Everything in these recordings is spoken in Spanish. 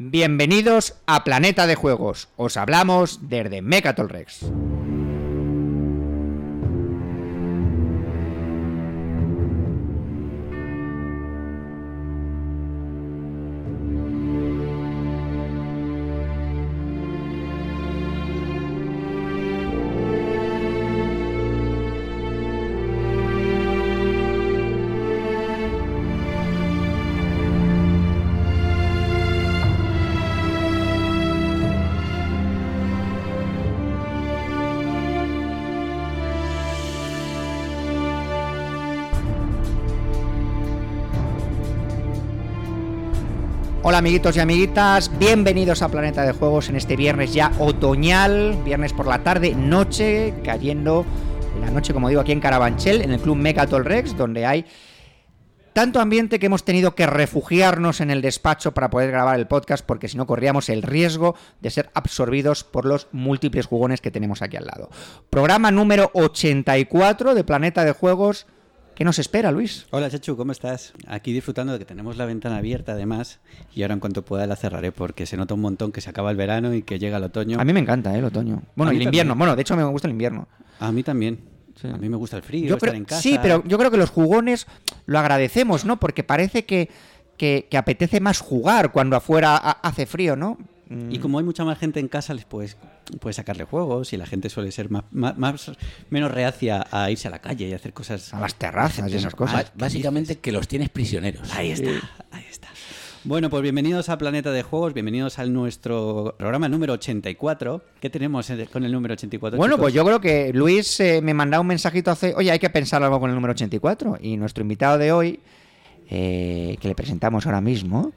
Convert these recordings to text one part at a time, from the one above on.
Bienvenidos a Planeta de Juegos. Os hablamos desde Mecatol Rex. Amiguitos y amiguitas, bienvenidos a Planeta de Juegos en este viernes ya otoñal, viernes por la tarde, noche, cayendo la noche, como digo, aquí en Carabanchel, en el Club Mecatol Rex, donde hay tanto ambiente que hemos tenido que refugiarnos en el despacho para poder grabar el podcast, porque si no corríamos el riesgo de ser absorbidos por los múltiples jugones que tenemos aquí al lado. Programa número 84 de Planeta de Juegos. ¿Qué nos espera, Luis? Hola, Chachu, ¿cómo estás? Aquí disfrutando de que tenemos la ventana abierta, además, y ahora en cuanto pueda la cerraré, porque se nota un montón que se acaba el verano y que llega el otoño. A mí me encanta ¿eh? el otoño. Bueno, y el invierno. también. Bueno, de hecho me gusta el invierno. A mí también. Sí. A mí me gusta el frío, Yo estar en casa. Sí, pero yo creo que los jugones lo agradecemos, ¿no? Porque parece que, que- que apetece más jugar cuando afuera ha- hace frío, ¿no? Mm. Y como hay mucha más gente en casa, les puedes, puedes sacarle juegos y la gente suele ser más, más- más- menos reacia a irse a la calle y hacer cosas. A las terrazas y esas cosas. Básicamente que los tienes prisioneros. Ahí está, ahí está. Bueno, pues bienvenidos a Planeta de Juegos, bienvenidos a nuestro programa número 84. ¿Qué tenemos con el número 84? Bueno, chicos? pues yo creo que Luis eh, me mandaba un mensajito hace, oye, hay que pensar algo con el número 84. Y nuestro invitado de hoy, eh, que le presentamos ahora mismo,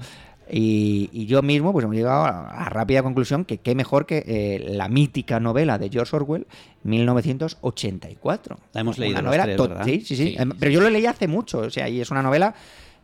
y, y yo mismo, pues hemos llegado a la rápida conclusión que qué mejor que eh, la mítica novela de George Orwell, 1984. La hemos leído Una novela tres. Sí, sí, sí. Sí, Em, Pero yo lo leí hace mucho, o sea, y es una novela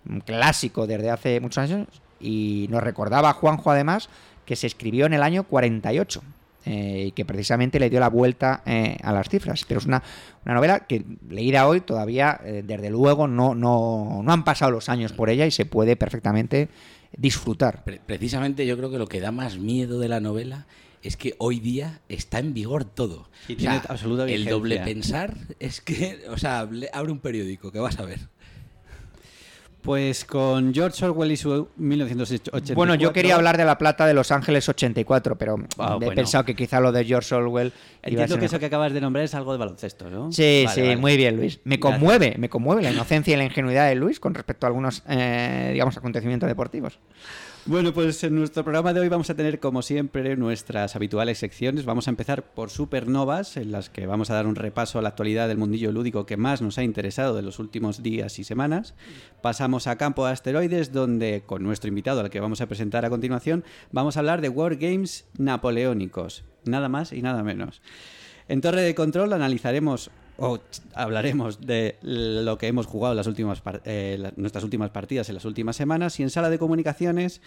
mm, clásico desde hace muchos años. Y nos recordaba Juanjo, además, que se escribió en el año 48 eh, y que precisamente le dio la vuelta eh, a las cifras. Pero es una, una novela que leída hoy todavía, eh, desde luego, no, no, no han pasado los años por ella y se puede perfectamente disfrutar. Pre- precisamente yo creo que lo que da más miedo de la novela es que hoy día está en vigor todo. Y tiene absoluta el vigencia. doble pensar es que, o sea, abre un periódico que vas a ver. Pues con George Orwell y su 1984. Bueno, yo quería hablar de La Plata de Los Ángeles 84, pero Ah, he bueno. pensado que quizá lo de George Orwell... Entiendo que eso que acabas de nombrar es algo de baloncesto, ¿no? Sí, Vale, sí, vale. muy bien, Luis. Me Gracias. conmueve, me conmueve la inocencia y la ingenuidad de Luis con respecto a algunos, eh, digamos, acontecimientos deportivos. Bueno, pues en nuestro programa de hoy vamos a tener, como siempre, nuestras habituales secciones. Vamos a empezar por supernovas, en las que vamos a dar un repaso a la actualidad del mundillo lúdico que más nos ha interesado de los últimos días y semanas. Pasamos a campo de asteroides, donde con nuestro invitado, al que vamos a presentar a continuación, vamos a hablar de Wargames napoleónicos. Nada más y nada menos. En Torre de Control analizaremos o hablaremos de lo que hemos jugado las últimas eh, la- nuestras últimas partidas en las últimas semanas y en Sala de Comunicaciones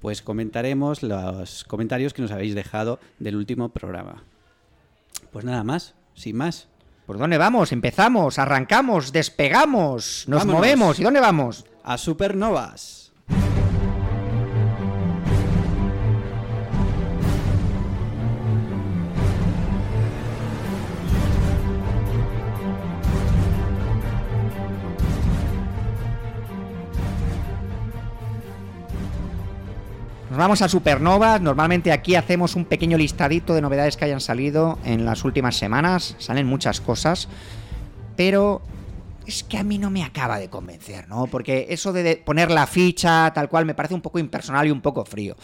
pues comentaremos los comentarios que nos habéis dejado del último programa. Pues nada más, sin más. ¿Por dónde vamos? Empezamos, arrancamos, despegamos, nos Vámonos. movemos. ¿Y dónde vamos? A Supernovas. Nos vamos a Supernovas. Normalmente aquí hacemos un pequeño listadito de novedades que hayan salido en las últimas semanas. Salen muchas cosas, pero es que a mí no me acaba de convencer, ¿no? Porque eso de poner la ficha tal cual me parece un poco impersonal y un poco frío.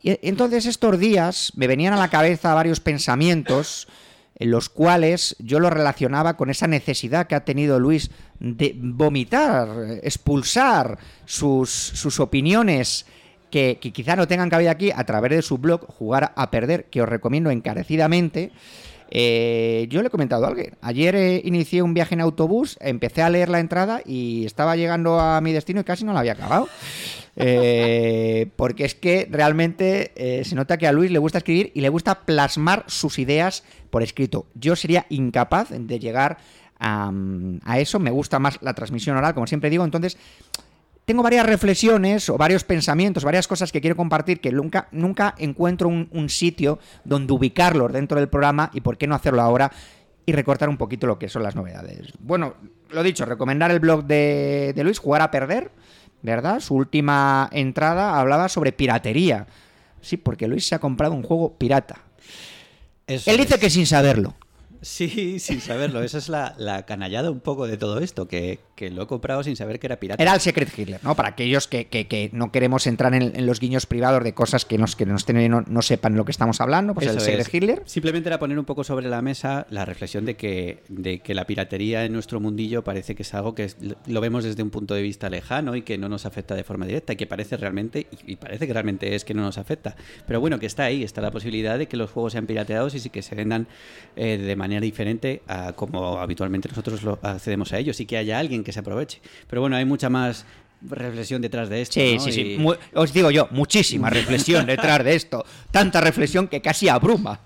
Y entonces estos días me venían a la cabeza varios pensamientos en los cuales yo lo relacionaba con esa necesidad que ha tenido Luis de vomitar, expulsar sus, sus opiniones que, que quizá no tengan cabida aquí a través de su blog Jugar a Perder, que os recomiendo encarecidamente. Eh, yo le he comentado a alguien. Ayer eh, inicié un viaje en autobús, empecé a leer la entrada y estaba llegando a mi destino y casi no la había acabado. Eh, porque es que realmente se nota que a Luis le gusta escribir y le gusta plasmar sus ideas por escrito. Yo sería incapaz de llegar a, a eso. Me gusta más la transmisión oral, como siempre digo. Entonces, tengo varias reflexiones o varios pensamientos, varias cosas que quiero compartir que nunca, nunca encuentro un, un sitio donde ubicarlos dentro del programa y por qué no hacerlo ahora y recortar un poquito lo que son las novedades. Bueno, lo dicho, recomendar el blog de, de Luis, Jugar a Perder, ¿verdad? Su última entrada hablaba sobre piratería. Sí, porque Luis se ha comprado un juego pirata. Eso Él dice es. que sin saberlo. Sí, sin saberlo. Esa es la, la canallada un poco de todo esto, que, que lo he comprado sin saber que era pirata. Era el Secret Hitler, ¿no? Para aquellos que, que- que no queremos entrar en, en los guiños privados de cosas que, nos, que nos tienen- no, no sepan lo que estamos hablando, pues el Secret es. Hitler. Simplemente era poner un poco sobre la mesa la reflexión de que, de que la piratería en nuestro mundillo parece que es algo que es- lo vemos desde un punto de vista lejano y que no nos afecta de forma directa y que parece realmente, y parece que realmente es que no nos afecta. Pero bueno, que está ahí, está la posibilidad de que los juegos sean pirateados y sí que se vendan eh, de manera diferente a como habitualmente nosotros lo accedemos a ellos y que haya alguien que se aproveche. Pero bueno, hay mucha más reflexión detrás de esto. Sí, ¿no? sí, sí. Y- os digo yo, muchísima reflexión detrás de esto. Tanta reflexión que casi abruma.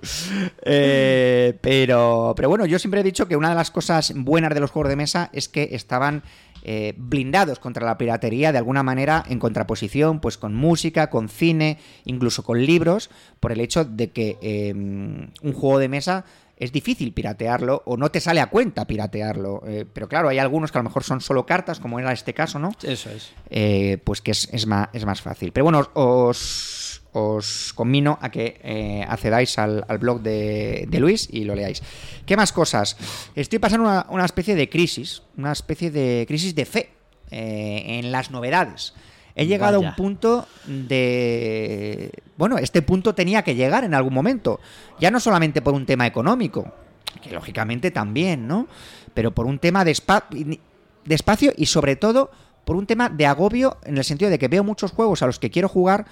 Eh, pero, pero bueno, yo siempre he dicho que una de las cosas buenas de los juegos de mesa es que estaban eh, blindados contra la piratería de alguna manera en contraposición pues con música, con cine, incluso con libros, por el hecho de que eh, un juego de mesa es difícil piratearlo o no te sale a cuenta piratearlo. Eh, pero claro, hay algunos que a lo mejor son solo cartas, como era este caso, ¿no? Eso es. eh, pues que es, es más, es más fácil. Pero bueno, os, os conmino a que eh, accedáis al, al blog de, de Luis y lo leáis. ¿Qué más cosas? Estoy pasando una, una especie de crisis, una especie de crisis de fe en las novedades. He llegado a un punto de... Bueno, este punto tenía que llegar en algún momento. Ya no solamente por un tema económico, que lógicamente también, ¿no? Pero por un tema de, espa- de espacio y sobre todo por un tema de agobio en el sentido de que veo muchos juegos a los que quiero jugar,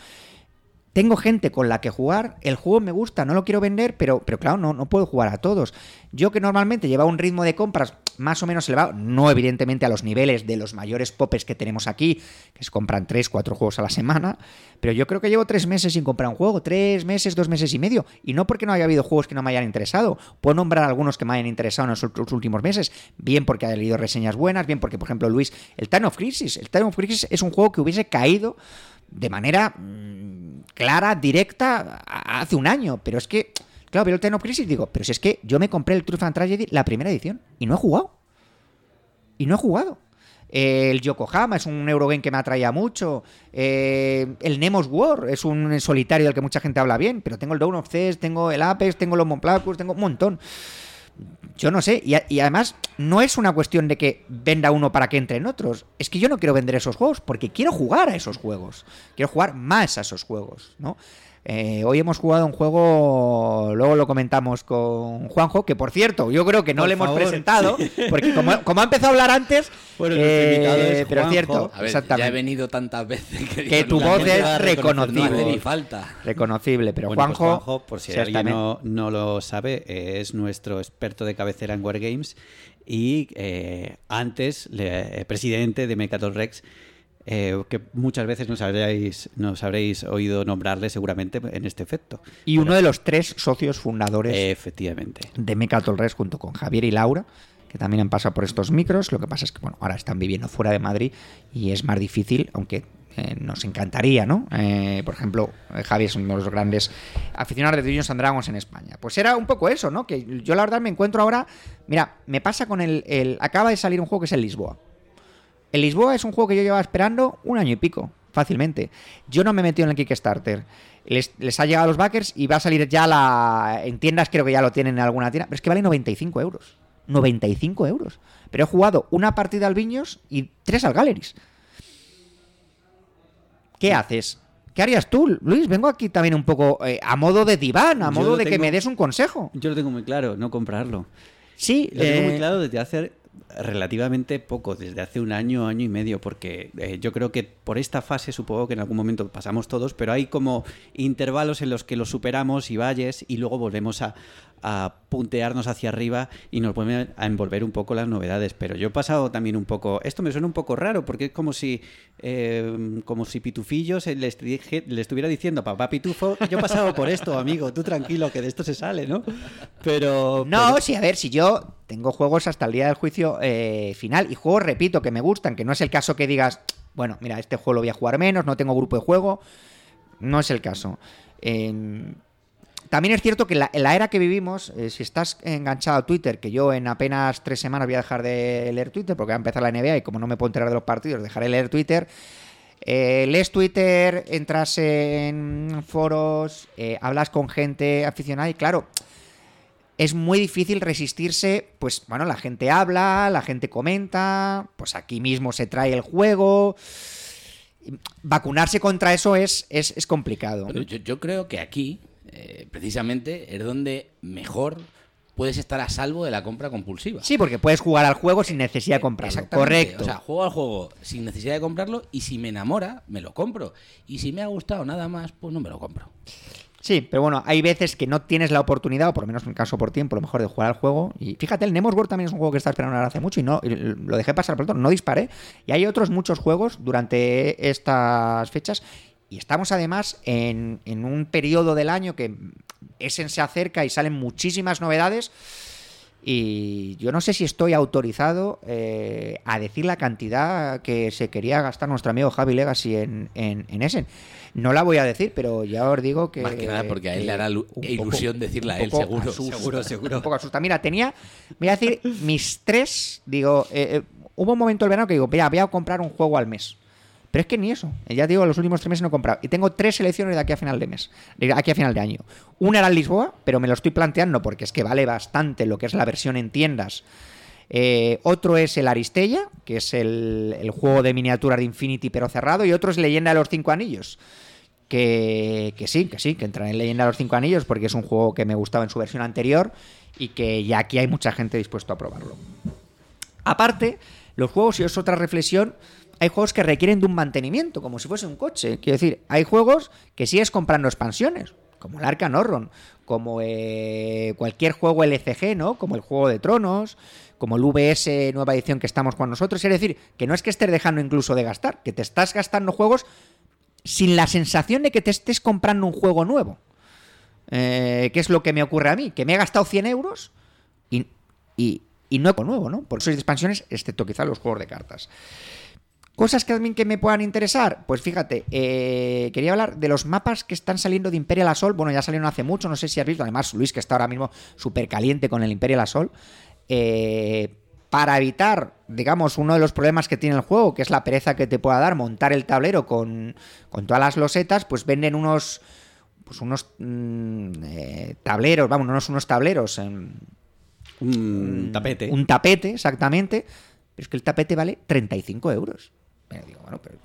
tengo gente con la que jugar, el juego me gusta, no lo quiero vender, pero, pero claro, no, no puedo jugar a todos. Yo que normalmente llevaba un ritmo de compras más o menos elevado, no evidentemente a los niveles de los mayores popes que tenemos aquí, que se compran 3, 4 juegos a la semana, pero yo creo que llevo 3 meses sin comprar un juego, 3 meses, 2 meses y medio, y no porque no haya habido juegos que no me hayan interesado, puedo nombrar algunos que me hayan interesado en los últimos meses, bien porque haya leído reseñas buenas, bien porque, por ejemplo, Luis, el Time of Crisis, el Time of Crisis es un juego que hubiese caído de manera mm, clara, directa, hace un año. Pero es que, claro, veo el Crisis y digo, pero si es que yo me compré el Truth and Tragedy, la primera edición, y no he jugado. Y no he jugado. El Yokohama es un Eurogame que me atraía mucho. Eh, el Nemos War es un solitario del que mucha gente habla bien. Pero tengo el Dawn of Thess, tengo el Apex, tengo los Monplacus, tengo un montón. Yo no sé, y, y además no es una cuestión de que venda uno para que entren otros. Es que yo no quiero vender esos juegos porque quiero jugar a esos juegos. Quiero jugar más a esos juegos, ¿no? Eh, hoy hemos jugado un juego, luego lo comentamos con Juanjo, que por cierto, yo creo que no Por le hemos favor, presentado, porque como, como ha empezado a hablar antes, Bueno, es pero Juanjo. cierto, A ver, ya he exactamente, venido tantas veces que, tu voz es No reconocible. ni falta. reconocible, pero Bueno, pues Juanjo, por si alguien no, no lo sabe, eh, es nuestro experto de cabecera en Wargames y eh, antes le- eh, presidente de Mechaton Rex, eh, que muchas veces nos habréis, nos habréis oído nombrarle seguramente en este efecto. y uno de los tres socios fundadores Efectivamente. de Mecatolres junto con Javier y Laura, que también han pasado por estos micros. Lo que pasa es que bueno, ahora están viviendo fuera de Madrid y es más difícil, aunque eh, nos encantaría, ¿no? Eh, por ejemplo, Javi es uno de los grandes aficionados de Dungeons and Dragons en España. Pues era un poco eso, ¿no? Que yo la verdad me encuentro ahora. Mira, me pasa con el. el- acaba de salir un juego que es el Lisboa. El Lisboa es un juego que yo llevaba esperando un año y pico, fácilmente. Yo no me he metido en el Kickstarter. Les, les ha llegado a los backers y va a salir ya la. En tiendas creo que ya lo tienen en alguna tienda, pero es que vale 95 euros. 95 euros. Pero he jugado una partida al Viños y tres al Galleries. ¿Qué haces? ¿Qué harías tú, Luis? Vengo aquí también un poco eh, a modo de diván, a modo de que me des un consejo. Yo lo tengo muy claro, no comprarlo. Sí, Lo tengo eh, muy claro desde hace relativamente poco, desde hace un año, año y medio, porque eh, yo creo que por esta fase supongo que en algún momento pasamos todos, pero hay como intervalos en los que los superamos y valles y luego volvemos a, a puntearnos hacia arriba y nos vuelven a envolver un poco las novedades. Pero yo he pasado también un poco, esto me suena un poco raro, porque es como si, eh, como si Pitufillo se le estuviera diciendo a papá Pitufo, yo he pasado por esto, amigo, tú tranquilo, que de esto se sale, ¿no? Pero... No, pero- sí, a ver, si yo tengo juegos hasta el día del juicio eh, final y juegos, repito, que me gustan, que no es el caso que digas, bueno, mira, este juego lo voy a jugar menos, no tengo grupo de juego. No es el caso. Eh, también es cierto que en la era que vivimos, eh, si estás enganchado a Twitter, que yo en apenas tres semanas voy a dejar de leer Twitter porque va a empezar la NBA y como no me puedo enterar de los partidos, dejaré de leer Twitter. Eh, lees Twitter, entras en foros, eh, hablas con gente aficionada y claro, es muy difícil resistirse, pues bueno, la gente habla, la gente comenta, pues aquí mismo se trae el juego. Vacunarse contra eso es, es, complicado. Yo creo que aquí, eh, precisamente, es donde mejor puedes estar a salvo de la compra compulsiva. Sí, porque puedes jugar al juego sin necesidad de comprarlo. Exactamente. Correcto. O sea, juego al juego sin necesidad de comprarlo y si me enamora, me lo compro. Y si me ha gustado nada más, pues no me lo compro. Sí, pero bueno, hay veces que no tienes la oportunidad, o por lo menos en el caso por tiempo, a lo mejor de jugar al juego. Y fíjate, el Nemo's World también es un juego que estaba esperando ahora hace mucho y no y lo dejé pasar por todo, no disparé. Y hay otros muchos juegos durante estas fechas. Y estamos además en, en un periodo del año que Essen se acerca y salen muchísimas novedades. Y yo no sé si estoy autorizado eh, a decir la cantidad que se quería gastar nuestro amigo Javi Legacy en, en, en Essen. No la voy a decir, pero ya os digo que. Más que nada porque a él le hará ilusión decirla a él, seguro. asusta, Seguro, seguro. Un poco asusta. Mira, tenía. Voy a decir mis tres. Digo, eh, eh, hubo un momento del verano que digo, mira, voy a comprar un juego al mes. Pero es que ni eso. Eh, Ya digo, los últimos tres meses no he comprado. Y tengo tres selecciones de aquí a final de mes. De aquí a final de año. Una era en Lisboa, pero me lo estoy planteando porque es que vale bastante lo que es la versión en tiendas. Eh, otro es el Aristella, que es el, juego de miniaturas de Infinity pero cerrado. Y otro es Leyenda de los Cinco Anillos. Que, que sí, que sí, que entra en Leyenda de los Cinco Anillos porque es un juego que me gustaba en su versión anterior y que ya aquí hay mucha gente dispuesta a probarlo. Aparte, los juegos, y es otra reflexión, hay juegos que requieren de un mantenimiento, como si fuese un coche. Quiero decir, hay juegos que sigues comprando expansiones, como el Arkham Horror, como eh, cualquier juego LCG, ¿no? Como el Juego de Tronos, como el VS nueva edición que estamos con nosotros. Es decir, que no es que estés dejando incluso de gastar, que te estás gastando juegos sin la sensación de que te estés comprando un juego nuevo. Eh, ¿Qué es lo que me ocurre a mí? Que me he gastado 100 euros y, no he nuevo, ¿no? Por eso hay expansiones, excepto quizá los juegos de cartas. Cosas que también que me puedan interesar, pues fíjate, eh, quería hablar de los mapas que están saliendo de Imperial Assault. Bueno, ya salieron hace mucho, no sé si has visto. Además, Luis, que está ahora mismo súper caliente con el Imperial Assault. Eh, para evitar, digamos, uno de los problemas que tiene el juego, que es la pereza que te pueda dar montar el tablero con, con todas las losetas, pues venden unos pues unos mm, eh, tableros, vamos, unos, unos tableros en, Un tapete. un tapete, exactamente. Pero es que el tapete vale 35 euros. Pero digo, bueno, pero.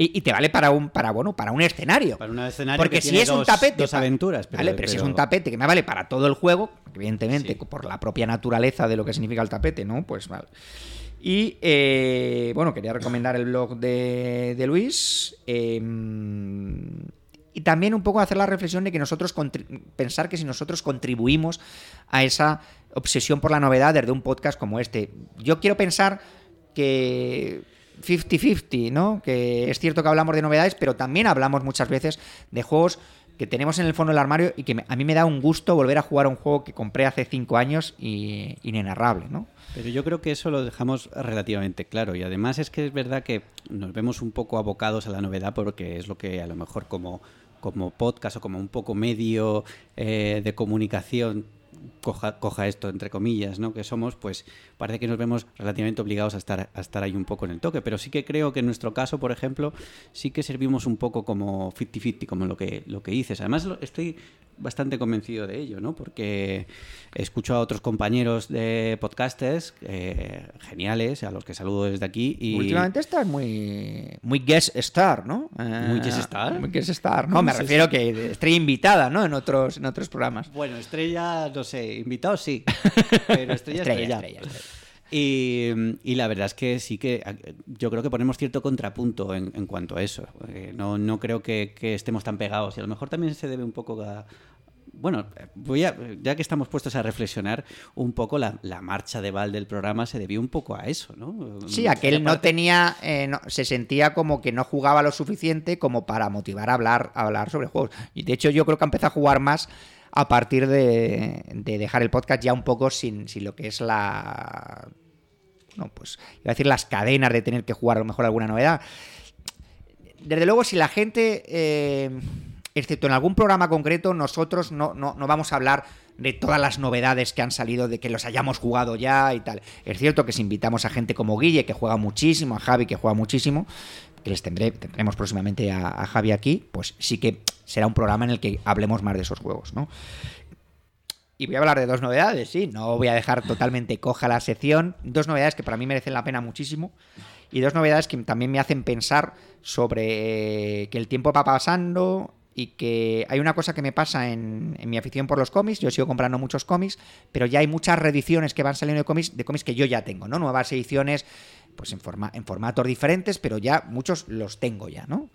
Y, y te vale para un, para, bueno, para un escenario. Para un escenario Porque que si tiene es un tapete. dos aventuras, pero- vale, pero, si es un tapete que me vale para todo el juego, evidentemente, Sí. por la propia naturaleza de lo que significa el tapete, ¿no? Pues vale. Y eh, bueno, quería recomendar el blog de, de Luis. eh, y también un poco hacer la reflexión de que nosotros pensar que si nosotros contribuimos a esa obsesión por la novedad desde un podcast como este. Yo quiero pensar que 50-50, ¿no? Que es cierto que hablamos de novedades, pero también hablamos muchas veces de juegos que tenemos en el fondo del armario y que a mí me da un gusto volver a jugar a un juego que compré hace cinco años y inenarrable, ¿no? Pero yo creo que eso lo dejamos relativamente claro y además es que es verdad que nos vemos un poco abocados a la novedad porque es lo que a lo mejor como, como podcast o como un poco medio eh, de comunicación coja, coja esto entre comillas, ¿no? Que somos, pues parece que nos vemos relativamente obligados a estar, a estar ahí un poco en el toque. Pero sí que creo que en nuestro caso, por ejemplo, sí que servimos un poco como 50-50, como lo que, lo que dices. Además, lo- estoy bastante convencido de ello, ¿no? Porque escucho a otros compañeros de podcasters eh, geniales, a los que saludo desde aquí. Y Últimamente estás muy, muy guest star, ¿no? Eh, ¿Muy guest star? Muy guest star. No, ¿Cómo me refiero que de estrella invitada, ¿no? En otros, en otros programas. Bueno, estrella, no sé, invitado sí, pero estrella, Estrella, estrella. Y, y la verdad es que sí que yo creo que ponemos cierto contrapunto en, en cuanto a eso. Eh, no, no creo que, que estemos tan pegados y a lo mejor también se debe un poco a... Bueno, voy a, ya que estamos puestos a reflexionar, un poco la, la marcha de Val del programa se debió un poco a eso, ¿no? Sí, aquel Era no tenía, eh, no- se sentía como que no jugaba lo suficiente como para motivar a hablar, a hablar sobre juegos. Y de hecho yo creo que empezó a jugar más a partir de, de dejar el podcast ya un poco sin, sin lo que es la ¿no? Pues iba a decir las cadenas de tener que jugar a lo mejor alguna novedad. Desde luego, si la gente, eh, excepto en algún programa concreto, nosotros no, no, no vamos a hablar de todas las novedades que han salido, de que los hayamos jugado ya y tal. Es cierto que si invitamos a gente como Guille, que juega muchísimo, a Javi, que juega muchísimo, que les tendré, tendremos próximamente a, a Javi aquí, pues sí que será un programa en el que hablemos más de esos juegos, ¿no? Y voy a hablar de dos novedades, sí, no voy a dejar totalmente coja la sección. Dos novedades que para mí merecen la pena muchísimo. Y dos novedades que también me hacen pensar sobre que el tiempo va pasando y que hay una cosa que me pasa en, mi afición por los cómics. Yo sigo comprando muchos cómics, pero ya hay muchas reediciones que van saliendo de cómics, de cómics que yo ya tengo, ¿no? Nuevas ediciones, pues en, forma, en formatos diferentes, pero ya muchos los tengo ya, ¿no?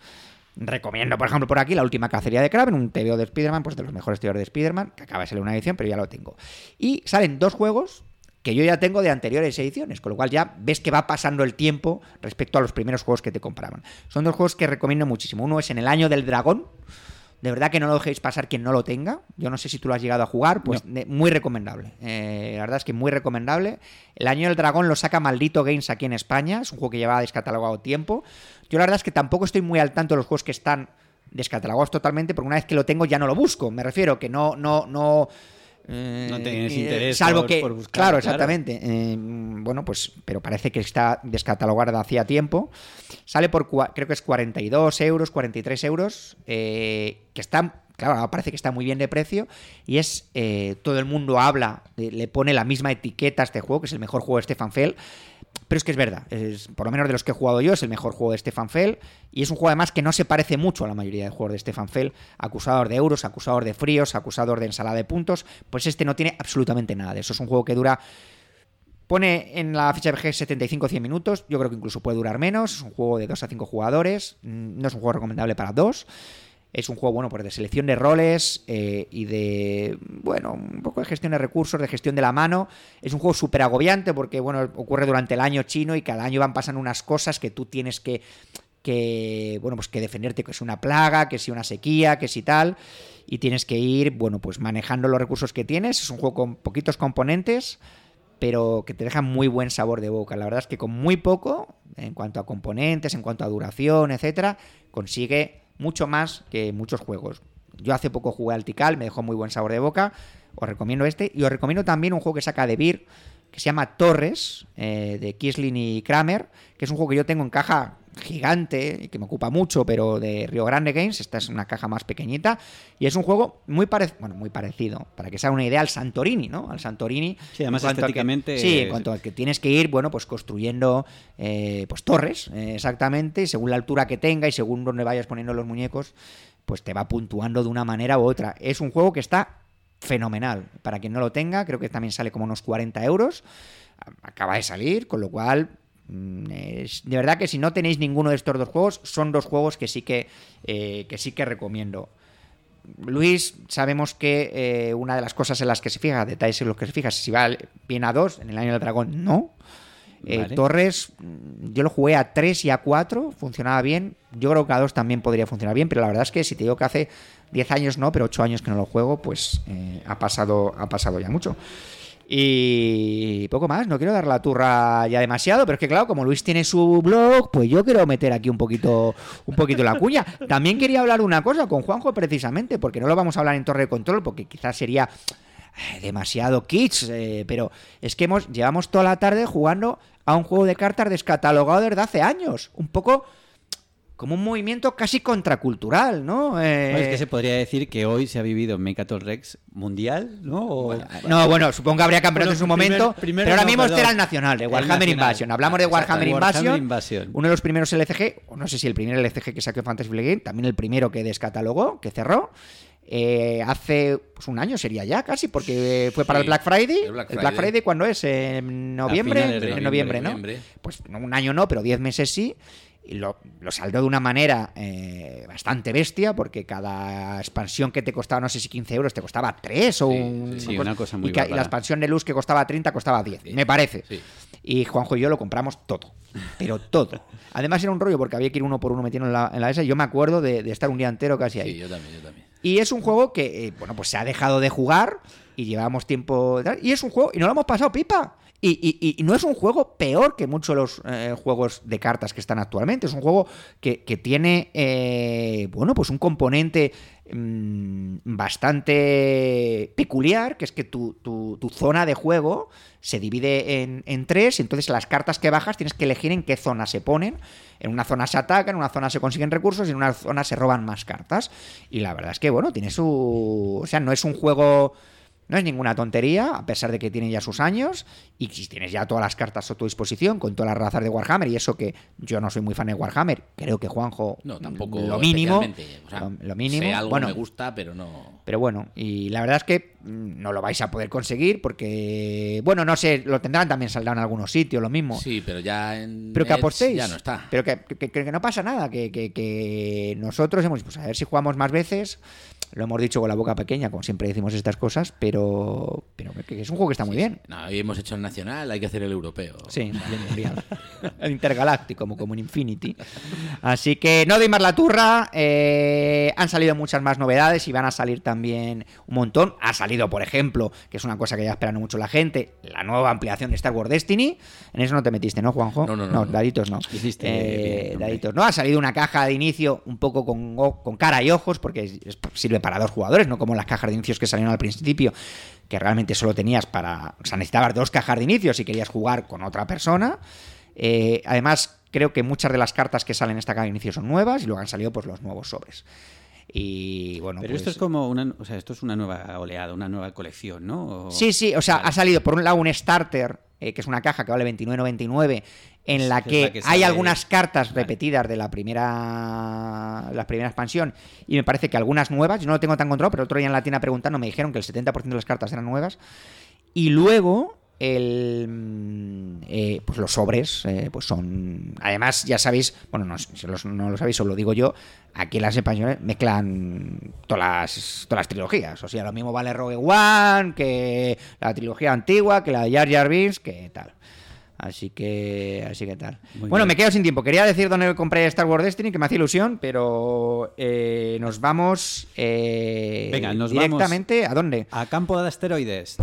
Recomiendo, por ejemplo, por aquí la última cacería de Kraven, un TVO de Spider-Man, pues de los mejores TVOs de Spider-Man, que acaba de salir una edición, pero ya lo tengo. Y salen dos juegos que yo ya tengo de anteriores ediciones, con lo cual ya ves que va pasando el tiempo respecto a los primeros juegos que te compraban. Son dos juegos que recomiendo muchísimo. Uno es en el año del dragón. De verdad que no lo dejéis pasar quien no lo tenga. Yo no sé si tú lo has llegado a jugar, pues no. muy recomendable. Eh, la verdad es que muy recomendable. El año del dragón lo saca Maldito Games aquí en España. Es un juego que lleva descatalogado tiempo. Yo la verdad es que tampoco estoy muy al tanto de los juegos que están descatalogados totalmente, porque una vez que lo tengo ya no lo busco. Me refiero que no, no, no. Eh, no tienes interés salvo por, que por buscar, claro exactamente. Eh, bueno pues pero parece que está descatalogada hacía tiempo. Sale por creo que es 42 euros 43 euros eh, que está claro parece que está muy bien de precio y es eh, todo el mundo habla le pone la misma etiqueta a este juego que es el mejor juego de Stefan Fell pero es que es verdad, es, por lo menos de los que he jugado yo, es el mejor juego de Stefan Fell. Y es un juego además que no se parece mucho a la mayoría de juegos de Stefan Fell. Acusador de euros, acusador de fríos, acusador de ensalada de puntos. Pues este no tiene absolutamente nada de eso. Es un juego que dura. Pone en la ficha de VG 75-100 minutos. Yo creo que incluso puede durar menos. Es un juego de 2 a 5 jugadores. No es un juego recomendable para dos. Es un juego, bueno, pues de selección de roles eh, y de, bueno, un poco de gestión de recursos, de gestión de la mano. Es un juego súper agobiante porque, bueno, ocurre durante el año chino y cada año van pasando unas cosas que tú tienes que, que bueno, pues que defenderte, que es una plaga, que si una sequía, que si tal. Y tienes que ir, bueno, pues manejando los recursos que tienes. Es un juego con poquitos componentes, pero que te deja muy buen sabor de boca. La verdad es que con muy poco, en cuanto a componentes, en cuanto a duración, etcétera, consigue mucho más que muchos juegos. Yo hace poco jugué al Tikal, me dejó muy buen sabor de boca. Os recomiendo este. Y os recomiendo también un juego que saca de Beer, que se llama Torres, eh, de Kisling y Kramer, que es un juego que yo tengo en caja gigante y que me ocupa mucho, pero de Rio Grande Games. Esta es una caja más pequeñita. Y es un juego muy parecido, bueno, muy parecido, para que sea una idea, al Santorini, ¿no? Al Santorini. Sí, además estéticamente. Que, sí, en cuanto a que tienes que ir, bueno, pues construyendo eh, pues torres, eh, exactamente, y según la altura que tenga y según donde vayas poniendo los muñecos, pues te va puntuando de una manera u otra. Es un juego que está fenomenal. Para quien no lo tenga, creo que también sale como unos 40 euros. Acaba de salir, con lo cual es, de verdad que si no tenéis ninguno de estos dos juegos, son dos juegos que sí que, eh, que sí que recomiendo. Luis, sabemos que eh, una de las cosas en las que se fija, detalles en los que se fija, si va bien a dos, en el año del dragón, no. Eh, vale. Torres, yo lo jugué a 3 y a 4, funcionaba bien. Yo creo que a 2 también podría funcionar bien, pero la verdad es que si te digo que hace 10 años no, pero 8 años que no lo juego, pues eh, ha, pasado, ha pasado ya mucho. Y poco más, no quiero dar la turra ya demasiado, pero es que claro, como Luis tiene su blog, pues yo quiero meter aquí un poquito, un poquito la cuña. También quería hablar una cosa con Juanjo precisamente, porque no lo vamos a hablar en Torre de Control, porque quizás sería eh, demasiado kits, eh, pero es que hemos, llevamos toda la tarde jugando a un juego de cartas descatalogado desde hace años. Un poco como un movimiento casi contracultural, ¿no? Eh... Bueno, es que se podría decir que hoy se ha vivido Mechaton Rex mundial, ¿no? O... Bueno, no, bueno, supongo que habría campeonato bueno, en su momento, primer, pero ahora no, mismo este era el nacional, de Warhammer Invasion. Hablamos de Warhammer, Invasion, Invasion, uno de los primeros LCG, o no sé si el primer LCG que sacó Fantasy Flight Game, también el primero que descatalogó, que cerró. Eh, hace pues, un año sería ya casi, porque fue para sí, el Black Friday. El Black Friday, ¿cuándo es? En noviembre, en noviembre, ¿no? noviembre. Pues no, un año no, pero diez meses sí. Y lo, lo saldó de una manera eh, bastante bestia, porque cada expansión que te costaba, no sé si 15 euros, te costaba 3 o sí, un, sí, una cosa muy y, que, y, la expansión de luz que costaba 30 costaba 10, Sí. me parece. Y Juanjo y yo lo compramos todo, pero todo. Además era un rollo porque había que ir uno por uno metiendo en la, en la esa. Yo me acuerdo de, de, estar un día entero casi ahí. Sí, yo también, yo también. Y es un juego que, eh, bueno, pues se ha dejado de jugar y llevamos tiempo. Y es un juego, y no lo hemos pasado pipa. Y, y- y no es un juego peor que muchos de los eh, juegos de cartas que están actualmente. Es un juego que, tiene, eh, bueno, pues un componente mm, bastante peculiar, que es que tu zona de juego se divide en, en tres, y entonces las cartas que bajas tienes que elegir en qué zona se ponen. En una zona se atacan, en una zona se consiguen recursos y en una zona se roban más cartas. Y la verdad es que, bueno, tiene su... O sea, no es un juego... No es ninguna tontería, a pesar de que tiene ya sus años, y si tienes ya todas las cartas a tu disposición, con todas las razas de Warhammer, y eso que yo no soy muy fan de Warhammer, creo que Juanjo, No, tampoco. lo mínimo, especialmente, o sea, lo, mínimo, sé algo bueno, me gusta, pero no. pero bueno, y la verdad es que mm, no lo vais a poder conseguir porque, bueno, no sé, lo tendrán también saldrá en algunos sitios, lo mismo. Sí, pero ya en. Pero que apostéis. Ya no está. Pero que, que- que- que no pasa nada, que nosotros hemos, pues a ver si jugamos más veces. Lo hemos dicho con la boca pequeña, como siempre decimos estas cosas, pero, pero que, es un juego que está muy bien. No, hoy hemos hecho el nacional, hay que hacer el europeo. Sí, el intergaláctico, como, como en Infinity. Así que no doy más la turra. eh, han salido muchas más novedades y van a salir también un montón. Ha salido, por ejemplo, que es una cosa que ya esperando mucho la gente, la nueva ampliación de Star Wars Destiny. En eso no te metiste, ¿no, Juanjo? No, no, no, no. daditos no. Hiciste Eh, bien, daditos no. Ha salido una caja de inicio un poco con, con cara y ojos, porque sirve para dos jugadores, no como las cajas de inicios que salieron al principio, que realmente solo tenías para. O sea, necesitabas dos cajas de inicio si querías jugar con otra persona. Eh, además, creo que muchas de las cartas que salen en esta caja de inicio son nuevas y luego han salido pues los nuevos sobres. Y bueno, Pero pues- esto es como una, o sea, esto es una nueva oleada, una nueva colección, ¿no? O- Sí, sí, o sea, Vale. ha salido por un lado un starter, eh, que es una caja que vale 29.99, en la Que la que hay algunas cartas Vale. repetidas de la primera la primera expansión y me parece que algunas nuevas, yo no lo tengo tan controlado, pero otro día en la tienda preguntando me dijeron que el 70% de las cartas eran nuevas. Y luego el mm, eh, pues los sobres eh, pues son además ya sabéis bueno no, si los- no lo sabéis os lo digo yo aquí las expansiones mezclan todas las todas las trilogías o sea lo mismo vale Rogue One que la trilogía antigua que la de Jar Jar Binks que tal así que así que tal Muy bueno bien. me quedo sin tiempo quería decir dónde compré Star Wars Destiny que me hacía ilusión pero eh, nos vamos eh, Venga, nos vamos. directamente a dónde A campo de asteroides.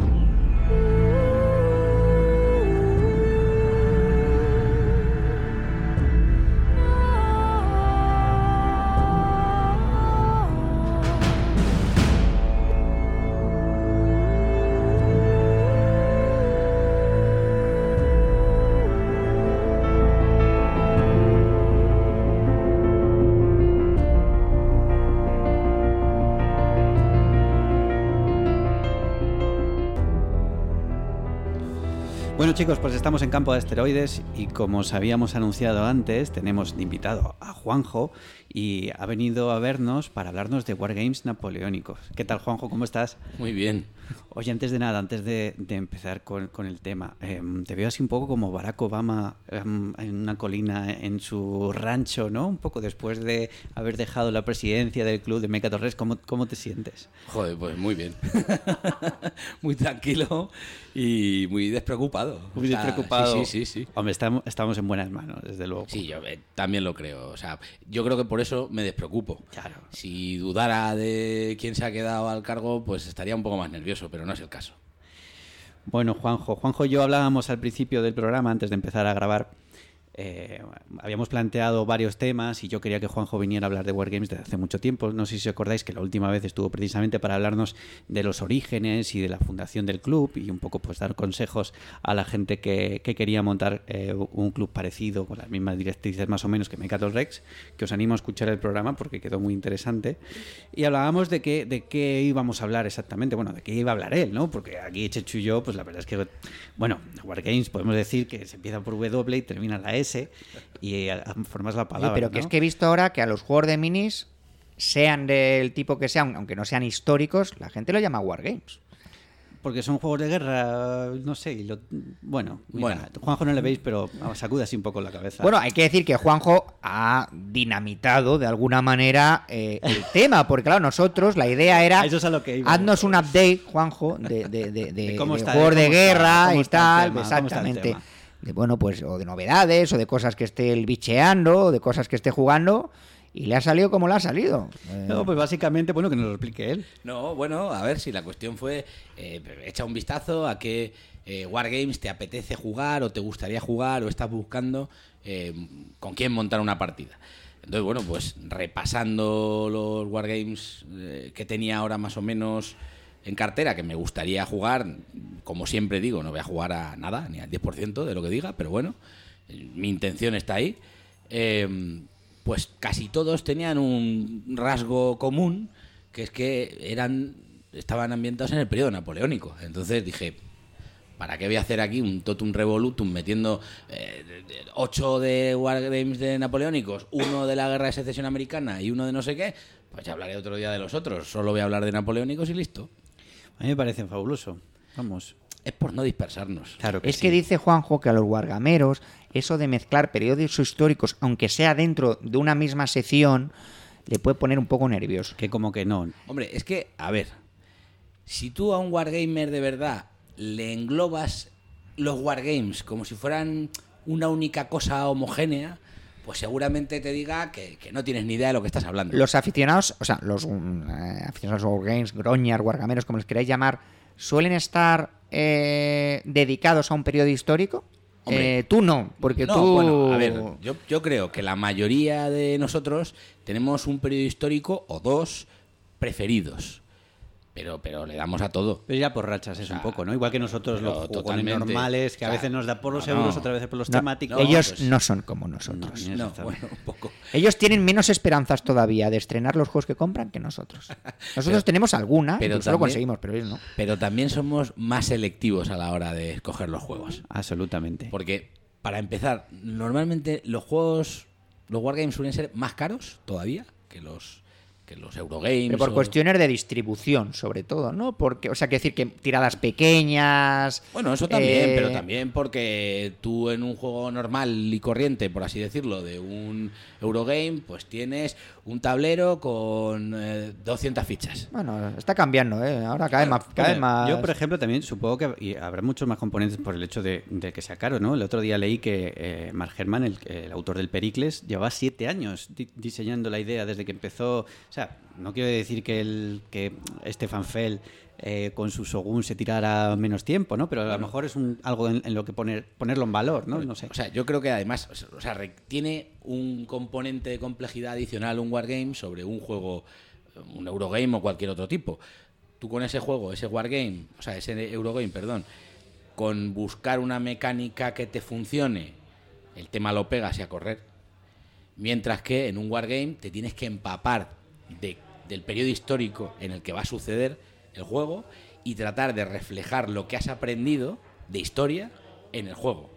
Chicos, pues estamos en campo de asteroides y como os habíamos anunciado antes, tenemos de invitado a Juanjo y ha venido a vernos para hablarnos de Wargames napoleónicos. ¿Qué tal Juanjo? ¿Cómo estás? Muy bien. Oye, antes de nada, antes de, de empezar con, con el tema, em, te veo así un poco como Barack Obama em, en una colina en su rancho, ¿no? Un poco después de haber dejado la presidencia del club de Meca Torres, ¿cómo, cómo te sientes? Joder, pues muy bien. muy tranquilo y muy despreocupado. Muy despreocupado. Sí, sí, sí. sí. Hombre, estamos, estamos en buenas manos, desde luego. Sí, yo eh, también lo creo. O sea, yo creo que por eso me despreocupo. Claro. Si dudara de quién se ha quedado al cargo, pues estaría un poco más nervioso, pero no es el caso. Bueno, Juanjo, Juanjo y yo hablábamos al principio del programa, antes de empezar a grabar. Eh, habíamos planteado varios temas y yo quería que Juanjo viniera a hablar de Wargames desde hace mucho tiempo. No sé si os acordáis que la última vez estuvo precisamente para hablarnos de los orígenes y de la fundación del club y un poco pues dar consejos a la gente que, que quería montar eh, un club parecido con las mismas directrices más o menos que Mecatos Rex, que os animo a escuchar el programa porque quedó muy interesante. Y hablábamos de qué, de qué íbamos a hablar exactamente, bueno, de qué iba a hablar él, ¿no? Porque aquí Chechu y yo, pues la verdad es que, bueno, Wargames podemos decir que se empieza por W y termina la S y eh, formas la palabra. pero que ¿no? es que he visto ahora que a los juegos de minis, sean del tipo que sean, aunque no sean históricos, la gente lo llama Wargames. Porque son juegos de guerra, no sé, y lo- bueno, mira, Bueno. Juanjo no le veis, pero sacuda así un poco la cabeza. Bueno, hay que decir que Juanjo ha dinamitado de alguna manera eh, el tema, porque claro, nosotros la idea era Eso es a lo que iba. haznos un update, Juanjo, de, de, de, de- De cómo de está- juegos de cómo está- guerra cómo y está el tal, tema, cómo está el exactamente. De bueno, pues, o de novedades, o de cosas que esté el bicheando, o de cosas que esté jugando, y le ha salido como le ha salido. Eh, No, pues básicamente, bueno, que nos lo explique él. No, bueno, a ver si la cuestión fue eh, echa un vistazo a qué eh, Wargames te apetece jugar o te gustaría jugar o estás buscando eh, con quién montar una partida. Entonces, bueno, pues repasando los Wargames eh, que tenía ahora más o menos en cartera, que me gustaría jugar, como siempre digo, no voy a jugar a nada, ni al 10% de lo que diga, pero bueno, mi intención está ahí. Eh, pues casi todos tenían un rasgo común, que es que eran estaban ambientados en el periodo napoleónico. Entonces dije, ¿para qué voy a hacer aquí un totum revolutum metiendo eh, ocho de Wargames de napoleónicos, uno de la Guerra de Secesión Americana y uno de no sé qué? Pues ya hablaré otro día de los otros. Solo voy a hablar de napoleónicos y listo. A mí me parece fabuloso. Vamos. Es por no dispersarnos. Claro Es sí. que dice Juanjo que a los wargameros eso de mezclar periodos históricos, aunque sea dentro de una misma sección, le puede poner un poco nervioso. Que como que no. Hombre, es que, a ver, si tú a un wargamer de verdad le englobas los wargames como si fueran una única cosa homogénea, pues seguramente te diga que, que no tienes ni idea de lo que estás hablando. Los aficionados, o sea, los mm, eh, aficionados a wargames, groñar, wargameros, como les queráis llamar, suelen estar eh, dedicados a un periodo histórico. Hombre. Eh, tú no, porque No, tú... bueno, a ver, yo, yo creo que la mayoría de nosotros tenemos un periodo histórico o dos preferidos. Pero, pero le damos a todo. Pero ya por rachas es sea, un poco, ¿no? Igual que nosotros los jugones totalmente. normales, que a O sea, veces nos da por los no, no. euros, otras veces por los No, temáticos. No, ellos pues- no son como nosotros. No, No, Exactamente. bueno, un poco. Ellos tienen menos esperanzas todavía de estrenar los juegos que compran que nosotros. Nosotros Pero- tenemos alguna, pero lo también- conseguimos, pero ellos no. Pero también somos más selectivos a la hora de escoger los juegos. Absolutamente. Porque, para empezar, normalmente los juegos, los wargames suelen ser más caros todavía que los, que los Eurogames. Pero por o- cuestiones de distribución, sobre todo, ¿no? Porque, o sea, que decir que tiradas pequeñas. Bueno, eso también, eh, pero también porque tú en un juego normal y corriente, por así decirlo, de un Eurogame, pues tienes un tablero con eh, 200 fichas. Bueno, está cambiando, ¿eh? Ahora cada vez más. Cada vez Hombre, más... Yo, por ejemplo, también supongo que y habrá muchos más componentes por el hecho de, de que sea caro, ¿no? El otro día leí que eh, Mark Herman, el, el autor del Pericles, llevaba siete años di- diseñando la idea desde que empezó. O sea, no quiero decir que, el, que Stefan Fell eh, con su Shogun se tirara menos tiempo, ¿no? Pero a lo mejor es un, algo en, en lo que poner, ponerlo en valor, ¿no? No sé. O sea, yo creo que además, o sea, tiene un componente de complejidad adicional un wargame sobre un juego, un Eurogame o cualquier otro tipo. Tú con ese juego, ese wargame, o sea, ese Eurogame, perdón, con buscar una mecánica que te funcione, el tema lo pegas y a correr. Mientras que en un wargame te tienes que empapar de- del periodo histórico en el que va a suceder el juego y tratar de reflejar lo que has aprendido de historia en el juego.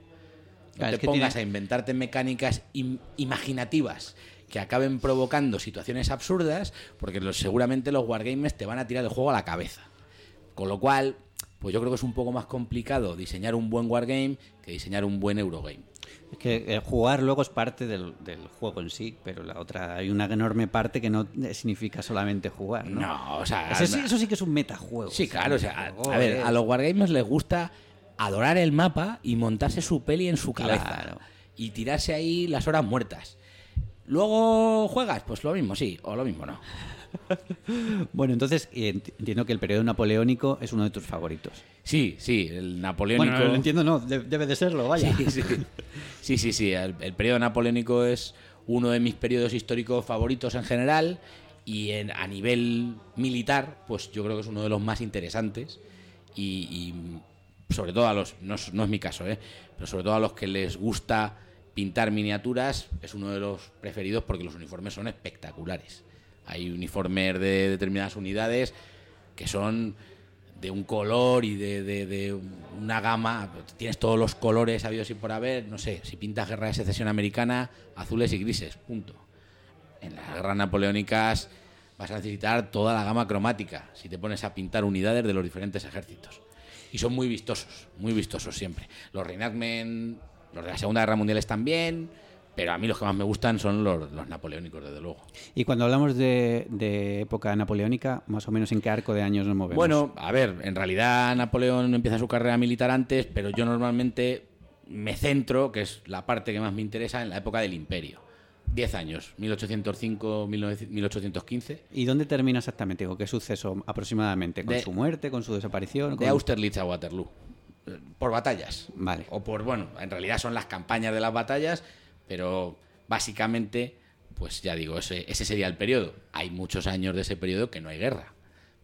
No Claro, te es que pongas tiene- a inventarte mecánicas im- imaginativas que acaben provocando situaciones absurdas, porque los- seguramente los wargames te van a tirar el juego a la cabeza. Con lo cual, pues yo creo que es un poco más complicado diseñar un buen wargame que diseñar un buen Eurogame. Es que eh, jugar luego es parte del, del juego en sí, pero la otra hay una enorme parte que no significa solamente jugar, ¿no? No, o sea, Eso sí, eso sí que es un metajuego. Sí, claro, o sea, a, a ver, a los wargamers les gusta adorar el mapa y montarse su peli en su cabeza. Claro. Y tirarse ahí las horas muertas. Luego juegas, pues lo mismo sí, o lo mismo no. Bueno, entonces eh, ent- entiendo que el periodo napoleónico es uno de tus favoritos. Sí, sí, el napoleónico. Bueno, lo entiendo, no, de- debe de serlo, vaya. Sí, sí. Sí, sí, sí, El, el periodo napoleónico es uno de mis periodos históricos favoritos en general y en- a nivel militar, pues yo creo que es uno de los más interesantes y, y sobre todo a los, no es, no es mi caso, ¿eh? pero sobre todo a los que les gusta pintar miniaturas, es uno de los preferidos porque los uniformes son espectaculares. Hay uniformes de determinadas unidades que son de un color y de, una gama. Tienes todos los colores habidos y por haber. No sé, si pintas guerra de secesión americana, azules y grises, punto. En las guerras napoleónicas vas a necesitar toda la gama cromática si te pones a pintar unidades de los diferentes ejércitos. Y son muy vistosos, muy vistosos siempre. Los reenactment, los de la Segunda Guerra Mundial están bien, pero a mí los que más me gustan son los, los napoleónicos, desde luego. Y cuando hablamos de, de época napoleónica, más o menos en qué arco de años nos movemos. Bueno, a ver, en realidad Napoleón empieza su carrera militar antes, pero yo normalmente me centro, que es la parte que más me interesa, en la época del imperio. Diez años, 1805-1815. ¿Y dónde termina exactamente? ¿O qué suceso aproximadamente? ¿Con De- su muerte? ¿Con su desaparición? De con- Austerlitz a Waterloo. por batallas. Vale. O por, bueno, en realidad son las campañas de las batallas, pero básicamente, pues ya digo, ese, ese sería el periodo. Hay muchos años de ese periodo que no hay guerra.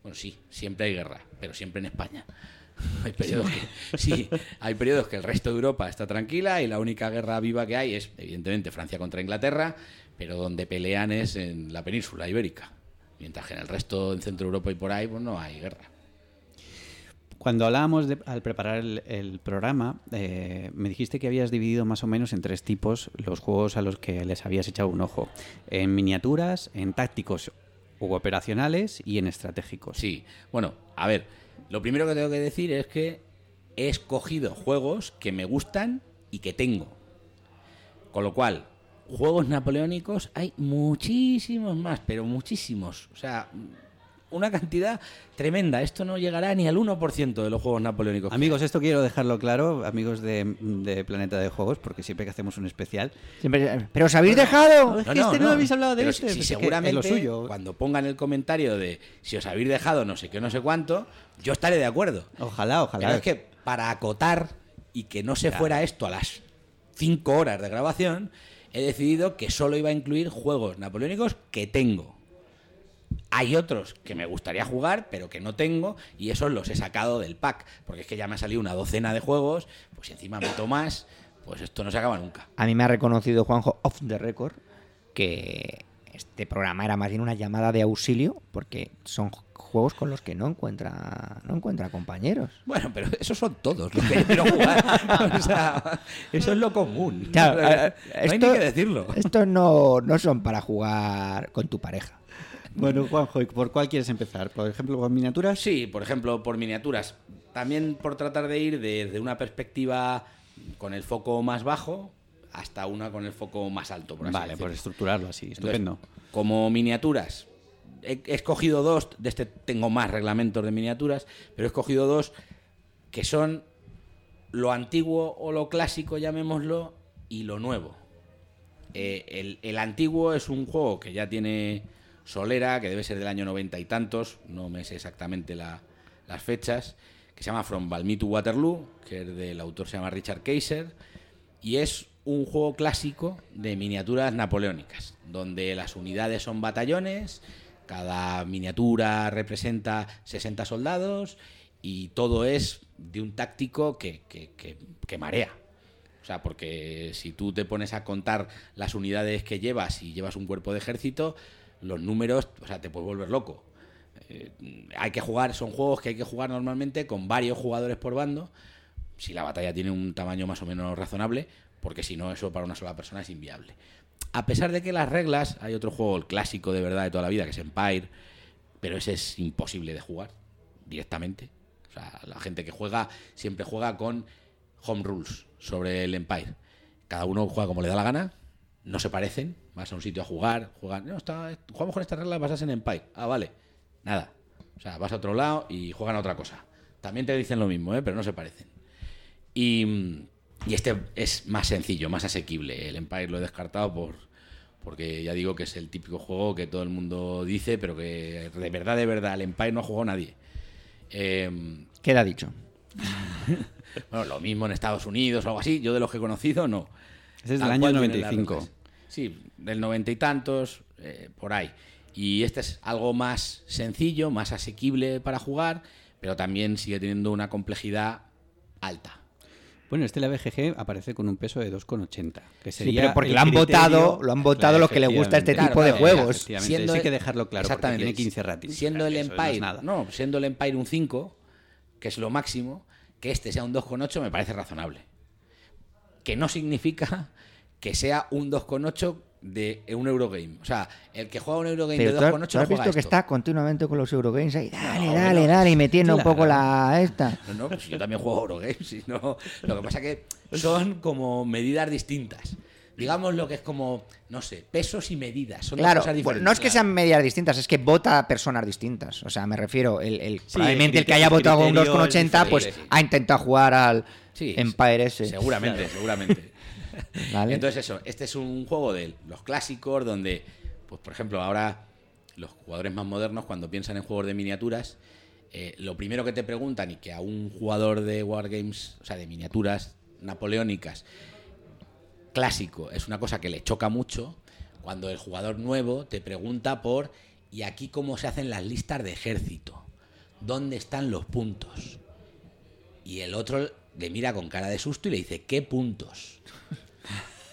Bueno, sí, siempre hay guerra, pero siempre en España. Hay periodos que, sí, hay periodos que el resto de Europa está tranquila y la única guerra viva que hay es, evidentemente, Francia contra Inglaterra, pero donde pelean es en la península ibérica. Mientras que en el resto, en Centro Europa y por ahí, pues no hay guerra. Cuando hablábamos de- al preparar el, programa, eh, me dijiste que habías dividido más o menos en tres tipos los juegos a los que les habías echado un ojo. En miniaturas, en tácticos u operacionales y en estratégicos. Sí, bueno, a ver, lo primero que tengo que decir es que he escogido juegos que me gustan y que tengo. Con lo cual, juegos napoleónicos hay muchísimos más, pero muchísimos. O sea, una cantidad tremenda. Esto no llegará ni al 1% de los juegos napoleónicos. Amigos, esto quiero dejarlo claro, amigos de, de Planeta de Juegos, porque siempre que hacemos un especial... Siempre- pero os habéis dejado. es que este no habéis hablado de Pero este, si- seguramente es lo suyo. cuando pongan el comentario de si os habéis dejado no sé qué, no sé cuánto, yo estaré de acuerdo. Ojalá, ojalá. Pero es que para acotar y que no se fuera esto a las 5 horas de grabación, he decidido que solo iba a incluir juegos napoleónicos que tengo. Hay otros que me gustaría jugar, pero que no tengo, y esos los he sacado del pack, porque es que ya me ha salido una docena de juegos, pues si encima meto más, pues esto no se acaba nunca. A mí me ha reconocido Juanjo off the record que este programa era más bien una llamada de auxilio porque son juegos con los que no encuentra no encuentra compañeros. Bueno, pero esos son todos los que quiero jugar. O sea, eso es lo común. Claro, no hay eh, ni esto- que decirlo. Estos no, no son para jugar con tu pareja. Bueno, Juanjo, ¿y ¿por cuál quieres empezar? Por ejemplo, con miniaturas. Sí, por ejemplo, por miniaturas. También por tratar de ir desde una perspectiva con el foco más bajo hasta una con el foco más alto. Por así Vale, decirlo. por estructurarlo así, Entonces, estupendo. como miniaturas, he, he escogido dos, de este tengo más reglamentos de miniaturas, pero he escogido dos que son lo antiguo o lo clásico, llamémoslo, y lo nuevo. Eh, el, el antiguo es un juego que ya tiene solera, que debe ser del año noventa y tantos, no me sé exactamente la- las fechas, que se llama From Valmy to Waterloo, que es del autor se llama Richard Kaiser, y es un juego clásico de miniaturas napoleónicas, donde las unidades son batallones, cada miniatura representa 60 soldados y todo es de un táctico que, que- que- que marea. O sea, porque si tú te pones a contar las unidades que llevas y llevas un cuerpo de ejército, los números, o sea, te puedes volver loco. Eh, hay que jugar, son juegos que hay que jugar normalmente con varios jugadores por bando, si la batalla tiene un tamaño más o menos razonable, porque si no, eso para una sola persona es inviable. A pesar de que las reglas, hay otro juego, el clásico de verdad de toda la vida, que es Empire, pero ese es imposible de jugar directamente. O sea, la gente que juega siempre juega con home rules sobre el Empire. Cada uno juega como le da la gana, no se parecen, vas a un sitio a jugar, juegan, no, está, jugamos con estas reglas basadas en Empire. Ah, vale. Nada. O sea, vas a otro lado y juegan a otra cosa. También te dicen lo mismo, ¿eh? pero no se parecen. Y, y este es más sencillo, más asequible. El Empire lo he descartado por porque ya digo que es el típico juego que todo el mundo dice, pero que de verdad, de verdad, el Empire no ha jugado nadie. Eh, Queda dicho. bueno, lo mismo en Estados Unidos o algo así. Yo de los que he conocido, no. Ese es del año cual vienen las 95. Sí, del noventa y tantos, eh, por ahí. Y este es algo más sencillo, más asequible para jugar, pero también sigue teniendo una complejidad alta. Bueno, este la BGG aparece con un peso de 2,80. Que Sí, sería pero porque lo han criterio- votado, lo han votado los que le gusta este tipo de Claro, juegos. Siendo hay el- que dejarlo claro, Exactamente. tiene 15 ratings. Siendo el no Empire, nada. no, siendo el Empire un 5, que es lo máximo, que este sea un 2,8 me parece razonable. Que no significa que sea un 2,8 de un Eurogame. O sea, el que juega un Eurogame Pero de tú has, 2,8 tú no has visto que esto. está continuamente con los Eurogames ahí. Dale, No, dale, bueno, dale, y metiendo un poco la esta. No, no, pues yo también juego Eurogames. y no- lo que pasa que son como medidas distintas. Digamos lo que es como, no sé, pesos y medidas. Son Claro, cosas diferentes. no es que sean medias distintas, es que vota a personas distintas. O sea, me refiero, el, el- Sí, probablemente el el que haya votado un criterio es 2,80 pues ha intentado jugar al Sí, Empire ese. Seguramente, seguramente. ¿vale? Entonces eso, este es un juego de los clásicos donde, pues por ejemplo, ahora los jugadores más modernos cuando piensan en juegos de miniaturas eh, lo primero que te preguntan y que a un jugador de Wargames, o sea, de miniaturas napoleónicas, clásico, es una cosa que le choca mucho, cuando el jugador nuevo te pregunta por, ¿y aquí cómo se hacen las listas de ejército? ¿Dónde están los puntos? Y el otro le mira con cara de susto y le dice, ¿qué puntos?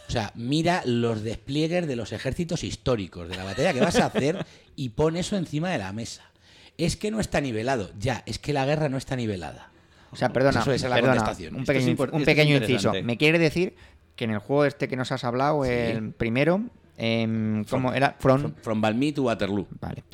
O sea, mira los despliegues de los ejércitos históricos de la batalla que vas a hacer y pon eso encima de la mesa. Es que no está nivelado. Ya, es que la guerra no está nivelada. O sea, perdona, Eso es la perdona, contestación. un es pequeño, un pequeño inciso. Me quiere decir que en el juego este que nos has hablado, el primero, em, ¿cómo era? From, From, from Valmy to Waterloo. Vale.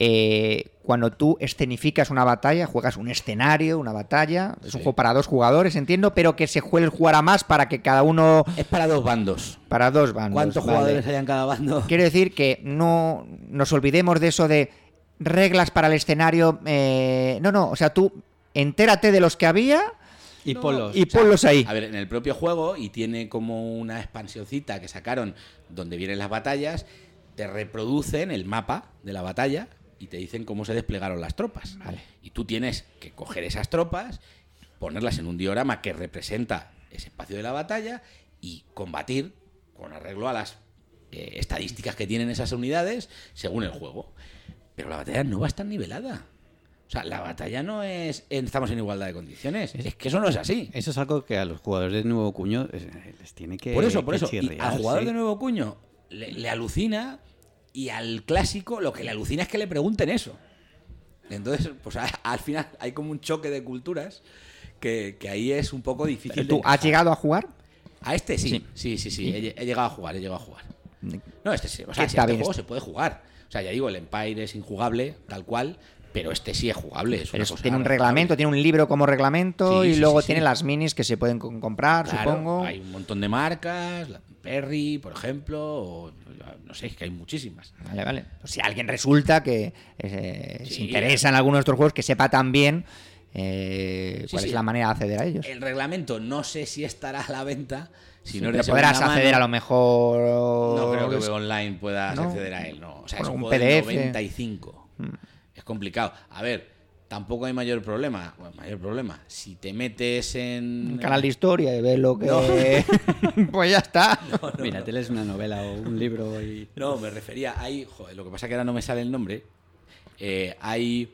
Eh, cuando tú escenificas una batalla, juegas un escenario, una batalla, es un juego para dos jugadores, entiendo, pero que se juegue jugar a más para que cada uno, Es para dos bandos. para dos bandos. ¿Cuántos vale. jugadores hay en cada bando? Quiero decir que no nos olvidemos de eso de reglas para el escenario. eh, no, no, o sea, tú entérate de los que había Y No, polos. y ponlos ahí. A ver, en el propio juego, y tiene como una expansioncita que sacaron donde vienen las batallas, te reproducen el mapa de la batalla y te dicen cómo se desplegaron las tropas. Vale. Y tú tienes que coger esas tropas, ponerlas en un diorama que representa ese espacio de la batalla y combatir con arreglo a las eh, estadísticas que tienen esas unidades según el juego. Pero la batalla no va a estar nivelada. O sea, la batalla no es en- estamos en igualdad de condiciones. Es que eso no es así. Eso es algo que a los jugadores de nuevo cuño eh, les tiene que Por eso, por eso. Y al jugador sí. de nuevo cuño le, le alucina y al clásico lo que le alucina es que le pregunten eso. Entonces, pues a- al final hay como un choque de culturas que, que ahí es un poco difícil. de ¿Tú has llegado a jugar? A este sí, Sí. sí, sí, sí. He, he llegado a jugar, he llegado a jugar. No, este sí. O sea, si este juego este. se puede jugar. O sea, ya digo, el Empire es injugable, tal cual, pero este sí es jugable. Es Pero una es- cosa tiene un reglamento, tiene un libro como reglamento Sí, y sí, luego sí, tiene las minis que se pueden com- comprar, Claro, supongo. Hay un montón de marcas, la Perry, por ejemplo, o no sé, es que hay muchísimas. Vale, vale. Pues si alguien resulta que eh, se interesa en alguno de estos juegos, que sepa también eh, cuál es la manera de acceder a ellos. El reglamento no sé si estará a la venta. Si Sí, no pero podrás acceder a lo mejor. No creo que online puedas ¿no? acceder a él, no. O sea, es un, un PDF. 95. Es complicado. A ver, tampoco hay mayor problema. Bueno, mayor problema. Si te metes en. un canal de historia y ves lo que. pues ya está. Mira, te lees una novela o un libro y... No, me refería. Hay, joder, lo que pasa que ahora no me sale el nombre. Eh, hay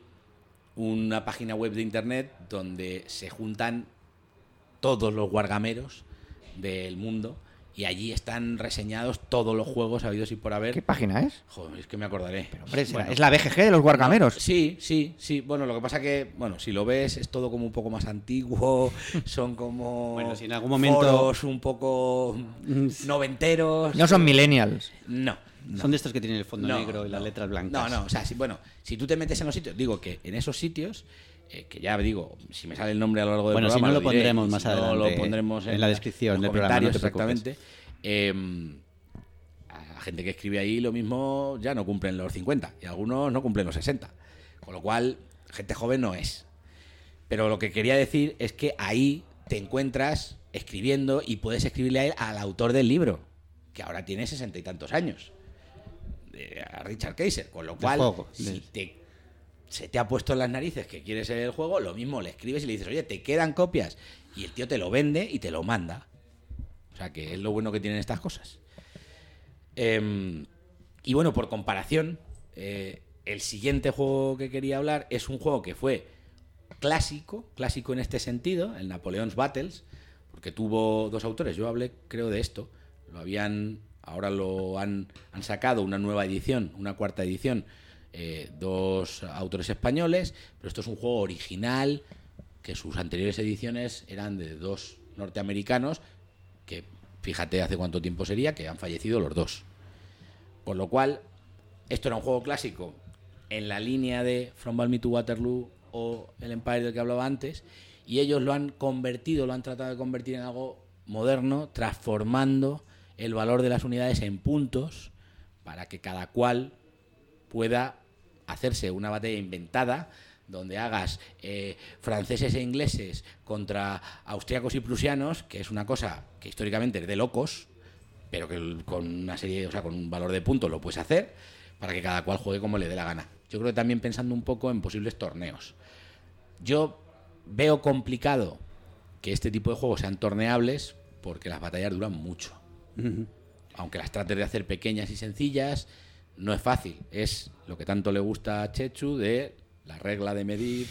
una página web de internet donde se juntan todos los guargameros del mundo y allí están reseñados todos los juegos habidos y por haber. ¿Qué página es? Joder, es que me acordaré. Hombre, es, Bueno, es la BGG de los guargameros. no, sí, sí, sí. Bueno, lo que pasa que, bueno, si lo ves es todo como un poco más antiguo, son como Bueno, si en algún momento- foros un poco noventeros. No son millennials. No, no. Son de estos que tienen el fondo No, negro y las no. letras blancas. No, no, o sea, si, bueno, si tú te metes en los sitios, digo que en esos sitios, eh, que ya digo, si me sale el nombre a lo largo del Bueno, si programa, no lo diré, pondremos más si no adelante lo pondremos en la descripción del programa, no te exactamente. Eh, a la gente que escribe ahí lo mismo ya no cumplen los 50 y algunos no cumplen los 60. Con lo cual, gente joven no es. Pero lo que quería decir es que ahí te encuentras escribiendo y puedes escribirle a él al autor del libro, que ahora tiene sesenta y tantos años, a Richard Kaiser. Con lo cual, si te- se te ha puesto en las narices que quieres el juego, lo mismo le escribes y le dices, oye, te quedan copias. Y el tío te lo vende y te lo manda. O sea, que es lo bueno que tienen estas cosas. Em, y bueno, por comparación, eh, el siguiente juego que quería hablar es un juego que fue clásico, clásico en este sentido, el Napoleon's Battles, porque tuvo dos autores. Yo hablé, creo, de esto. Lo habían, ahora lo han, han sacado una nueva edición, una cuarta edición, eh, dos autores españoles, pero esto es un juego original, que sus anteriores ediciones eran de dos norteamericanos, que fíjate hace cuánto tiempo sería, que han fallecido los dos. Con lo cual, esto era un juego clásico en la línea de From Valmy to Waterloo o el Empire del que hablaba antes, y ellos lo han convertido, lo han tratado de convertir en algo moderno, transformando el valor de las unidades en puntos para que cada cual pueda hacerse una batalla inventada donde hagas eh, franceses e ingleses contra austriacos y prusianos, que es una cosa que históricamente es de locos, pero que con una serie, o sea, con un valor de puntos lo puedes hacer para que cada cual juegue como le dé la gana. yo creo que también pensando un poco en posibles torneos. Yo veo complicado que este tipo de juegos sean torneables porque las batallas duran mucho. Aunque las trates de hacer pequeñas y sencillas, no es fácil. Es lo que tanto le gusta a Chechu de la regla de medir.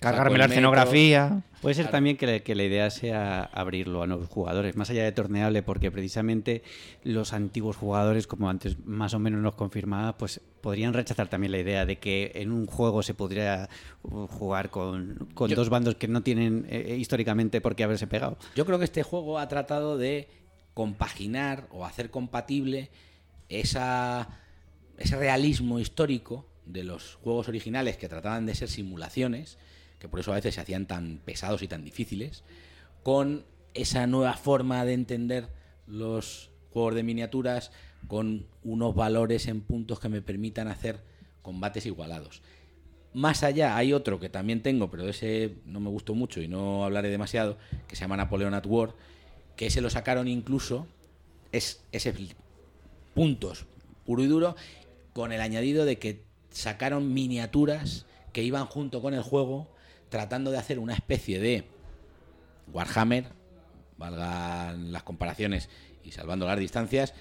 Cargarme la escenografía. Puede ser también que la, que la, idea sea abrirlo a nuevos jugadores, más allá de torneable, porque precisamente los antiguos jugadores, como antes más o menos nos confirmaba, pues podrían rechazar también la idea de que en un juego se podría jugar con, con yo, dos bandos que no tienen eh, históricamente por qué haberse pegado. Yo creo que este juego ha tratado de compaginar o hacer compatible esa, ese realismo histórico de los juegos originales que trataban de ser simulaciones que por eso a veces se hacían tan pesados y tan difíciles, con esa nueva forma de entender los juegos de miniaturas, con unos valores en puntos que me permitan hacer combates igualados. Más allá hay otro que también tengo, pero ese no me gustó mucho y no hablaré demasiado, que se llama Napoleon at War, que ese lo sacaron incluso, es ese puntos puro y duro, con el añadido de que sacaron miniaturas que iban junto con el juego tratando de hacer una especie de Warhammer, valgan las comparaciones y salvando las distancias,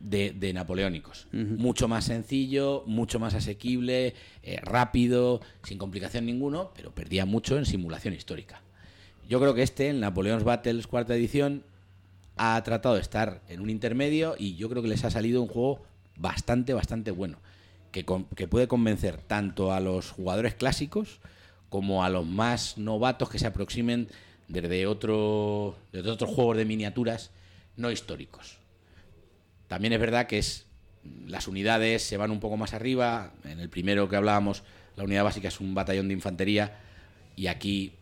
de, de napoleónicos. Uh -huh. Mucho más sencillo, mucho más asequible, eh, rápido, sin complicación ninguno, pero perdía mucho en simulación histórica. Yo creo que este, el Napoleon's Battles cuarta edición, ha tratado de estar en un intermedio y yo creo que les ha salido un juego bastante, bastante bueno. Que, con, que puede convencer tanto a los jugadores clásicos como a los más novatos que se aproximen desde, otro, desde otros juegos de miniaturas no históricos. También es verdad que es, las unidades se van un poco más arriba. En el primero que hablábamos, la unidad básica es un batallón de infantería y aquí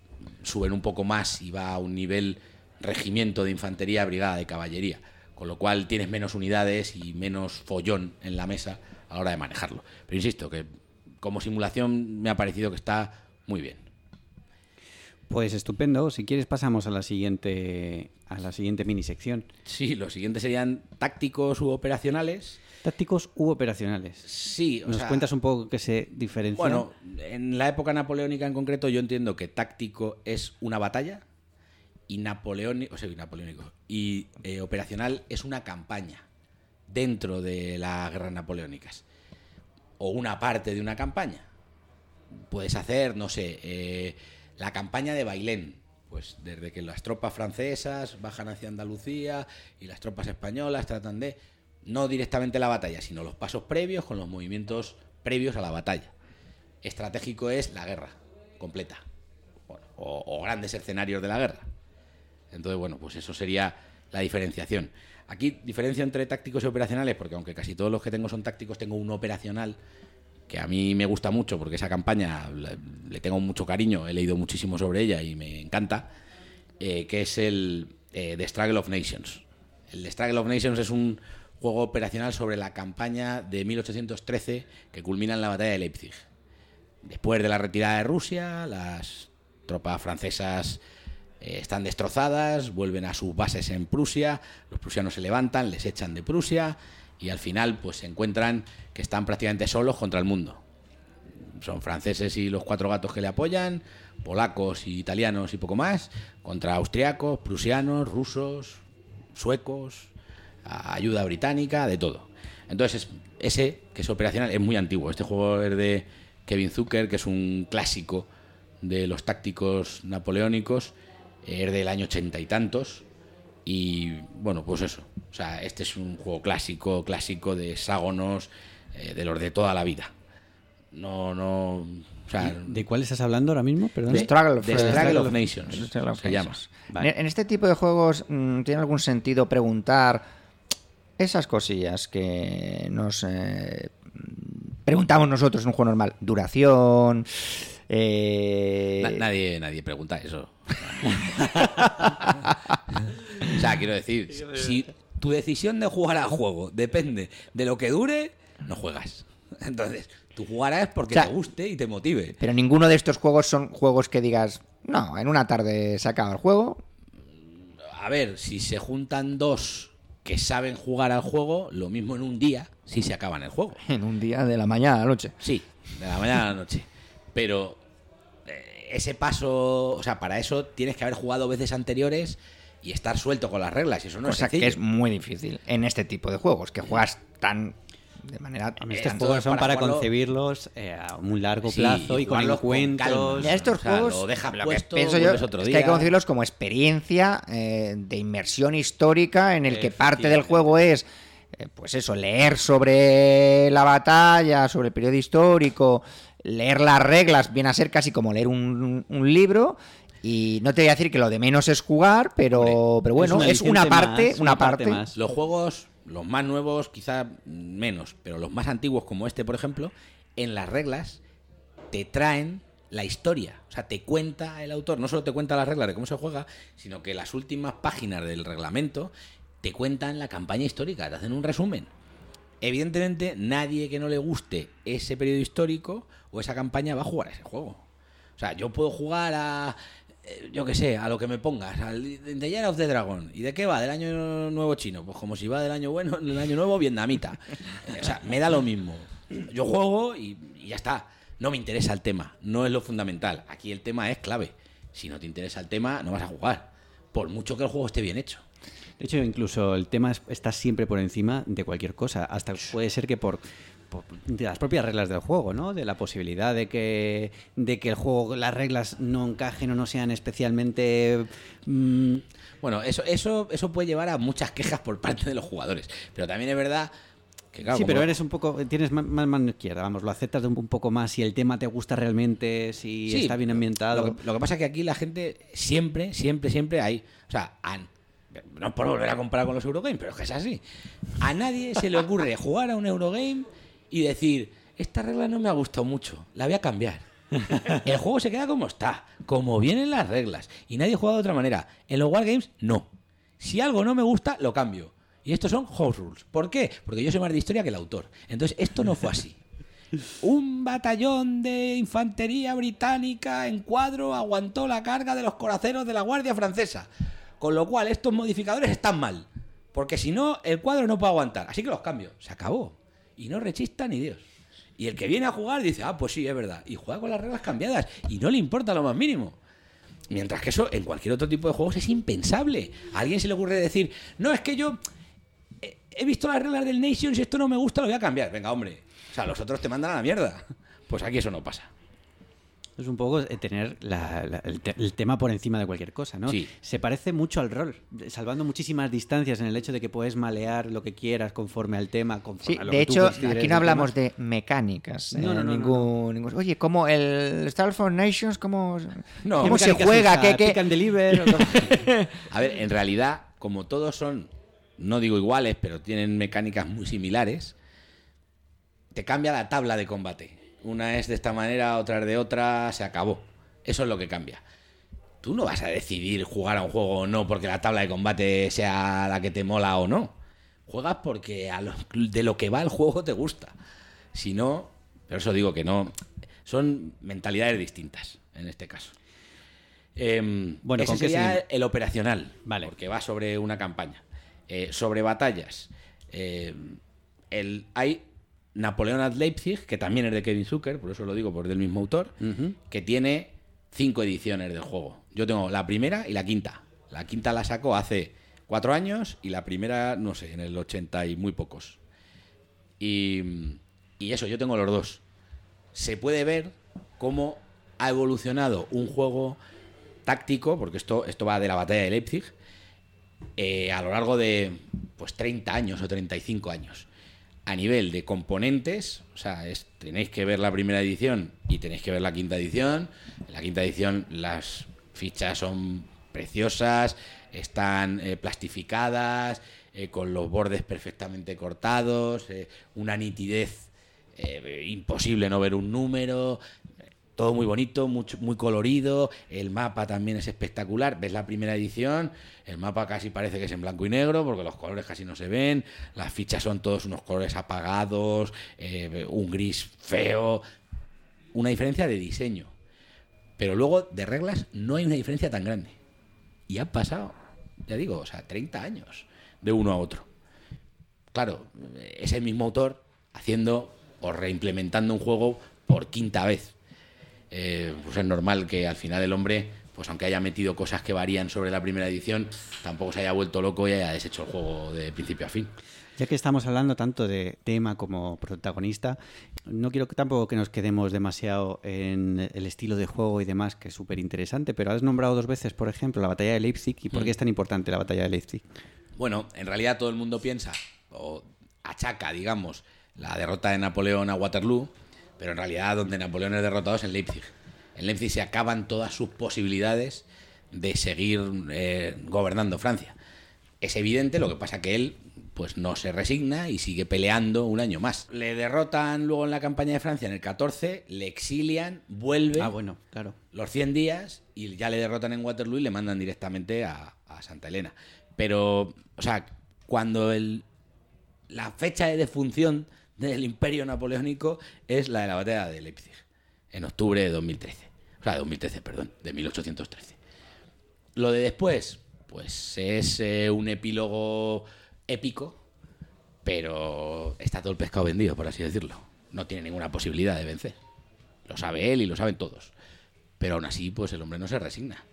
suben un poco más y va a un nivel regimiento de infantería, brigada de caballería. Con lo cual tienes menos unidades y menos follón en la mesa a la hora de manejarlo. Pero insisto, que como simulación me ha parecido que está muy bien. Pues estupendo. Si quieres pasamos a la siguiente a la siguiente mini sección. Sí, los siguientes serían tácticos u operacionales. Tácticos u operacionales. Sí. ¿Nos sea, cuentas un poco qué se diferencia? Bueno, en la época napoleónica en concreto yo entiendo que táctico es una batalla y napoleónico, o sea, napoleónico y eh, operacional es una campaña dentro de las guerras napoleónicas o una parte de una campaña. Puedes hacer, no sé, eh, la campaña de Bailén, pues desde que las tropas francesas bajan hacia Andalucía y las tropas españolas tratan de no directamente la batalla, sino los pasos previos con los movimientos previos a la batalla. Estratégico es la guerra completa o, grandes escenarios de la guerra. Entonces, bueno, pues eso sería la diferenciación. Aquí diferencia entre tácticos y operacionales, porque aunque casi todos los que tengo son tácticos, tengo un operacional que a mí me gusta mucho porque esa campaña le tengo mucho cariño, he leído muchísimo sobre ella y me encanta, eh, que es el eh, The Struggle of Nations. El The Struggle of Nations es un juego operacional sobre la campaña de 1813 que culmina en la batalla de Leipzig. Después de la retirada de Rusia, las tropas francesas eh, están destrozadas, vuelven a sus bases en Prusia, los prusianos se levantan, les echan de Prusia y al final pues se encuentran que están prácticamente solos contra el mundo. Son franceses y los cuatro gatos que le apoyan, polacos y italianos y poco más, contra austriacos, prusianos, rusos, suecos, ayuda británica, de todo. Entonces, ese, que es operacional, es muy antiguo. Este juego es de Kevin Zucker, que es un clásico de los tácticos napoleónicos, es del año ochenta y tantos, y bueno, pues eso. O sea, este es un juego clásico, clásico de hexágonos, eh, de los de toda la vida. No, no. O sea, ¿De cuál estás hablando ahora mismo? Perdón. De Struggle, de Struggle of Nations. Struggle of se llama. Vale. En este tipo de juegos, ¿tiene algún sentido preguntar esas cosillas que nos eh, preguntamos nosotros en un juego normal? Duración. Eh... Na nadie, nadie pregunta eso. o sea, quiero decir, si tu decisión de jugar al juego depende de lo que dure, no juegas. Entonces, tú jugarás porque o sea, te guste y te motive. Pero ninguno de estos juegos son juegos que digas, no, en una tarde se acaba el juego. A ver, si se juntan dos que saben jugar al juego lo mismo en un día si se acaban el juego. En un día de la mañana a la noche. Sí, de la mañana a la noche. Pero ese paso, o sea, para eso tienes que haber jugado veces anteriores y estar suelto con las reglas. Y eso no o es sea que es muy difícil en este tipo de juegos, que juegas tan de manera... Estos Eh, juegos entonces, son para para, jugarlo- concebirlos eh, a un largo Sí, plazo y con con encuentros. Ya estos O sea, juegos, lo dejas que puesto, pienso yo, vuelves otro es que hay que concebirlos como experiencia eh, de inmersión histórica en el que parte del juego es, eh, pues eso, leer sobre la batalla, sobre el periodo histórico, leer las reglas, viene a ser casi como leer un, un libro. Y no te voy a decir que lo de menos es jugar, pero, pero bueno, es, una parte, más, una parte. más. Los juegos, los más nuevos, quizá menos, pero los más antiguos, como este, por ejemplo, en las reglas te traen la historia. O sea, te cuenta el autor, no solo te cuenta las reglas de cómo se juega, sino que las últimas páginas del reglamento te cuentan la campaña histórica, te hacen un resumen. Evidentemente, nadie que no le guste ese periodo histórico o esa campaña va a jugar a ese juego. O sea, yo puedo jugar a, eh, yo qué sé, a lo que me pongas, al The Year of the Dragon. ¿Y de qué va? ¿Del año nuevo chino? Pues como si va del año bueno, del año nuevo vietnamita. O sea, me da lo mismo. Yo juego y ya está. No me interesa el tema, no es lo fundamental. Aquí el tema es clave. Si no te interesa el tema, no vas a jugar. Por mucho que el juego esté bien hecho. De hecho, incluso el tema es- está siempre por encima de cualquier cosa. Hasta puede ser que por, por- de las propias reglas del juego, ¿no? De la posibilidad de que, de que el juego, las reglas no encajen o no sean especialmente. mm, Bueno, eso, eso, eso puede llevar a muchas quejas por parte de los jugadores. Pero también es verdad que, claro, sí, pero eres un poco. Tienes más, mano izquierda, vamos, lo aceptas de un, un poco más si el tema te gusta realmente, si Sí, está bien ambientado. Lo que, lo que pasa es que aquí la gente siempre, siempre, siempre hay. O sea, a- no por volver a comparar con los Eurogames, pero es que es así. A nadie se le ocurre jugar a un Eurogame y decir, esta regla no me ha gustado mucho, la voy a cambiar. El juego se queda como está, como vienen las reglas, y nadie juega de otra manera. En los Wargames, no. Si algo no me gusta, lo cambio. Y estos son house rules. ¿Por qué? Porque yo soy más de historia que el autor. Entonces, esto no fue así. Un batallón de infantería británica en cuadro aguantó la carga de los coraceros de la Guardia Francesa. Con lo cual, estos modificadores están mal. Porque si no, el cuadro no puede aguantar. Así que los cambio. Se acabó. Y no rechista ni Dios. Y el que viene a jugar dice, ah, pues sí, es verdad. Y juega con las reglas cambiadas. Y no le importa lo más mínimo. Mientras que eso en cualquier otro tipo de juegos es impensable. A alguien se le ocurre decir, no, es que yo he- he visto las reglas del Nations y esto no me gusta, lo voy a cambiar. Venga, hombre. O sea, los otros te mandan a la mierda. Pues aquí eso no pasa. Es un poco eh, tener la- la- el, te- el tema por encima de cualquier cosa, ¿no? Sí. Se parece mucho al rol, salvando muchísimas distancias en el hecho de que puedes malear lo que quieras conforme al tema. Conforme Sí, a lo de que tú hecho, aquí no hablamos de mecánicas. No, eh, no, no, ningún, ningún- Oye, ¿cómo el Star for Nations, cómo, No. cómo ¿Qué se juega? usa? ¿Qué, qué- Pick and deliver? A ver, en realidad, como todos son, no digo iguales, pero tienen mecánicas muy similares, te cambia la tabla de combate. Una es de esta manera, otra es de otra, se acabó. Eso es lo que cambia. Tú no vas a decidir jugar a un juego o no porque la tabla de combate sea la que te mola o no. Juegas porque a lo- de lo que va el juego te gusta. Si no, pero eso digo que no. Son mentalidades distintas en este caso. Em, Bueno, ese ¿con qué sería seguimos? el operacional, Vale. porque va sobre una campaña. Eh, sobre batallas, eh, el, hay Napoleón at Leipzig, que también es de Kevin Zucker, por eso lo digo, por del mismo autor, que tiene cinco ediciones del juego. Yo tengo la primera y la quinta. La quinta la sacó hace cuatro años y la primera, no sé, en el 80 y muy pocos. Y, y eso, yo tengo los dos. Se puede ver cómo ha evolucionado un juego táctico, porque esto, esto va de la batalla de Leipzig, eh, a lo largo de pues 30 años o 35 años. A nivel de componentes, o sea, es- tenéis que ver la primera edición y tenéis que ver la quinta edición. En la quinta edición las fichas son preciosas, están eh, plastificadas, eh, con los bordes perfectamente cortados, eh, una nitidez imposible no ver un número, todo muy bonito, mucho, muy colorido, el mapa también es espectacular, ves la primera edición, el mapa casi parece que es en blanco y negro porque los colores casi no se ven, las fichas son todos unos colores apagados, eh, un gris feo, una diferencia de diseño, pero luego de reglas no hay una diferencia tan grande. Y han pasado, ya digo, o sea, 30 años de uno a otro. claro, es el mismo autor haciendo o reimplementando un juego por quinta vez. Eh, pues es normal que al final el hombre, pues aunque haya metido cosas que varían sobre la primera edición, tampoco se haya vuelto loco y haya deshecho el juego de principio a fin. Ya que estamos hablando tanto de tema como protagonista, no quiero que tampoco que nos quedemos demasiado en el estilo de juego y demás, que es súper interesante, pero has nombrado dos veces, por ejemplo, la batalla de Leipzig. ¿Y por qué es tan importante la batalla de Leipzig? Bueno, en realidad todo el mundo piensa, o achaca, digamos, la derrota de Napoleón a Waterloo, pero en realidad donde Napoleón es derrotado es en Leipzig. En Leipzig se acaban todas sus posibilidades de seguir eh, gobernando Francia. Es evidente, lo que pasa que él pues no se resigna y sigue peleando un año más. Le derrotan luego en la campaña de Francia en el 14, le exilian, vuelve Ah, bueno, claro. los 100 días y ya le derrotan en Waterloo y le mandan directamente a, a Santa Elena. Pero, o sea, cuando el, la fecha de defunción del imperio napoleónico es la de la batalla de Leipzig, en octubre de 2013. O sea, de 2013, perdón, de 1813. Lo de después, pues es eh, un epílogo épico, pero está todo el pescado vendido, por así decirlo. No tiene ninguna posibilidad de vencer. Lo sabe él y lo saben todos. Pero aún así, pues el hombre no se resigna.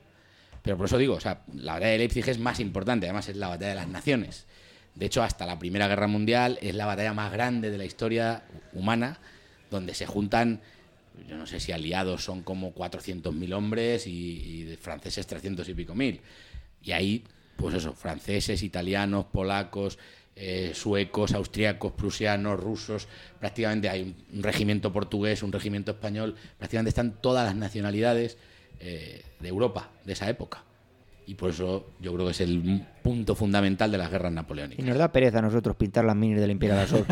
Pero por eso digo, o sea, la batalla de Leipzig es más importante, además es la batalla de las naciones. De hecho, hasta la Primera Guerra Mundial es la batalla más grande de la historia humana, donde se juntan, yo no sé si aliados son como 400.000 hombres y, franceses 300 y pico mil. Y ahí, pues eso, franceses, italianos, polacos, eh, suecos, austriacos, prusianos, rusos, prácticamente hay un, un, regimiento portugués, un regimiento español, prácticamente están todas las nacionalidades eh, de Europa de esa época. Y por eso yo creo que es el punto fundamental de las guerras Y napoleónicas. nos da pereza a nosotros pintar las minis del Imperio del Sol.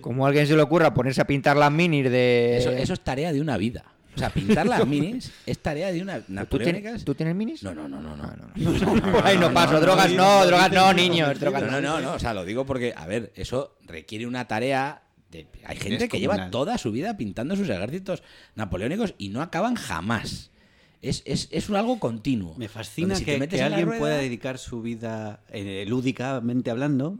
Como a alguien se le ocurra ponerse a pintar las minis de... Eso, eso es tarea de una vida. O sea, pintar las minis es tarea de una... ¿Tú, tienes, ¿Napoleónicas? ¿Tú tienes minis? No, no, no, no. no. Ah, no. Por ahí no paso. Drogas no, drogas no, niños. Drogas No, no, no. o sea, lo digo porque, a ver, eso requiere una tarea. De, hay gente que lleva toda su vida pintando sus ejércitos napoleónicos y no acaban jamás. Es, es, es un algo continuo. Me fascina si que, alguien rueda- pueda dedicar su vida eh, lúdicamente hablando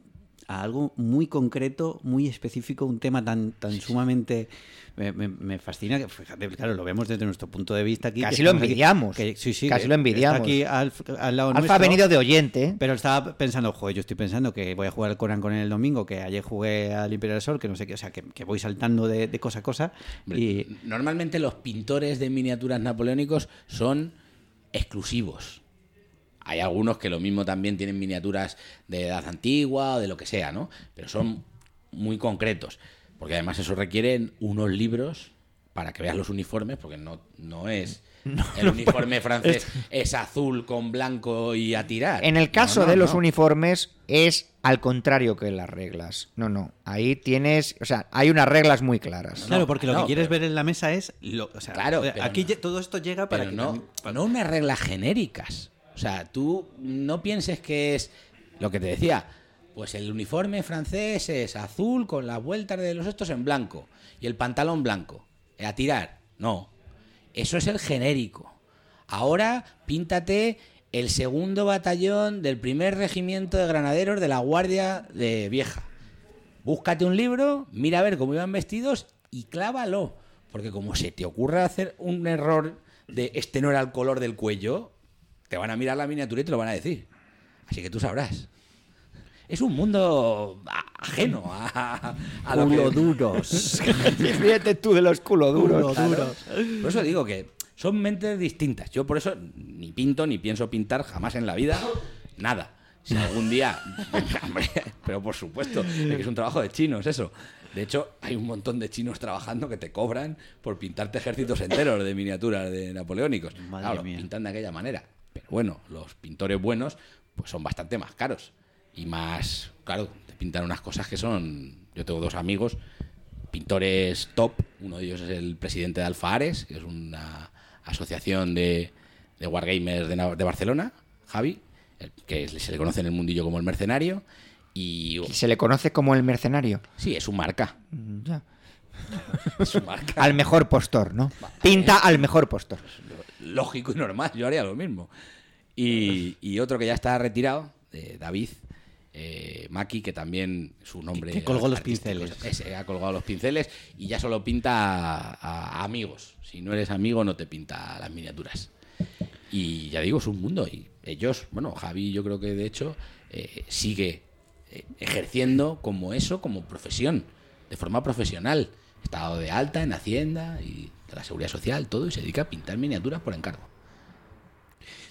a algo muy concreto, muy específico, un tema tan, tan sumamente... Me, me- me fascina, que, fíjate, claro, lo vemos desde nuestro punto de vista aquí. Casi que lo aquí- envidiamos. que- sí, sí, Casi que lo envidiamos. Está aquí al, al lado Alfa ha venido de oyente. Pero estaba pensando, joder, yo estoy pensando que voy a jugar al Conan con él el domingo, que ayer jugué al Imperio del Sol, que no sé qué, o sea, que, que voy saltando de, de cosa a cosa. Y Normalmente los pintores de miniaturas napoleónicos son exclusivos. Hay algunos que lo mismo también tienen miniaturas de edad antigua o de lo que sea, ¿no? Pero son muy concretos. Porque además eso requiere unos libros para que veas los uniformes, porque no, no es... el uniforme francés es azul con blanco y a tirar. En el caso No, no, de los uniformes es al contrario que las reglas. No, no. Ahí tienes, o sea, hay unas reglas muy claras. claro, porque lo no, que quieres pero- ver en la mesa es... Lo, o sea, Claro, eh, aquí todo esto llega para Pero que... no, también- no unas reglas genéricas. O sea, tú no pienses que es lo que te decía. Pues el uniforme francés es azul con las vueltas de los estos en blanco y el pantalón blanco. A tirar. No. Eso es el genérico. Ahora píntate el segundo batallón del primer regimiento de granaderos de la Guardia de Vieja. Búscate un libro, mira a ver cómo iban vestidos y clávalo. Porque como se te ocurra hacer un error de este no era el color del cuello, te van a mirar la miniatura y te lo van a decir. Así que tú sabrás. Es un mundo ajeno a, a lo que... duros. Fíjate tú de los culo duros. Por eso digo que son mentes distintas. Yo por eso ni pinto ni pienso pintar jamás en la vida nada. Si algún día, hombre, pero por supuesto, es que es un trabajo de chinos eso. De hecho, hay un montón de chinos trabajando que te cobran por pintarte ejércitos enteros de miniaturas de napoleónicos. Madre claro, mía. pintan de aquella manera. Pero bueno, los pintores buenos pues son bastante más caros. Y más, claro, te pintan unas cosas que son... Yo tengo dos amigos pintores top. Uno de ellos es el presidente de Alfa Ares, que es una asociación de, de wargamers de, de Barcelona, Javi, que se le conoce en el mundillo como el mercenario. Y se le conoce como el mercenario. sí, es su marca. Mm, ya. Su marca. Al mejor postor, ¿no? Pinta al mejor postor. Lógico y normal, yo haría lo mismo. Y, y otro que ya está retirado, eh, David, eh, Maki, que también su nombre. Que colgó los pinceles. ese, ha colgado los pinceles y ya solo pinta a, a amigos. Si no eres amigo, no te pinta las miniaturas. Y ya digo, es un mundo. Y ellos, bueno, Javi, yo creo que de hecho eh, sigue eh, ejerciendo como eso, como profesión, de forma profesional. Estado de alta en Hacienda y de la Seguridad Social, todo, y se dedica a pintar miniaturas por encargo.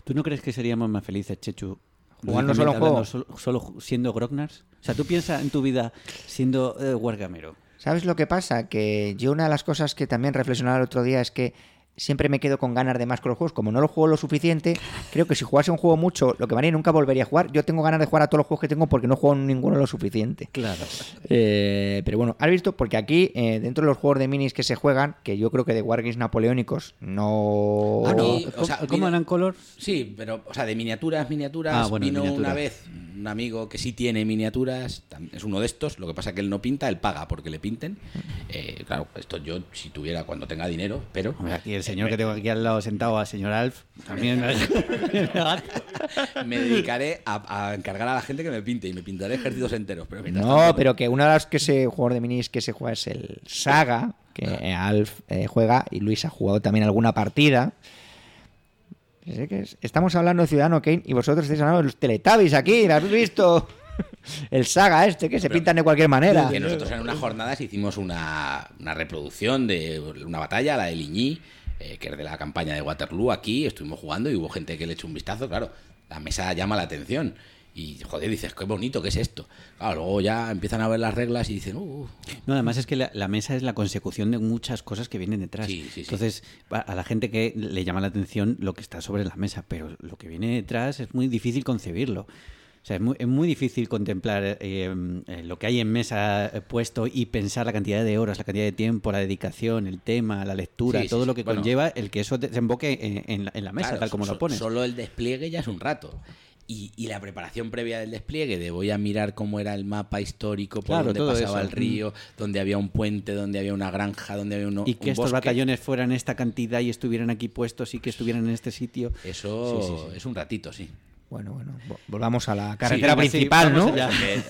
¿Tú no crees que seríamos más felices, Chechu? Jugando solo Solo, solo siendo Grognars. O sea, tú piensas en tu vida siendo eh, Wargamero. ¿Sabes lo que pasa? Que yo una de las cosas que también reflexionaba el otro día es que siempre me quedo con ganas de más con los juegos. Como no lo juego lo suficiente, creo que si jugase un juego mucho, lo que María nunca volvería a jugar. Yo tengo ganas de jugar a todos los juegos que tengo porque no juego ninguno lo suficiente. Claro. Eh, pero bueno, ¿has visto? Porque aquí, eh, dentro de los juegos de minis que se juegan, que yo creo que de Wargames napoleónicos no... Ah, no. ¿Cómo, o sea, cómo viene- eran color? Sí, pero, o sea, de miniaturas, miniaturas. Ah, bueno, vino miniatura. una vez un amigo que sí tiene miniaturas, es uno de estos. Lo que pasa que él no pinta, él paga porque le pinten. Eh, claro, esto yo, si tuviera, cuando tenga dinero, pero. Hombre, aquí el señor que tengo aquí al lado sentado, al señor Alf, también. me dedicaré a, a encargar a la gente que me pinte y me pintaré ejércitos enteros. Pero No, tanto, pero que una de las que se juegos de minis que se juega es el Saga, que eh, Alf eh, juega y Luis ha jugado también alguna partida. Estamos hablando de Ciudadano Kane y vosotros estáis hablando de los Teletubbies aquí, ¿lo habéis visto? El Saga este, que se pintan de cualquier manera. Que nosotros en unas jornadas hicimos una, una reproducción de una batalla, la de Ligny, eh, que es de la campaña de Waterloo aquí, estuvimos jugando y hubo gente que le echó un vistazo, claro, la mesa llama la atención. Y joder, dices, qué bonito, ¿qué es esto? Claro, luego ya empiezan a ver las reglas y dicen, uh, No, además es que la, la mesa es la consecución de muchas cosas que vienen detrás. Sí, sí, sí. Entonces, a la gente que le llama la atención lo que está sobre la mesa, pero lo que viene detrás es muy difícil concebirlo. O sea, es muy, es muy difícil contemplar eh, eh, lo que hay en mesa eh, puesto y pensar la cantidad de horas, la cantidad de tiempo, la dedicación, el tema, la lectura, Sí, todo sí. lo que Bueno. conlleva el que eso desemboque en, en la, en la mesa, Claro, tal como so- lo pones. Solo el despliegue ya es un rato. Y, y la preparación previa del despliegue, de voy a mirar cómo era el mapa histórico, por Claro, todo pasaba eso. el río, dónde había un puente, dónde había una granja, dónde había uno, y que un estos bosque. batallones fueran esta cantidad y estuvieran aquí puestos y que estuvieran en este sitio. Eso Sí, sí, sí. es un ratito, sí. Bueno, bueno, vo- volvamos a la carretera sí, principal, vamos ¿no?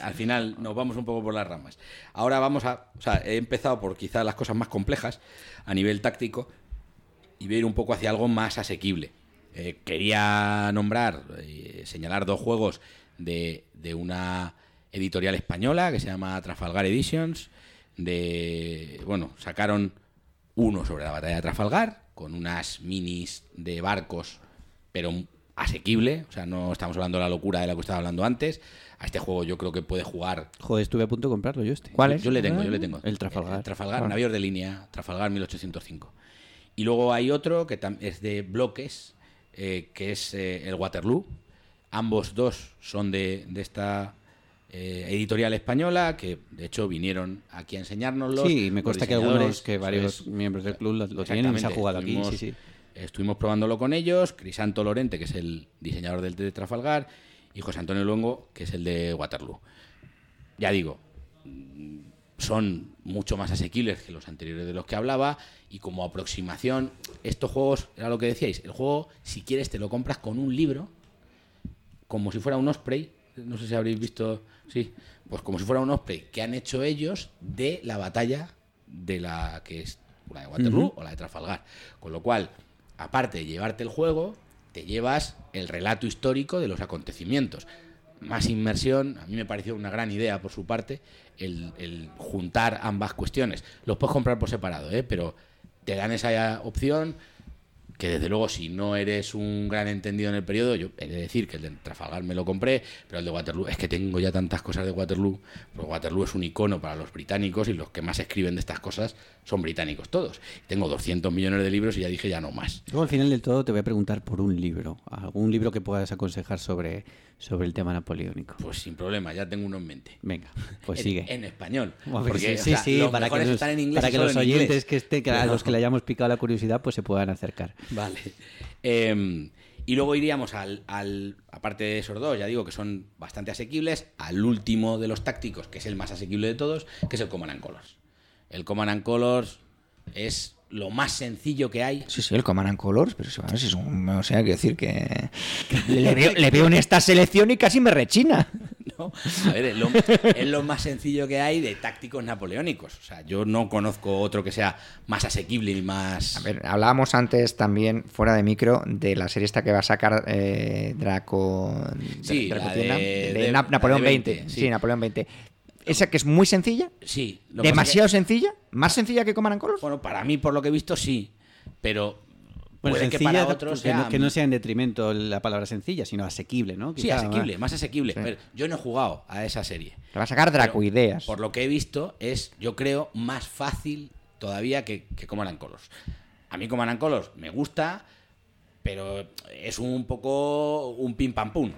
al final nos vamos un poco por las ramas. Ahora vamos a. O sea, he empezado por quizás las cosas más complejas a nivel táctico y voy a ir un poco hacia algo más asequible. Eh, quería nombrar, eh, señalar dos juegos de, de una editorial española que se llama Trafalgar Editions. De. Bueno, sacaron uno sobre la batalla de Trafalgar, con unas minis de barcos, pero asequible. O sea, no estamos hablando de la locura de la que estaba hablando antes. A este juego yo creo que puede jugar. Joder, estuve a punto de comprarlo yo este. ¿Cuál Yo- es? Yo le tengo, yo le tengo. El Trafalgar. El Trafalgar, Ah. navíos de línea, Trafalgar 1805. Y luego hay otro que es de bloques, eh, que es eh, el Waterloo. Ambos dos son de, de esta eh, editorial española, que de hecho vinieron aquí a enseñárnoslos. Sí, me consta que algunos, que varios es. miembros del club lo, lo tienen y se ha jugado aquí. Sí, sí. Estuvimos probándolo con ellos, Crisanto Lorente, que es el diseñador del de Trafalgar, y José Antonio Luengo, que es el de Waterloo. Ya digo, son mucho más asequibles que los anteriores de los que hablaba, y como aproximación, estos juegos, era lo que decíais, el juego, si quieres, te lo compras con un libro, como si fuera un Osprey, no sé si habréis visto, sí, pues como si fuera un Osprey que han hecho ellos de la batalla de la que es la de Waterloo o la de Trafalgar. Con lo cual, aparte de llevarte el juego, te llevas el relato histórico de los acontecimientos. Más inmersión, a mí me pareció una gran idea por su parte el, juntar ambas cuestiones. Los puedes comprar por separado, ¿eh? pero te dan esa opción que desde luego si no eres un gran entendido en el periodo, yo he de decir que el de Trafalgar me lo compré, pero el de Waterloo, es que tengo ya tantas cosas de Waterloo, porque Waterloo es un icono para los británicos y los que más escriben de estas cosas son británicos todos. Tengo 200 millones de libros y ya dije ya no más. Luego al final del todo te voy a preguntar por un libro, algún libro que puedas aconsejar sobre, sobre el tema napoleónico. Pues sin problema, ya tengo uno en mente. Venga, pues en, sigue. En español. Bueno, Porque, sí, o sea, sí, los para que los, están en inglés para que los inglés. oyentes que, esté, que a los que le hayamos picado la curiosidad pues se puedan acercar. Vale. Eh, y luego iríamos al, al, aparte de esos dos, ya digo que son bastante asequibles, al último de los tácticos, que es el más asequible de todos, que es el Command and Colors. El Command and Colors es lo más sencillo que hay. Sí, sí, el Command and Colors, pero eso, es un, o sea, quiero decir que le veo, le veo en esta selección y casi me rechina. No. A ver, es lo, es lo más sencillo que hay de tácticos napoleónicos. O sea, yo no conozco otro que sea más asequible y más... A ver, hablábamos antes también, fuera de micro, de la serie esta que va a sacar eh, Draco... Sí, Draco la de- Napoleón de 20. 20, sí. sí. Napoleón 20. Esa que es muy sencilla, Sí. lo que pasa demasiado que- sencilla, más sencilla que Command and Colors. bueno, para mí, por lo que he visto, sí. Pero Bueno, puede que sencilla, para otros que, no, sea... que no sea en detrimento la palabra sencilla, sino asequible, ¿no? Sí, asequible, más asequible. Sí. Ver, yo no he jugado a esa serie. Le va a sacar Draco Pero, Ideas. Por lo que he visto, es, yo creo, más fácil todavía que, que Command and Colors. A mí Command and Colors me gusta, pero es un poco un pim pam pum.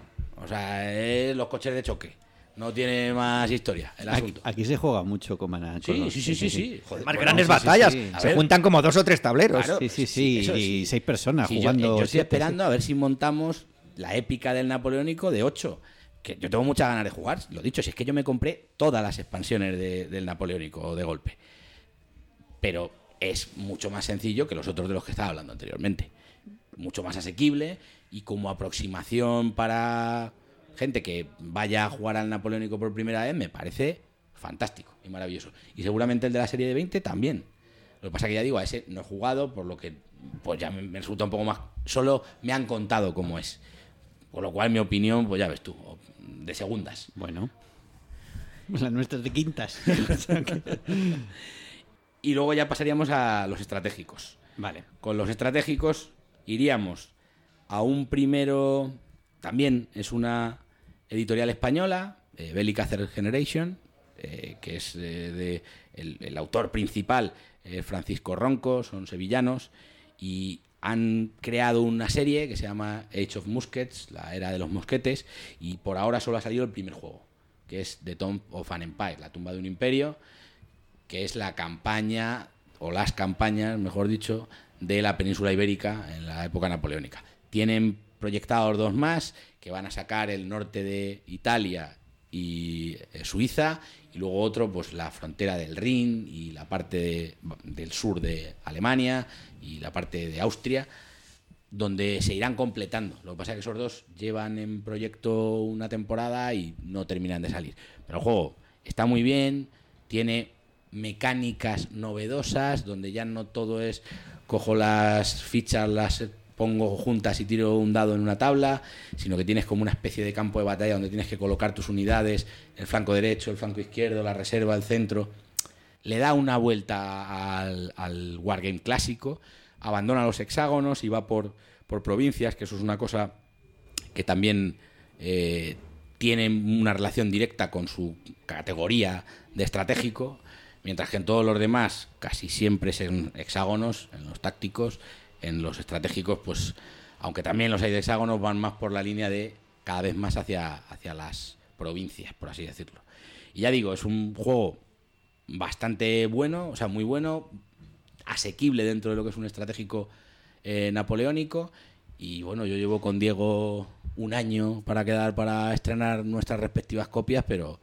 O sea, es los coches de choque. No tiene más historia el Aquí, asunto. aquí se juega mucho con Mana. Sí, sí, sí, sí, sí. Joder, Más bueno, grandes sí, batallas. Se juntan como dos o tres tableros. Claro, Sí, sí, sí, y sí. seis personas yo- jugando. yo, estoy esperando a ver si montamos la épica del napoleónico de 8. Que yo tengo muchas ganas de jugar. Lo dicho, si es que yo me compré todas las expansiones de- del napoleónico de golpe. Pero es mucho más sencillo que los otros de los que estaba hablando anteriormente. Mucho más asequible y como aproximación para gente que vaya a jugar al napoleónico por primera vez me parece fantástico y maravilloso. Y seguramente el de la serie de 20 también. Lo que pasa que ya digo, a ese no he jugado, por lo que pues ya me, me resulta un poco más... Solo me han contado cómo es. Con lo cual mi opinión, pues ya ves tú, de segundas. Bueno. La nuestra es de quintas. Y luego ya pasaríamos a los estratégicos. vale. Con los estratégicos iríamos a un primero, también es una editorial española, eh, Generation, eh, que es eh, de el, el autor principal, eh, Francisco Ronco, son sevillanos, y han creado una serie que se llama Age of Muskets, la era de los mosquetes, y por ahora solo ha salido el primer juego, que es The Tomb of an Empire, la tumba de un imperio, que es la campaña, o las campañas, mejor dicho, de la península ibérica en la época napoleónica. Tienen proyectados dos más, que van a sacar el norte de Italia y eh, Suiza, y luego otro, pues la frontera del Rin y la parte de- del sur de Alemania y la parte de Austria, donde se irán completando. Lo que pasa es que esos dos llevan en proyecto una temporada y no terminan de salir. Pero el juego está muy bien, tiene mecánicas novedosas, donde ya no todo es cojo las fichas, las pongo juntas y tiro un dado en una tabla, sino que tienes como una especie de campo de batalla donde tienes que colocar tus unidades, el flanco derecho, el flanco izquierdo, la reserva, el centro. Le da una vuelta al, al wargame clásico, abandona los hexágonos y va por, por provincias, que eso es una cosa que también eh, tiene una relación directa con su categoría de estratégico, mientras que en todos los demás casi siempre es en hexágonos, en los tácticos, en los estratégicos, pues aunque también los hay de hexágonos, van más por la línea de cada vez más hacia, hacia las provincias, por así decirlo. Y ya digo, es un juego bastante bueno, o sea, muy bueno, asequible dentro de lo que es un estratégico eh, napoleónico. Y bueno, yo llevo con Diego un año para quedar para estrenar nuestras respectivas copias, pero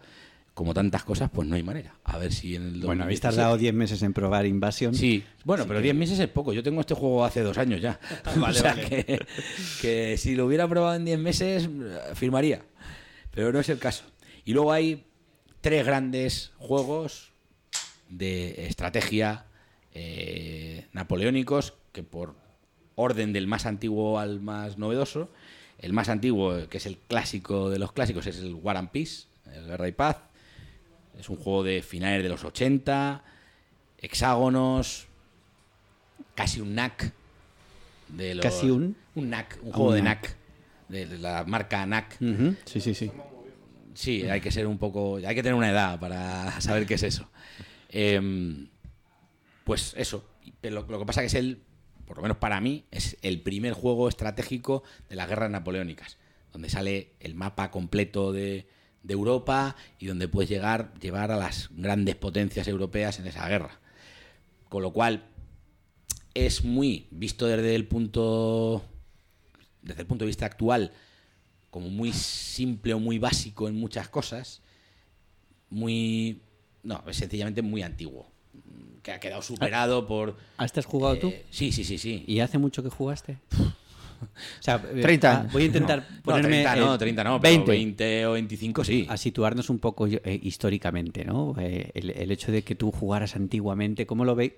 como tantas cosas, pues no hay manera. A ver si en el Bueno, habéis 2017 tardado 10 meses en probar Invasion. Sí, bueno, pero 10 meses es poco. Yo tengo este juego hace dos años ya. Vale, o sea vale. Que, que si lo hubiera probado en 10 meses, firmaría. Pero no es el caso. Y luego hay tres grandes juegos de estrategia eh, napoleónicos que por orden del más antiguo al más novedoso, el más antiguo, que es el clásico de los clásicos, es el War and Peace, el Guerra y Paz. Es un juego de finales de los 80, hexágonos, casi un NAC. De los- ¿Casi un? Un NAC, un juego un de NAC. NAC, de la marca NAC. Sí, sí, sí. Sí, hay que ser un poco. Hay que tener una edad para saber qué es eso. Em, pues eso. Pero lo, lo que pasa que es el. Por lo menos para mí, es el primer juego estratégico de las guerras napoleónicas. Donde sale el mapa completo de, de Europa y donde puedes llegar, llevar a las grandes potencias europeas en esa guerra. Con lo cual, es muy visto desde el punto. Desde el punto de vista actual, como muy simple o muy básico en muchas cosas, muy... No, es sencillamente muy antiguo, que ha quedado superado por... ¿A este has jugado tú? eh, sí, sí, sí, sí. ¿Y hace mucho que jugaste? O sea, eh, 30 ah. Voy a intentar No, ponerme 30 no, eh, 30 no, pero 20. 20 o 25 sí. a situarnos un poco eh, históricamente, ¿no? Eh, el, el hecho de que tú jugaras antiguamente, ¿cómo lo veis?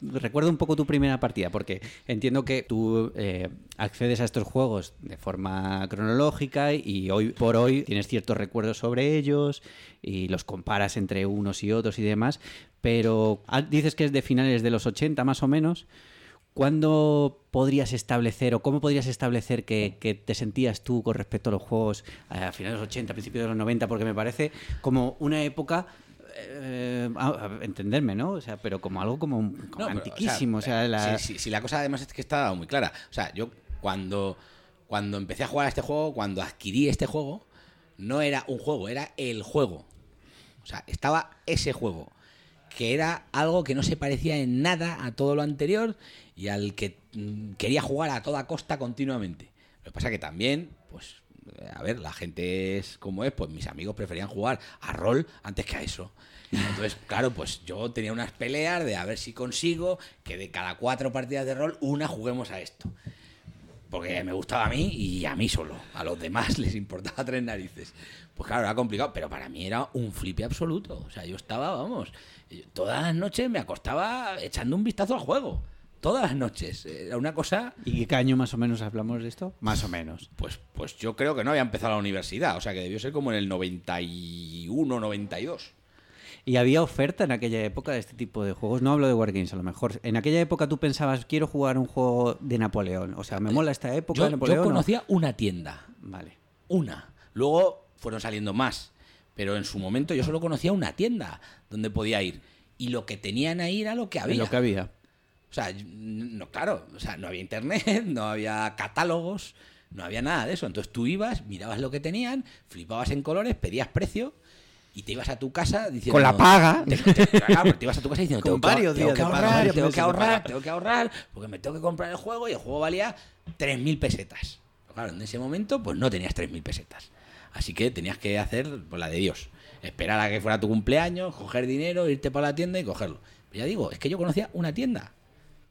Recuerda un poco tu primera partida, porque entiendo que tú eh, accedes a estos juegos de forma cronológica y hoy por hoy tienes ciertos recuerdos sobre ellos y los comparas entre unos y otros y demás, pero ah, dices que es de finales de los 80 más o menos. ¿Cuándo podrías establecer o cómo podrías establecer que, que te sentías tú con respecto a los juegos eh, a finales de los 80, principios de los 90? Porque me parece como una época, eh, a- a entenderme, ¿no? O sea, pero como algo como, como No, pero, antiquísimo. O sea, la- si, si- si la cosa además es que está muy clara. O sea, yo cuando, cuando empecé a jugar a este juego, cuando adquirí este juego, no era un juego, era el juego. O sea, estaba ese juego, que era algo que no se parecía en nada a todo lo anterior y al que mm, quería jugar a toda costa continuamente. Lo que pasa que también, pues, a ver, la gente es como es, pues mis amigos preferían jugar a rol antes que a eso. Entonces, claro, pues yo tenía unas peleas de a ver si consigo que de cada cuatro partidas de rol, una juguemos a esto. Porque me gustaba a mí y a mí solo. A los demás les importaba tres narices. Pues claro, era complicado, pero para mí era un flipe absoluto. O sea, yo estaba, vamos, yo todas las noches me acostaba echando un vistazo al juego. Todas las noches. Era una cosa ¿Y qué año más o menos hablamos de esto? Más o menos. pues, pues yo creo que no había empezado la universidad, o sea que debió ser como en el 91, 92. ¿Y había oferta en aquella época de este tipo de juegos? No hablo de Wargames, a lo mejor. En aquella época tú pensabas, quiero jugar un juego de Napoleón. O sea, me mola esta época Yo, de yo Napoleón. ¿o? conocía una tienda, Vale. una. Luego fueron saliendo más, pero en su momento yo solo conocía una tienda donde podía ir. Y lo que tenían ahí era lo que había. Lo que había. O sea, no, claro, o sea, no había internet, no había catálogos, no había nada de eso. Entonces tú ibas, mirabas lo que tenían, flipabas en colores, pedías precio y te ibas a tu casa diciendo... Con la paga. Te, te- claro, te ibas a tu casa diciendo, tengo, que, tengo paga, ahorrar, tengo que ahorrar, tengo que ahorrar, porque me tengo que comprar el juego y el juego valía 3.000 pesetas. Pero claro, en ese momento pues no tenías 3.000 pesetas. Así que tenías que hacer pues, la de Dios. Esperar a que fuera tu cumpleaños, coger dinero, irte para la tienda y cogerlo. Pero ya digo, es que yo conocía una tienda.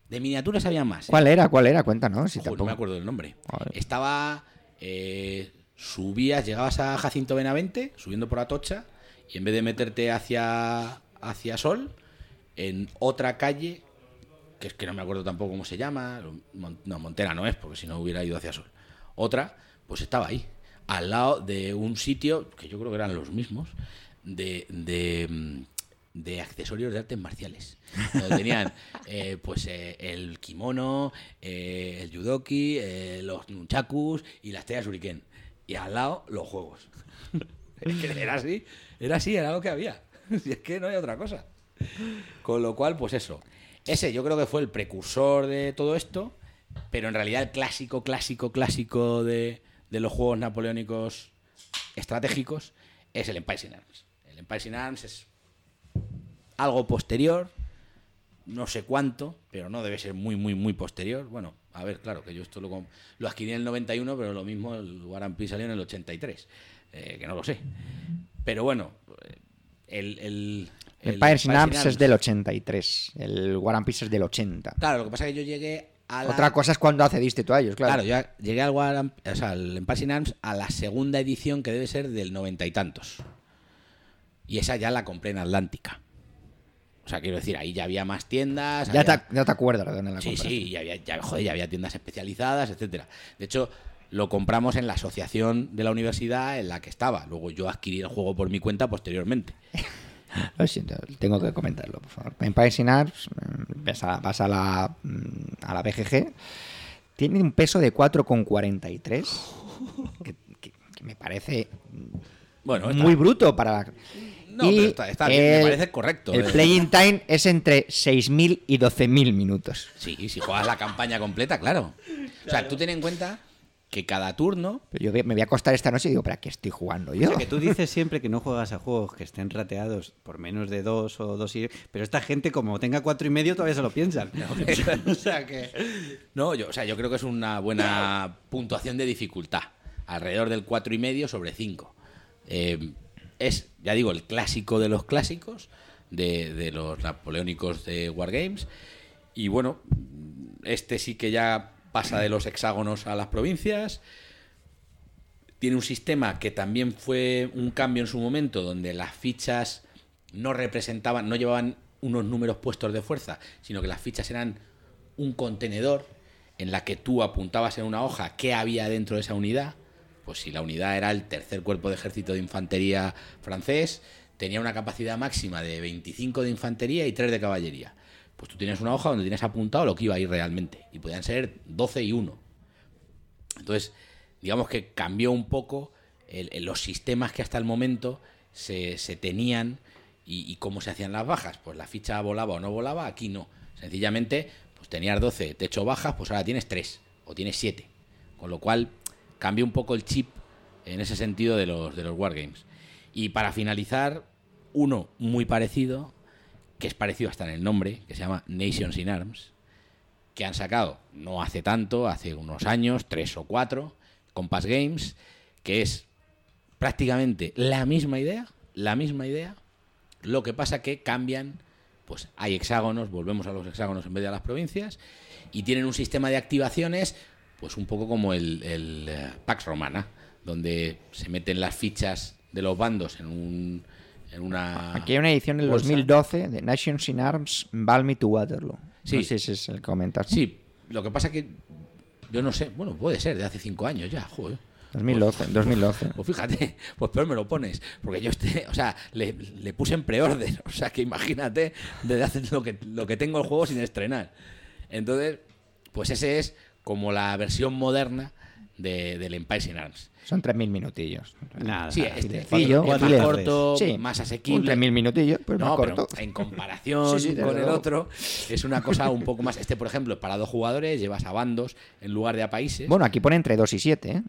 De miniaturas había más. ¿eh? ¿Cuál era? ¿Cuál era? Cuéntanos. Si Ojo, no me acuerdo del nombre. Estaba. eh, subías, llegabas a Jacinto Benavente, subiendo por Atocha, y en vez de meterte hacia, hacia Sol, en otra calle, que es que no me acuerdo tampoco cómo se llama, no, Montera no es, porque si no hubiera ido hacia Sol. Otra, pues estaba ahí, al lado de un sitio, que yo creo que eran los mismos, de. de mm, de accesorios de artes marciales. Donde tenían eh, pues eh, el kimono, eh, el judoki, los nunchakus y las tellas shuriken. Y al lado los juegos. Es que era así, era así, era lo que había. Si es que no hay otra cosa. Con lo cual, pues eso. Ese yo creo que fue el precursor de todo esto, pero en realidad el clásico, clásico, clásico de, de los juegos napoleónicos estratégicos es el Empire in Arms. El Empire in Arms es algo posterior, no sé cuánto, pero no debe ser muy, muy, muy posterior. Bueno, a ver, claro, que yo esto lo, lo adquirí en el 91, pero lo mismo el War and Peace salió en el 83, eh, que no lo sé. Pero bueno, el... el, Empire in Arms es del 83. El War and Peace es del 80. Claro, lo que pasa es que yo llegué a la... Otra cosa es cuando accediste tú a ellos, claro. Claro, yo llegué al, War o sea, al Arms a la segunda edición que debe ser del noventa y tantos. Y esa ya la compré en Atlántica. O sea, quiero decir, ahí ya había más tiendas. ya, había- te, ya te acuerdas de dónde la Sí, sí, ya había, ya, joder, ya había tiendas especializadas, etcétera. De hecho, lo compramos en la asociación de la universidad en la que estaba. Luego yo adquirí el juego por mi cuenta posteriormente. Lo siento, tengo que comentarlo, por favor. Arms, mm, vas a, la, mm, a la BGG, tiene un peso de 4,43, que, que- que me parece Bueno, está- muy bruto para la... No, pero está- está bien, me parece correcto, El eh. playing time es entre 6.000 y 12.000 minutos. Sí, si juegas la campaña completa, claro. O sea, tú ten en cuenta que cada turno Pero yo me voy a acostar esta noche y digo, ¿para qué estoy jugando O yo? sea, que tú dices siempre que no juegas a juegos que estén rateados por menos de dos o dos y... Pero esta gente, como tenga cuatro y medio, todavía se lo piensan. o sea que... No, yo, o sea, yo creo que es una buena puntuación de dificultad. Alrededor del cuatro y medio sobre 5. es, ya digo, el clásico de los clásicos, de, de los napoleónicos de Wargames. Y bueno, este sí que ya pasa de los hexágonos a las provincias. Tiene un sistema que también fue un cambio en su momento, donde las fichas no representaban, no llevaban unos números puestos de fuerza, sino que las fichas eran un contenedor en la que tú apuntabas en una hoja qué había dentro de esa unidad. Pues si la unidad era el tercer cuerpo de ejército de infantería francés, tenía una capacidad máxima de 25 de infantería y 3 de caballería. Pues tú tienes una hoja donde tienes apuntado lo que iba a ir realmente. Y podían ser 12 y 1. Entonces, digamos que cambió un poco los sistemas que hasta el momento se, tenían y, y, cómo se hacían las bajas. Pues la ficha volaba o no volaba, aquí no. Sencillamente, pues tenías 12 techo bajas, pues ahora tienes 3 o tienes 7. Con lo cual, cambió un poco el chip en ese sentido de los, de los Wargames. Y para finalizar, uno muy parecido, que es parecido hasta en el nombre, que se llama Nations in Arms, que han sacado no hace tanto, hace unos años, tres o cuatro, Compass Games, que es prácticamente la misma idea, la misma idea, lo que pasa que cambian, pues hay hexágonos, volvemos a los hexágonos en vez de a las provincias, y tienen un sistema de activaciones, pues un poco como el, eh, Pax Romana, donde se meten las fichas de los bandos en un en una Aquí hay una edición del 2012 de Nations in Arms, Balmy to Waterloo. Sí, ese es el comentario. Sí, lo que pasa que yo no sé, bueno, puede ser de hace cinco años ya, joder. 2012, 2012. Pues fíjate, pues peor me lo pones, porque yo este, o sea, le, puse en preorden, o sea, que imagínate desde hace lo que, lo que tengo el juego sin estrenar. Entonces, pues ese es como la versión moderna de, del Empire in Arms. Son 3.000 minutillos. Nada, sí, este sencillo, más corto, más asequible. 3.000 minutillos, pero no, más corto. en comparación con el otro, es una cosa un poco más. Este, por ejemplo, para dos jugadores, llevas a bandos en lugar de a países. Bueno, aquí pone entre 2 y 7, ¿eh?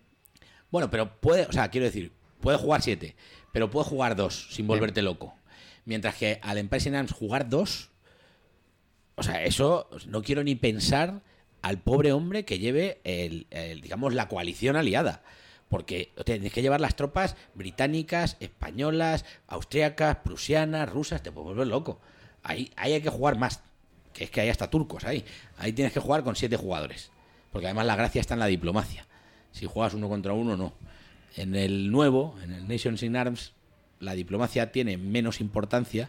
Bueno, pero puede, o sea, quiero decir, puede jugar 7, pero puede jugar 2 sin volverte loco. Mientras que al Empire Arms jugar 2, o sea, eso no quiero ni pensar al pobre hombre que lleve el, digamos la coalición aliada porque tienes que llevar las tropas británicas, españolas, austriacas, prusianas, rusas, te puedes volver loco. Ahí, ahí hay que jugar más, que es que hay hasta turcos ahí. Ahí tienes que jugar con siete jugadores, porque además la gracia está en la diplomacia. Si juegas uno contra uno, no. En el nuevo, en el Nations in Arms, la diplomacia tiene menos importancia,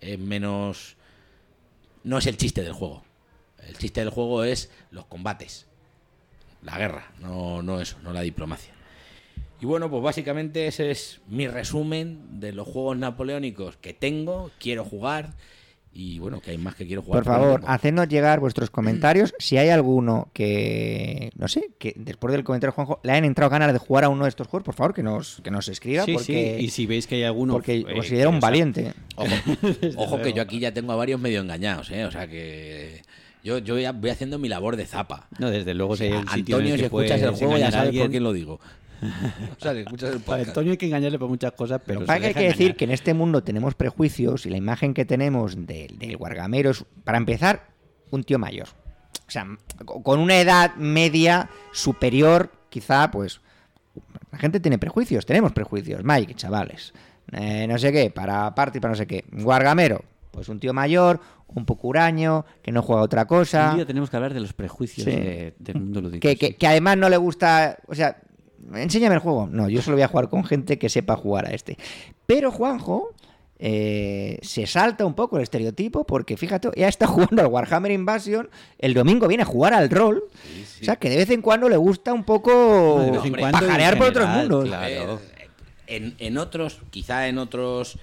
es menos... No es el chiste del juego. El chiste del juego es los combates, la guerra, no, no eso, no la diplomacia. Y bueno, pues básicamente ese es mi resumen de los juegos napoleónicos que tengo, quiero jugar y bueno, que hay más que quiero jugar. Por favor, hacednos llegar vuestros comentarios. Si hay alguno que, no sé, que después del comentario de Juanjo le hayan entrado ganas de jugar a uno de estos juegos, por favor, que nos, que nos escriba. Sí, porque, sí. Y si veis que hay alguno. Porque eh, considero un valiente. Ojo, que yo aquí ya tengo a varios medio engañados, ¿eh? O sea que. Yo, yo ya voy haciendo mi labor de zapa. No, desde luego, si hay un Antonio, si escuchas el juego, ya sabes por quién lo digo. o sea, que escuchas el podcast. Antonio hay que engañarle por muchas cosas, pero. que hay que decir que en este mundo tenemos prejuicios y la imagen que tenemos del, del guargamero es, para empezar, un tío mayor. O sea, con una edad media superior, quizá, pues. La gente tiene prejuicios, tenemos prejuicios. Mike, chavales. Eh, no sé qué, para parte y para no sé qué. Guargamero, pues un tío mayor, un poco huraño, que no juega otra cosa. Un día tenemos que hablar de los prejuicios del mundo lúdico. Que, que, que, además no le gusta, o sea, enséñame el juego. No, yo solo voy a jugar con gente que sepa jugar a este. Pero Juanjo eh, se salta un poco el estereotipo porque fíjate, ya está jugando al Warhammer Invasion, el domingo viene a jugar al rol, o sea que de vez en cuando le gusta un poco cuando pajarear por otros mundos. Claro. En, en, otros, quizá en otros,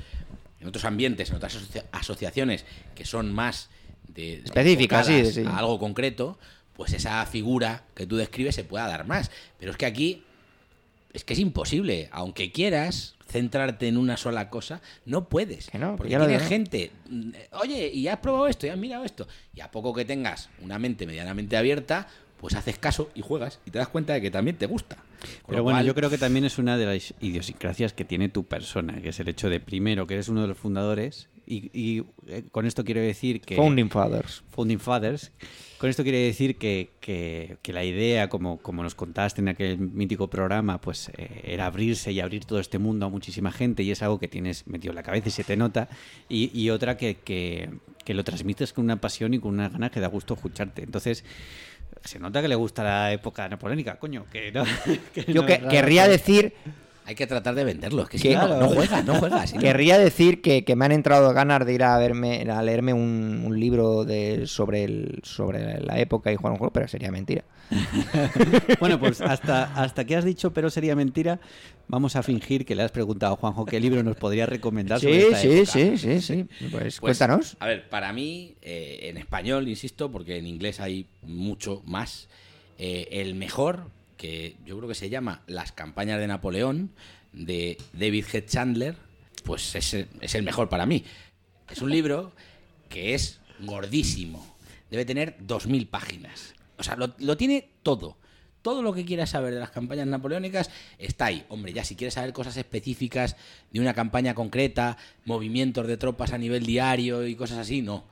en otros ambientes, en otras asociaciones que son más de, específicas, sí, sí. a algo concreto, pues esa figura que tú describes se pueda dar más. Pero es que aquí es que es imposible, aunque quieras centrarte en una sola cosa, no puedes. porque tienes gente, mm, oye, y has probado esto, y has mirado esto, y a poco que tengas una mente medianamente abierta, pues haces caso y juegas y te das cuenta de que también te gusta. Pero bueno, yo creo que también es una de las idiosincrasias que tiene tu persona, que es el hecho de, primero, que eres uno de los fundadores, y, eh, con esto quiero decir que... Founding Fathers. Founding Fathers. Con esto quiere decir que, que, la idea, como, como nos contaste en aquel mítico programa, pues eh, era abrirse y abrir todo este mundo a muchísima gente y es algo que tienes metido en la cabeza y se te nota. Y, y otra que, que, lo transmites con una pasión y con una gana que da gusto escucharte. Entonces, Se nota que le gusta la época napoleónica, coño. Que no, que Yo no que- querría decir Hay que tratar de venderlo. Es que si no, no juegas, no juegas. si no. Querría decir que, que me han entrado ganas de ir a verme, a leerme un, un libro de, sobre, el, sobre la época y jugar un juego, pero sería mentira. Bueno, pues hasta, hasta que has dicho, pero sería mentira, vamos a fingir que le has preguntado a Juanjo qué libro nos podría recomendar sobre Sí, esta sí, época. sí, sí, sí. Pues, Pues, cuéntanos. A ver, para mí, eh, en español, insisto, porque en inglés hay mucho más, eh, el mejor, que yo creo que se llama Las campañas de Napoleón, de David Head Chandler, pues es, es el mejor para mí. Es un libro que es gordísimo. Debe tener 2.000 páginas. O sea, lo, lo tiene todo. Todo lo que quieras saber de las campañas napoleónicas está ahí. Hombre, ya si quieres saber cosas específicas de una campaña concreta, movimientos de tropas a nivel diario y cosas así, no.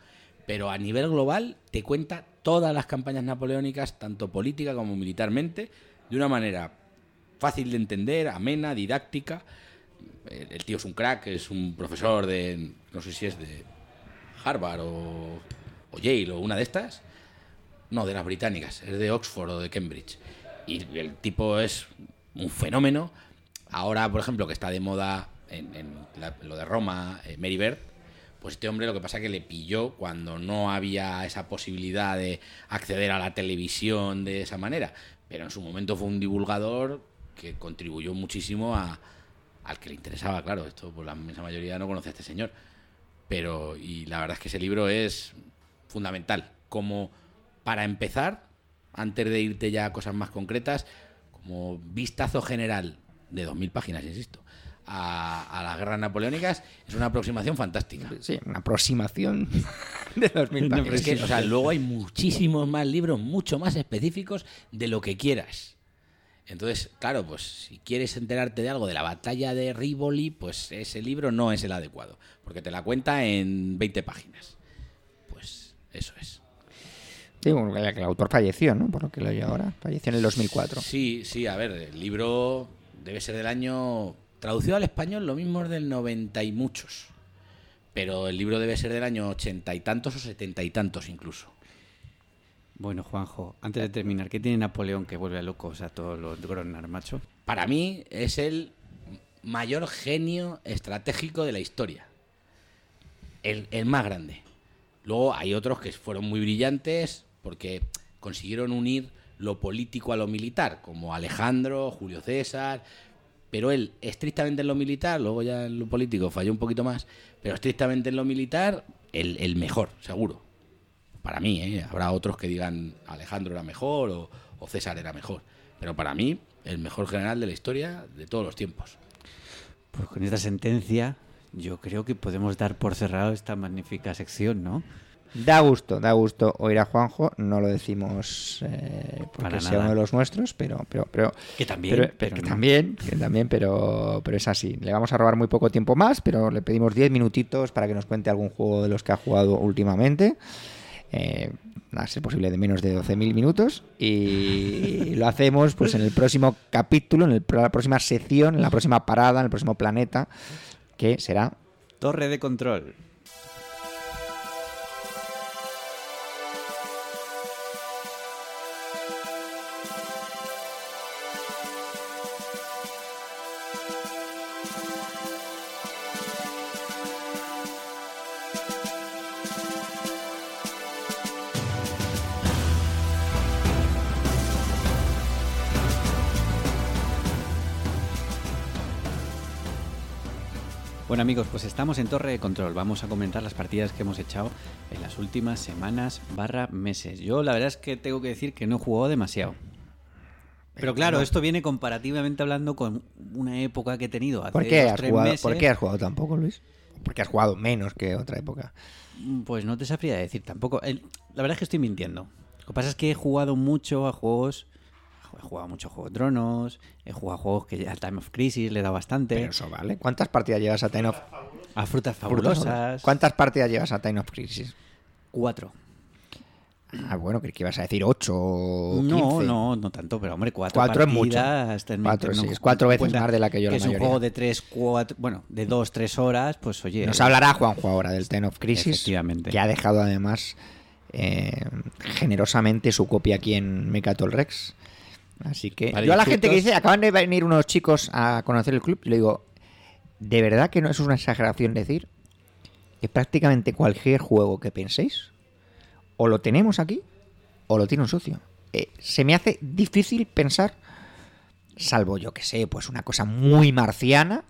Pero a nivel global te cuenta todas las campañas napoleónicas, tanto política como militarmente, de una manera fácil de entender, amena, didáctica. El, tío es un crack, es un profesor de, no sé si es de Harvard o, o Yale o una de estas. No, de las británicas, es de Oxford o de Cambridge. Y el tipo es un fenómeno. Ahora, por ejemplo, que está de moda en, la- lo de Roma, eh, Mary pues este hombre lo que pasa es que le pilló cuando no había esa posibilidad de acceder a la televisión de esa manera. Pero en su momento fue un divulgador que contribuyó muchísimo a, al que le interesaba, claro. Esto, pues la inmensa mayoría no conoce a este señor. Pero, y la verdad es que ese libro es fundamental. Como para empezar, antes de irte ya a cosas más concretas, como vistazo general de 2.000 páginas, insisto, a, a las guerras napoleónicas, es una aproximación fantástica. Sí, una aproximación de 2000 Una páginas. Es que, o sea, luego hay muchísimos más libros, mucho más específicos de lo que quieras. Entonces, claro, pues si quieres enterarte de algo de la batalla de Rivoli, pues ese libro no es el adecuado, porque te la cuenta en 20 páginas. Pues eso es. Sí, bueno, el, el autor falleció, ¿no? Por lo que lo oigo ahora. Falleció en el 2004. Sí, sí, a ver, el libro debe ser del año... Traducido al español, lo mismo es del 90 y muchos. Pero el libro debe ser del año 80 y tantos o 70 y tantos incluso. Bueno, Juanjo, antes de terminar, ¿qué tiene Napoleón que vuelve a locos a todos los Gronar, macho? Para mí es el mayor genio estratégico de la historia. El, el más grande. Luego hay otros que fueron muy brillantes porque consiguieron unir lo político a lo militar, como Alejandro, Julio César, pero él estrictamente en lo militar, luego ya en lo político falló un poquito más, pero estrictamente en lo militar, el, el mejor, seguro. Para mí, ¿eh? habrá otros que digan Alejandro era mejor o, o César era mejor, pero para mí el mejor general de la historia de todos los tiempos. Pues con esta sentencia, yo creo que podemos dar por cerrado esta magnífica sección, ¿no? Da gusto, da gusto oír a Juanjo. No lo decimos eh, porque Para sea nada. uno de los nuestros, pero, pero, pero Que también, pero- pero que no. también, que también, pero, pero es así. Le vamos a robar muy poco tiempo más, pero le pedimos 10 minutitos para que nos cuente algún juego de los que ha jugado últimamente. Eh, a ser posible de menos de 12.000 minutos y lo hacemos pues en el próximo capítulo, en el pro- la próxima sección, en la próxima parada, en el próximo planeta, que será Torre de control. Bueno amigos, pues estamos en Torre de Control. Vamos a comentar las partidas que hemos echado las últimas semanas barra meses. Yo la verdad es que tengo que decir que no he jugado demasiado. Pero claro, esto viene comparativamente hablando con una época que he tenido hace ¿Por qué, has tres jugado, meses. ¿Por qué has jugado tampoco, Luis? Porque has jugado menos que otra época. Mm, Pues no te sabría decir tampoco. La verdad es que estoy mintiendo. Lo que pasa es que he jugado mucho a juegos. He jugado mucho a Juego de Tronos. He jugado a juegos que a Time of Crisis le da bastante. Pero eso vale. ¿Cuántas partidas llevas a Time of A Frutas Fabulosas. ¿Cuántas partidas llevas a Time of Crisis? Cuatro. Ah, bueno, creí que ibas a decir 8 o 15. No, no, no tanto, pero hombre, cuatro, Cuatro es mucho. partidas, ten- Cuatro, ten- sí, no es cuatro veces cuenta más de la que yo la es un mayoría. juego de tres, cuatro, bueno, de dos, tres horas, pues oye. Nos hablará Juanjo ahora del Time of Crisis. Efectivamente. Que ha dejado además eh, generosamente su copia aquí en Mecatol Rex. Así que Vale, yo a la ¿y gente que dice, acaban de venir unos chicos a conocer el club, le digo, ¿de verdad que no es una exageración decir prácticamente cualquier juego que penséis, o lo tenemos aquí, o lo tiene un socio? Eh, se me hace difícil pensar, salvo yo que sé, pues una cosa muy marciana,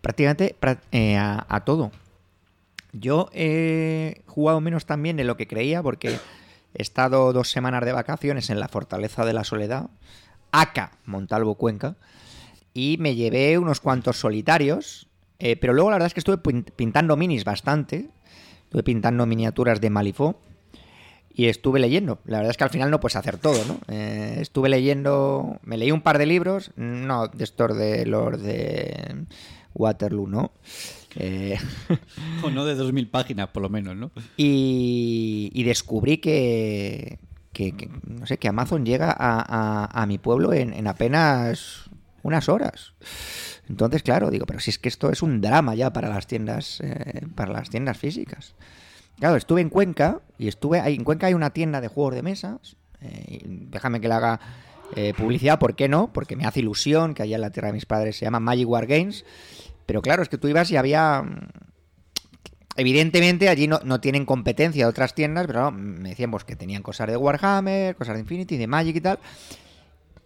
prácticamente eh, a, a todo. Yo he jugado menos también de lo que creía porque he estado dos semanas de vacaciones en la Fortaleza de la Soledad, acá Montalvo Cuenca, y me llevé unos cuantos solitarios, eh, pero luego la verdad es que estuve pin- pintando minis bastante, estuve pintando miniaturas de Malifaux y estuve leyendo. La verdad es que al final no puedes hacer todo, ¿no? Eh, estuve leyendo, me leí un par de libros, no de estos de los de Waterloo, ¿no? Eh, O no de 2.000 páginas, por lo menos, ¿no? y, y descubrí que, que, que, no sé, que Amazon llega a, a- a mi pueblo en, en apenas unas horas. Entonces, claro, digo, pero si es que esto es un drama ya para las tiendas, eh, para las tiendas físicas. Claro, estuve en Cuenca y estuve ahí. En Cuenca hay una tienda de juegos de mesas. eh, déjame que le haga eh, publicidad, ¿por qué no? Porque me hace ilusión que allá en la tierra de mis padres se llama Magic War Games. Pero claro, es que tú ibas y había Evidentemente allí no, no tienen competencia de otras tiendas, pero me decían pues, que tenían cosas de Warhammer, cosas de Infinity, de Magic y tal.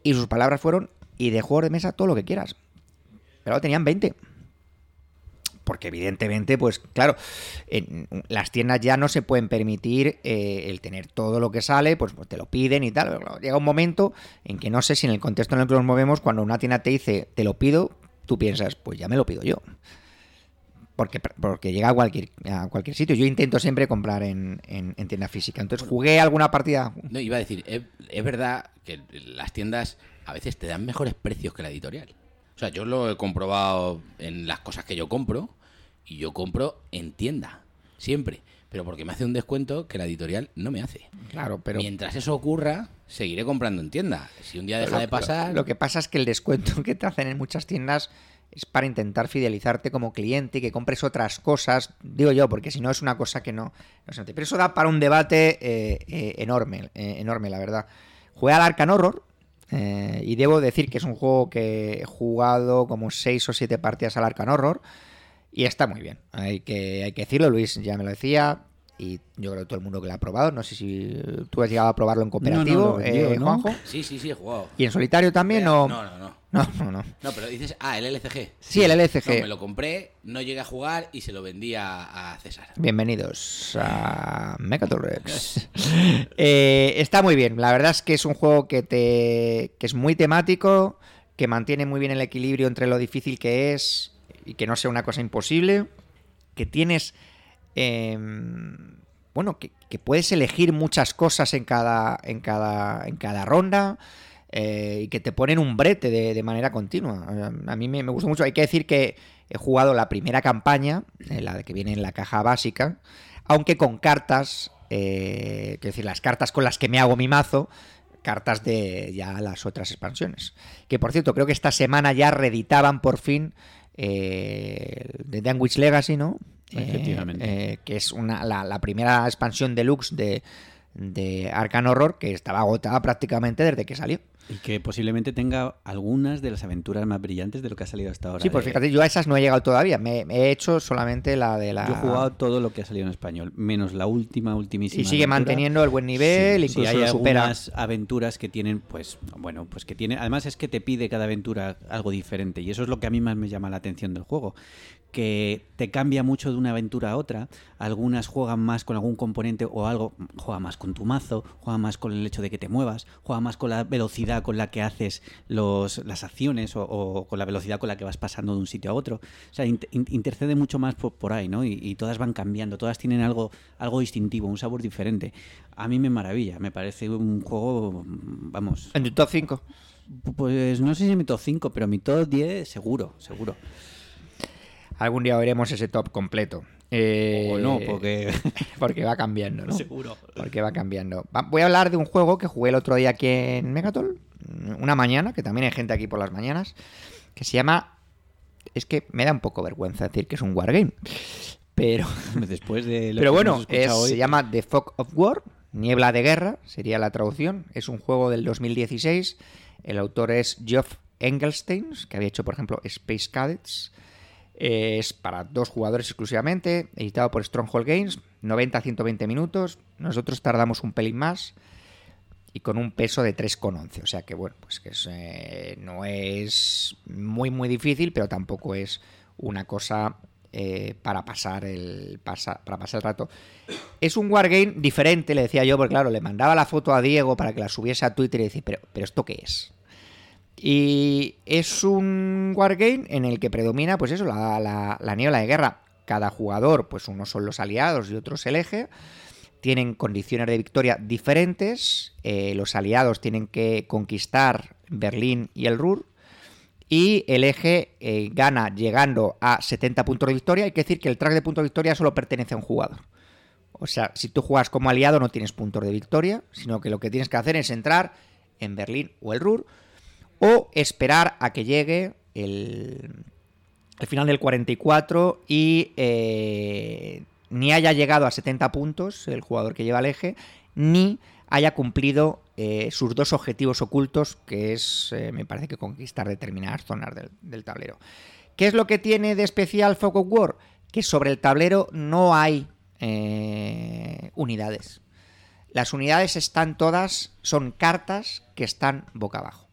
Y sus palabras fueron, y de juegos de mesa todo lo que quieras. Pero tenían 20. Porque evidentemente, pues claro, en las tiendas ya no se pueden permitir eh, el tener todo lo que sale, pues, pues te lo piden y tal. Pero llega un momento en que no sé si en el contexto en el que nos movemos, cuando una tienda te dice, te lo pido, tú piensas, pues ya me lo pido yo porque, porque llega a cualquier, a cualquier sitio. Yo intento siempre comprar en, en- en tienda física. Entonces jugué alguna partida. No, iba a decir, es, es verdad que las tiendas a veces te dan mejores precios que la editorial. O sea, yo lo he comprobado en las cosas que yo compro y yo compro en tienda, siempre. Pero porque me hace un descuento que la editorial no me hace. Claro, pero. Mientras eso ocurra, seguiré comprando en tienda. Si un día deja lo- de pasar... Lo, lo que pasa es que el descuento que te hacen en muchas tiendas es para intentar fidelizarte como cliente y que compres otras cosas. Digo yo, porque si no es una cosa que no. Pero eso da para un debate eh, eh, enorme, eh, enorme, la verdad. Jugué al Arcan Horror. Eh, y debo decir que es un juego que he jugado como 6 o 7 partidas al Arcan Horror. Y está muy bien. Hay que, hay que decirlo, Luis ya me lo decía. Y yo creo que todo el mundo que lo ha probado. No sé si tú has llegado a probarlo en cooperativo, No, no, eh, ¿no? Juanjo. Sí, sí, sí, he jugado. ¿Y en solitario también o.? No, no, no. No, no, no. No, pero dices, ah, el LCG. Sí, el LCG. No, me lo compré, no llegué a jugar y se lo vendí a, a César. Bienvenidos a Megatorrex. Eh, está muy bien. La verdad es que es un juego que te que es muy temático, que mantiene muy bien el equilibrio entre lo difícil que es y que no sea una cosa imposible. Que tienes. Eh, bueno, que, puedes elegir muchas cosas en cada. en cada. en cada ronda. eh, y que te ponen un brete de, de manera continua. A mí me, me gustó mucho. Hay que decir que he jugado la primera campaña, eh, la de que viene en la caja básica, aunque con cartas, eh, quiero decir, las cartas con las que me hago mi mazo, cartas de ya las otras expansiones. Que por cierto, creo que esta semana ya reeditaban por fin eh, The Danwich Legacy, ¿no? Eh, Efectivamente. eh, que es una, la, la primera expansión deluxe de, de Arcan Horror que estaba agotada prácticamente desde que salió. Y que posiblemente tenga algunas de las aventuras más brillantes de lo que ha salido hasta ahora. Sí, pues fíjate, yo a esas no he llegado todavía. Me, me he hecho solamente la de la. Yo he jugado todo lo que ha salido en español, menos la última, ultimísima. Y sigue aventura. manteniendo el buen nivel, Sí, incluso sí, hay supera. algunas aventuras que tienen, pues, bueno, pues que tiene. Además es que te pide cada aventura algo diferente y eso es lo que a mí más me llama la atención del juego, que te cambia mucho de una aventura a otra. Algunas juegan más con algún componente o algo, juega más con tu mazo, juega más con el hecho de que te muevas, juega más con la velocidad con la que haces los, las acciones o, o con la velocidad con la que vas pasando de un sitio a otro. O sea, int- in- intercede mucho más por, por ahí, ¿no? Y, y todas van cambiando, todas tienen algo, algo distintivo, un sabor diferente. A mí me maravilla, me parece un juego, vamos, En tu top 5. pues no sé si mi top 5, pero mi top 10 seguro, seguro. Algún día veremos ese top completo. Eh, O no, porque... porque va cambiando, ¿no? Seguro. Porque va cambiando. Voy a hablar de un juego que jugué el otro día aquí en Megatol, una mañana, que también hay gente aquí por las mañanas, que se llama. Es que me da un poco vergüenza decir que es un wargame. Pero, Después de lo pero que bueno, es- hoy, se llama The Fog of War, Niebla de Guerra sería la traducción. Es un juego del 2016. El autor es Geoff Engelstein, que había hecho, por ejemplo, Space Cadets. Es para dos jugadores exclusivamente, editado por Stronghold Games, 90 a 120 minutos. Nosotros tardamos un pelín más y con un peso de 3,11. O sea que, bueno, pues que eh, no es muy, muy difícil, pero tampoco es una cosa eh, para, pasar el, para pasar el rato. Es un wargame diferente, le decía yo, porque claro, le mandaba la foto a Diego para que la subiese a Twitter y decía, pero, pero ¿esto qué es? Y es un wargame en el que predomina, pues eso, la, la, niebla de guerra. Cada jugador, pues unos son los aliados y otros el eje. Tienen condiciones de victoria diferentes. Eh, los aliados tienen que conquistar Berlín y el Ruhr. Y el eje eh, gana llegando a 70 puntos de victoria. Hay que decir que el track de puntos de victoria solo pertenece a un jugador. O sea, si tú juegas como aliado no tienes puntos de victoria, sino que lo que tienes que hacer es entrar en Berlín o el Ruhr o esperar a que llegue el, final del 44 y eh, ni haya llegado a 70 puntos el jugador que lleva el eje, ni haya cumplido eh, sus dos objetivos ocultos, que es, eh, me parece que conquistar determinadas zonas del, tablero. ¿Qué es lo que tiene de especial of War? Que sobre el tablero no hay unidades. Las unidades están todas, son cartas que están boca abajo.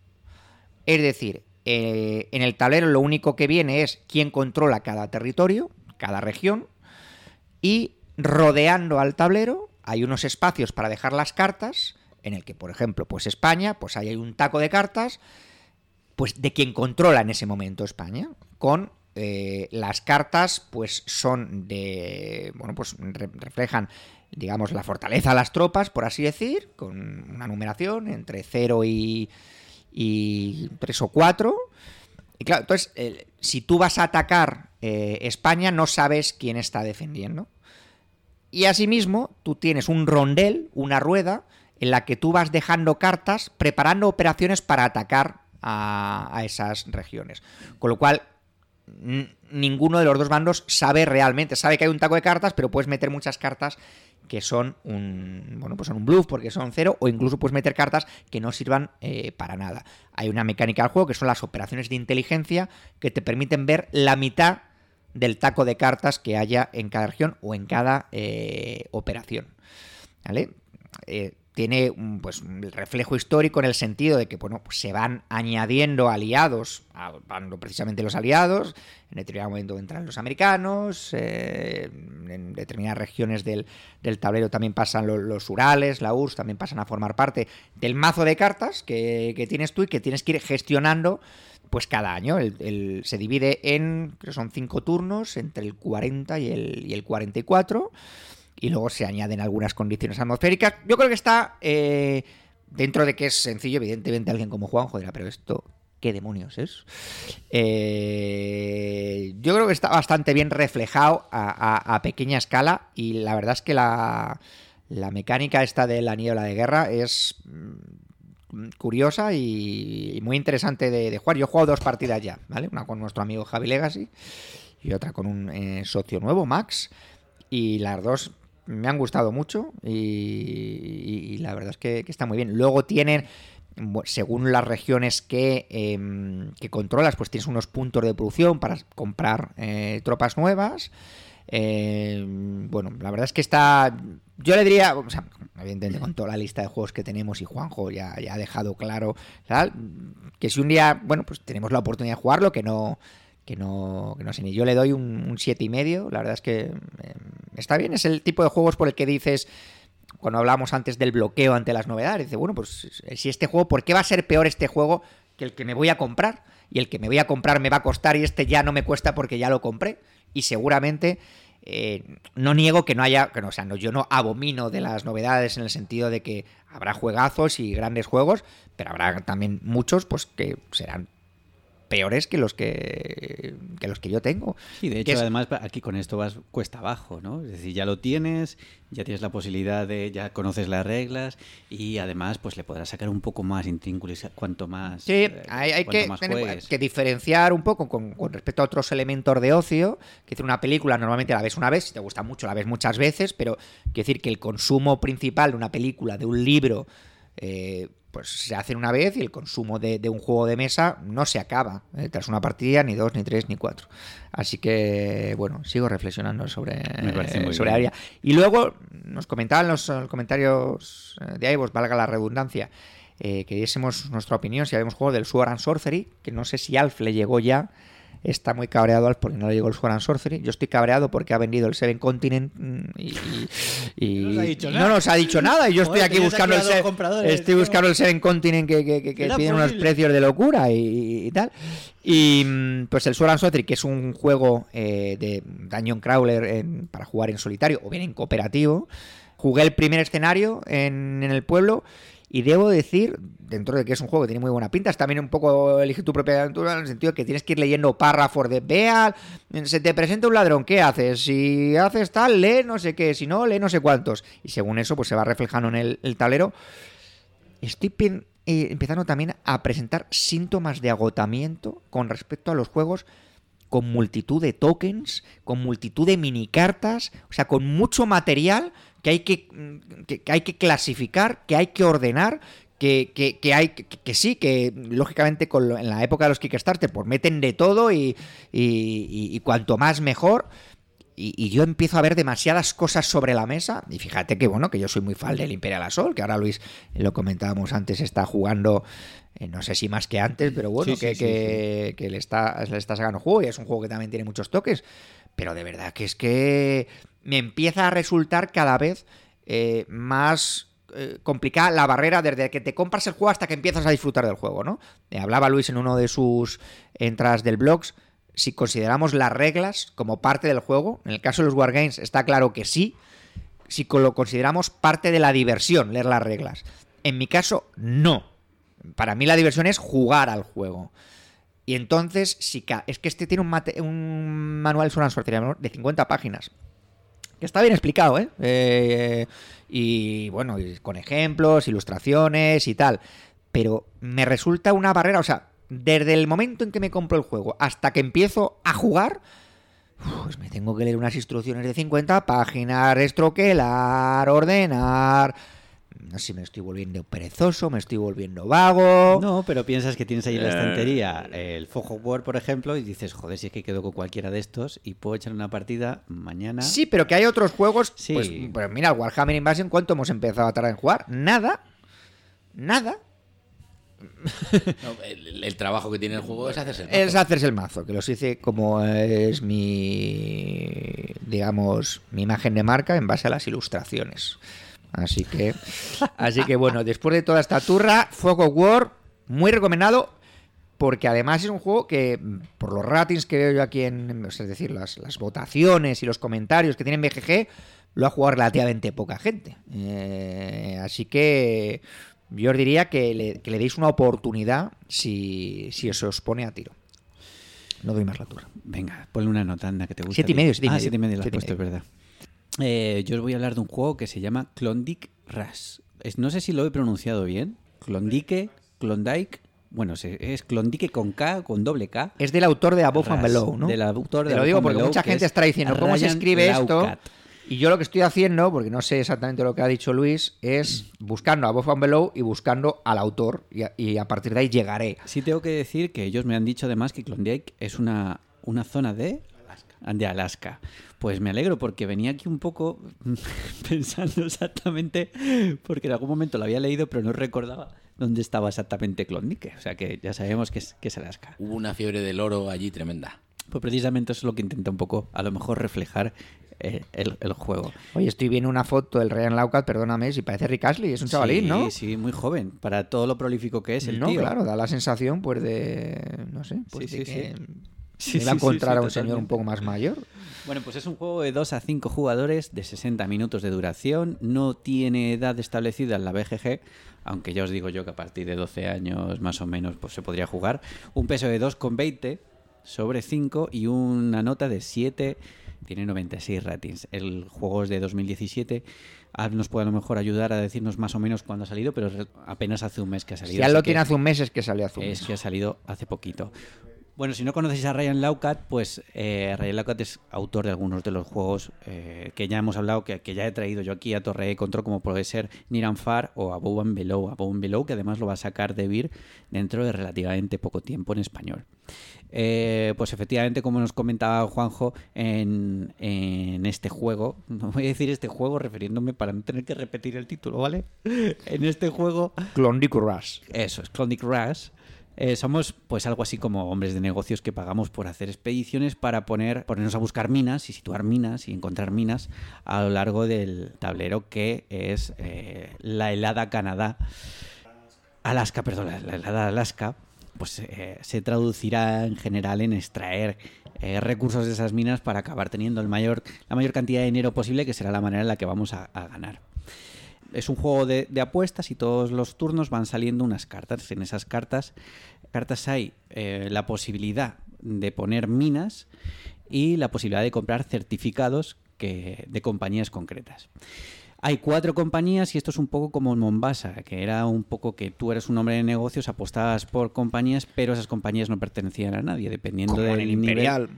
Es decir, eh, en el tablero lo único que viene es quién controla cada territorio, cada región, y rodeando al tablero hay unos espacios para dejar las cartas, en el que, por ejemplo, pues España, pues ahí hay un taco de cartas, pues de quien controla en ese momento España, con eh, las cartas, pues son de, bueno, pues reflejan digamos, la fortaleza de las tropas, por así decir, con una numeración entre 0 y, y tres o cuatro. Y claro, entonces, si tú vas a atacar eh, España, no sabes quién está defendiendo. Y asimismo, tú tienes un rondel, una rueda, en la que tú vas dejando cartas, preparando operaciones para atacar a, esas regiones. Con lo cual, ninguno de los dos bandos sabe realmente, sabe que hay un taco de cartas, pero puedes meter muchas cartas que son un bueno pues son un bluff porque son cero o incluso puedes meter cartas que no sirvan eh, para nada. Hay una mecánica del juego que son las operaciones de inteligencia que te permiten ver la mitad del taco de cartas que haya en cada región o en cada eh, operación. ¿Vale? Eh, tiene pues, el reflejo histórico en el sentido de que bueno, pues se van añadiendo aliados, van precisamente los aliados, en determinado momento entran los americanos, eh, en determinadas regiones del, tablero también pasan los, Urales, la URSS, también pasan a formar parte del mazo de cartas que, tienes tú y que tienes que ir gestionando pues cada año. se divide en, creo son cinco turnos, entre el 40 y el, y el 44 y luego se añaden algunas condiciones atmosféricas. Yo creo que está eh, dentro de que es sencillo, evidentemente alguien como Juan, joder, pero esto, ¿qué demonios es? Eh, yo creo que está bastante bien reflejado a, pequeña escala y la verdad es que la, mecánica esta de la niebla de guerra es mm, curiosa y, muy interesante de, jugar. Yo he jugado dos partidas ya, ¿vale? Una con nuestro amigo Javi Legacy y otra con un eh, socio nuevo, Max. Y las dos me han gustado mucho y, la verdad es que, está muy bien. Luego tienen, según las regiones que, em, que, controlas, pues tienes unos puntos de producción para comprar eh, tropas nuevas. Em, bueno, la verdad es que está. Yo le diría, o sea, evidentemente con toda la lista de juegos que tenemos y Juanjo ya, ya ha dejado claro, que si un día, bueno, pues tenemos la oportunidad de jugarlo, que no, que no, que no sé ni. Yo le doy un, siete y medio. La verdad es que em, está bien. Es el tipo de juegos por el que dices, cuando hablábamos antes del bloqueo ante las novedades, dice, bueno, pues si este juego, ¿por qué va a ser peor este juego que el que me voy a comprar? Y el que me voy a comprar me va a costar y este ya no me cuesta porque ya lo compré. Y seguramente eh, no niego que no haya, que no, o sea, no, yo no abomino de las novedades en el sentido de que habrá juegazos y grandes juegos, pero habrá también muchos pues que serán peores que los que, que los que yo tengo. Y de hecho, es- además, aquí con esto vas cuesta abajo, ¿no? Es decir, ya lo tienes, ya tienes la posibilidad de, ya conoces las reglas y además, pues le podrás sacar un poco más intrínculos cuanto más. Sí, eh, hay, tener- que diferenciar un poco con, con respecto a otros elementos de ocio. Que decir, una película normalmente la ves una vez, si te gusta mucho la ves muchas veces, pero quiero decir que el consumo principal de una película, de un libro, eh, pues se hace una vez y el consumo de, de un juego de mesa no se acaba eh, tras una partida, ni dos, ni tres, ni cuatro. Así que, bueno, sigo reflexionando sobre, sobre. Aria. Y luego nos comentaban los, comentarios eh, de iVoox, valga la redundancia, eh, que diésemos nuestra opinión si habíamos jugado del Sword and Sorcery, que no sé si Alf le llegó ya. Está muy cabreado porque no le llegó el Sword and Sorcery. Yo estoy cabreado porque ha vendido el Seven Continent mm, y, y- y- No nos ha dicho nada. no nos ha dicho nada. Y yo Joder, estoy aquí buscando aquí el, estoy buscando Seven Continent que, que, que- que Era piden unos precios de locura y, y tal. Y mm, pues el Sword and Sorcery, que es un juego eh, de Dungeon Crawler en- para jugar en solitario o bien en cooperativo. Jugué el primer escenario en, en el pueblo y debo decir, dentro de que es un juego que tiene muy buena pinta, es también un poco elige tu propia aventura en el sentido de que tienes que ir leyendo párrafos de vea, se te presenta un ladrón, ¿qué haces? Si haces tal, lee no sé qué, si no, lee no sé cuántos. Y según eso, pues se va reflejando en el, el tablero. Estoy eh, empezando también a presentar síntomas de agotamiento con respecto a los juegos con multitud de tokens, con multitud de minicartas, o sea, con mucho material que hay que, mm, que, hay que clasificar, que hay que ordenar, que, que- que hay que, que sí, que lógicamente en la época de los Kickstarter pues meten de todo y, y- y- cuanto más mejor. Y, yo empiezo a ver demasiadas cosas sobre la mesa. Y fíjate que bueno, que yo soy muy fan del Imperial Assault, que ahora Luis, lo comentábamos antes, está jugando, eh, no sé si más que antes, pero bueno, Sí, que, sí, que- que le, está, le está sacando juego y es un juego que también tiene muchos toques. Pero de verdad que es que me empieza a resultar cada vez eh, más eh, complicada la barrera desde que te compras el juego hasta que empiezas a disfrutar del juego, ¿no? Hablaba Luis en uno de sus entradas del blog si consideramos las reglas como parte del juego. En el caso de los Wargames está claro que sí. Si lo consideramos parte de la diversión, leer las reglas. En mi caso, no. Para mí la diversión es jugar al juego. Y entonces, ca- es que este tiene un, mate- un manual de 50 páginas. Que está bien explicado, ¿eh? Eh, Y bueno, con ejemplos, ilustraciones y tal. Pero me resulta una barrera, o sea, desde el momento en que me compro el juego hasta que empiezo a jugar, pues me tengo que leer unas instrucciones de 50 páginas, estroquelar, ordenar. No sé si me estoy volviendo perezoso, me estoy volviendo vago. No, pero piensas que tienes ahí en la Eh. estantería el Fojo War, por ejemplo, y dices, joder, si es que quedo con cualquiera de estos y puedo echar una partida mañana. Sí, pero que hay otros juegos. Sí. Pues, pues mira, el Warhammer Invasion, ¿cuánto hemos empezado a tardar en jugar? Nada. Nada. No, el, el trabajo que tiene el juego es hacerse el mazo. Es hacerse el mazo, que los hice como es mi, digamos, mi imagen de marca en base a las ilustraciones. Así que, así que bueno, después de toda esta turra, Fog of War, muy recomendado, porque además es un juego que, por los ratings que veo yo aquí en, es decir, las, las votaciones y los comentarios que tiene en BGG, lo ha jugado relativamente poca gente. Eh, así que yo os diría que le, que le deis una oportunidad si, si os os pone a tiro. No doy más la turra. Venga, ponle una nota, anda, que te gusta. Siete y medio, siete y ah, medio. siete y medio, lo has puesto, es verdad. Eh, yo os voy a hablar de un juego que se llama Klondike Rush. Es- no sé si lo he pronunciado bien. Klondike, Klondike. Bueno, es Klondike con K, con doble K. Es del autor de Above and Below, ¿no? del autor de Te lo digo porque Below, mucha gente es está diciendo cómo se escribe esto. Y yo lo que estoy haciendo, porque no sé exactamente lo que ha dicho Luis, es buscando a Above and Below y buscando al autor. Y a, y a partir de ahí llegaré. Sí tengo que decir que ellos me han dicho además que Klondike es una, una zona de de Alaska. Pues me alegro porque venía aquí un poco pensando exactamente, porque en algún momento lo había leído, pero no recordaba dónde estaba exactamente Klondike. O sea que ya sabemos que es, que es Alaska. Hubo una fiebre del oro allí tremenda. Pues precisamente eso es lo que intenta un poco, a lo mejor, reflejar eh, el, el juego. Oye, estoy viendo una foto del Ryan Laukat, perdóname, si parece Rick Astley, es un chavalín, sí, ¿no? Sí, muy joven, para todo lo prolífico que es el no, tío. claro, da la sensación, pues, de. No sé, pues Sí, de sí, que Sí, Me iba a encontrar sí, a un señor totalmente. un poco más mayor. Bueno, pues es un juego de 2 a 5 jugadores de 60 minutos de duración. No tiene edad establecida en la BGG, aunque ya os digo yo que a partir de 12 años más o menos pues se podría jugar. Un peso de 2,20 sobre 5 y una nota de 7. Tiene 96 ratings. El juego es de 2017. Ah, Nos puede a lo mejor ayudar a decirnos más o menos cuándo ha salido, pero apenas hace un mes que ha salido. Si ya lo tiene hace un mes, es que salió hace un es mes. que ha salido hace poquito. Bueno, si no conocéis a Ryan Laukat, pues eh, Ryan Laukat es autor de algunos de los juegos eh, que ya hemos hablado, que, que ya he traído yo aquí a Torre de Control, como puede ser Niran Far o Above and Below. Above and Below, que además lo va a sacar de Vir dentro de relativamente poco tiempo en español. Eh, pues efectivamente, como nos comentaba Juanjo, en, en este juego, no voy a decir este juego refiriéndome para no tener que repetir el título, ¿vale? En este juego Klondike Rush. eso, es Klondike Rush. Eh, somos pues algo así como hombres de negocios que pagamos por hacer expediciones para poner, ponernos a buscar minas y situar minas y encontrar minas a lo largo del tablero que es eh, la helada Canadá. Alaska, perdón, la, la helada Alaska, pues eh, se traducirá en general en extraer recursos de esas minas para acabar teniendo el mayor, la mayor cantidad de dinero posible, que será la manera en la que vamos a- ganar es un juego de apuestas y todos los turnos van saliendo unas cartas. En esas cartas, cartas hay eh, la posibilidad de poner minas y la posibilidad de comprar certificados que, de compañías concretas. Hay cuatro compañías y esto es un poco como en Mombasa, que era un poco que tú eres un hombre de negocios, apostabas por compañías, pero esas compañías no pertenecían a nadie, dependiendo Como en del el nivel- Imperial.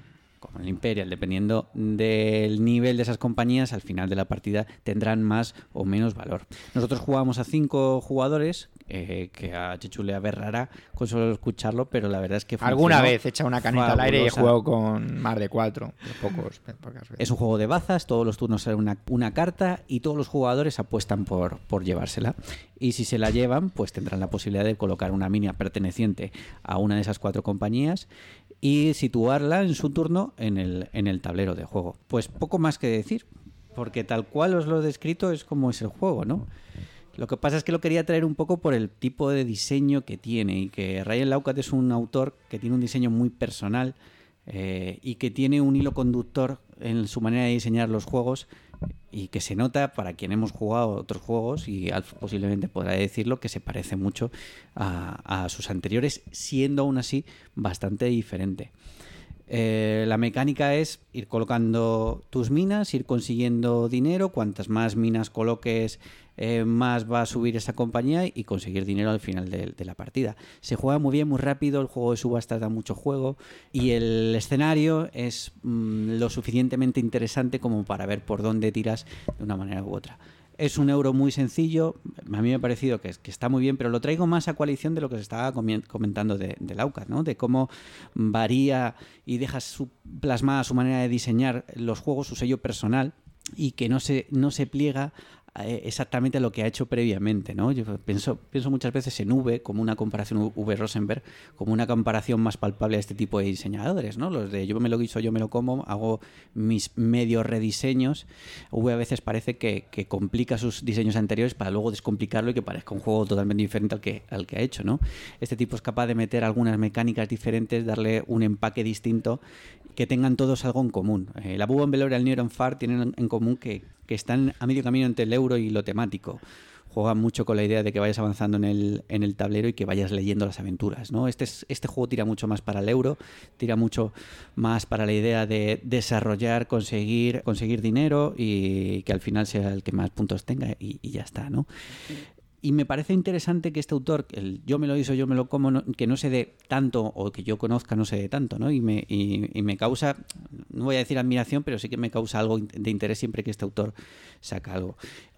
Como el Imperial, dependiendo del nivel de esas compañías, al final de la partida tendrán más o menos valor. Nosotros jugamos a cinco jugadores, eh, que a Chechu le aberrará con solo escucharlo, pero la verdad es que Alguna vez he echado una caneta al aire y he jugado con más de cuatro. pocos, pocas veces. Es un juego de bazas, todos los turnos sale una, una carta y todos los jugadores apuestan por, por llevársela. Y si se la llevan, pues tendrán la posibilidad de colocar una mina perteneciente a una de esas cuatro compañías y situarla en su turno en el, en el tablero de juego. Pues poco más que decir, porque tal cual os lo he descrito es como es el juego, ¿no? Lo que pasa es que lo quería traer un poco por el tipo de diseño que tiene y que Ryan Laukat es un autor que tiene un diseño muy personal eh, y que tiene un hilo conductor en su manera de diseñar los juegos y que se nota para quien hemos jugado otros juegos y Alf posiblemente podrá decirlo que se parece mucho a, sus anteriores siendo aún así bastante diferente. Eh, la mecánica es ir colocando tus minas, ir consiguiendo dinero. Cuantas más minas coloques, eh, más va a subir esa compañía y conseguir dinero al final de, la partida. Se juega muy bien, muy rápido. El juego de subastas da mucho juego y el escenario es mm, lo suficientemente interesante como para ver por dónde tiras de una manera u otra. Es un euro muy sencillo. A mí me ha parecido que, está muy bien, pero lo traigo más a coalición de lo que se estaba comentando de, de Laucat, ¿no? De cómo varía y deja su, plasmada su manera de diseñar los juegos, su sello personal, y que no se, no se pliega exactamente a lo que ha hecho previamente, ¿no? Yo pienso, muchas veces en V como una comparación, V Rosenberg, como una comparación más palpable a este tipo de diseñadores, ¿no? Los de yo me lo guiso, yo me lo como, hago mis medio rediseños. V a veces parece que, complica sus diseños anteriores para luego descomplicarlo y que parezca un juego totalmente diferente al que, ha hecho, ¿no? Este tipo es capaz de meter algunas mecánicas diferentes, darle un empaque distinto que tengan todos algo en común. Eh, la Bubon Velour y el Neuron Far tienen en común que, que están a medio camino entre el euro y lo temático. Juegan mucho con la idea de que vayas avanzando en el, en el tablero y que vayas leyendo las aventuras. ¿no? Este, es- este juego tira mucho más para el euro, tira mucho más para la idea de desarrollar, conseguir, conseguir dinero y que al final sea el que más puntos tenga y, y ya está. ¿no? Y me parece interesante que este autor, el yo me lo hizo, yo me lo como, que no se dé tanto, o que yo conozca no se dé tanto, ¿no? Y me, y, me causa, no voy a decir admiración, pero sí que me causa algo de interés siempre que este autor saca algo.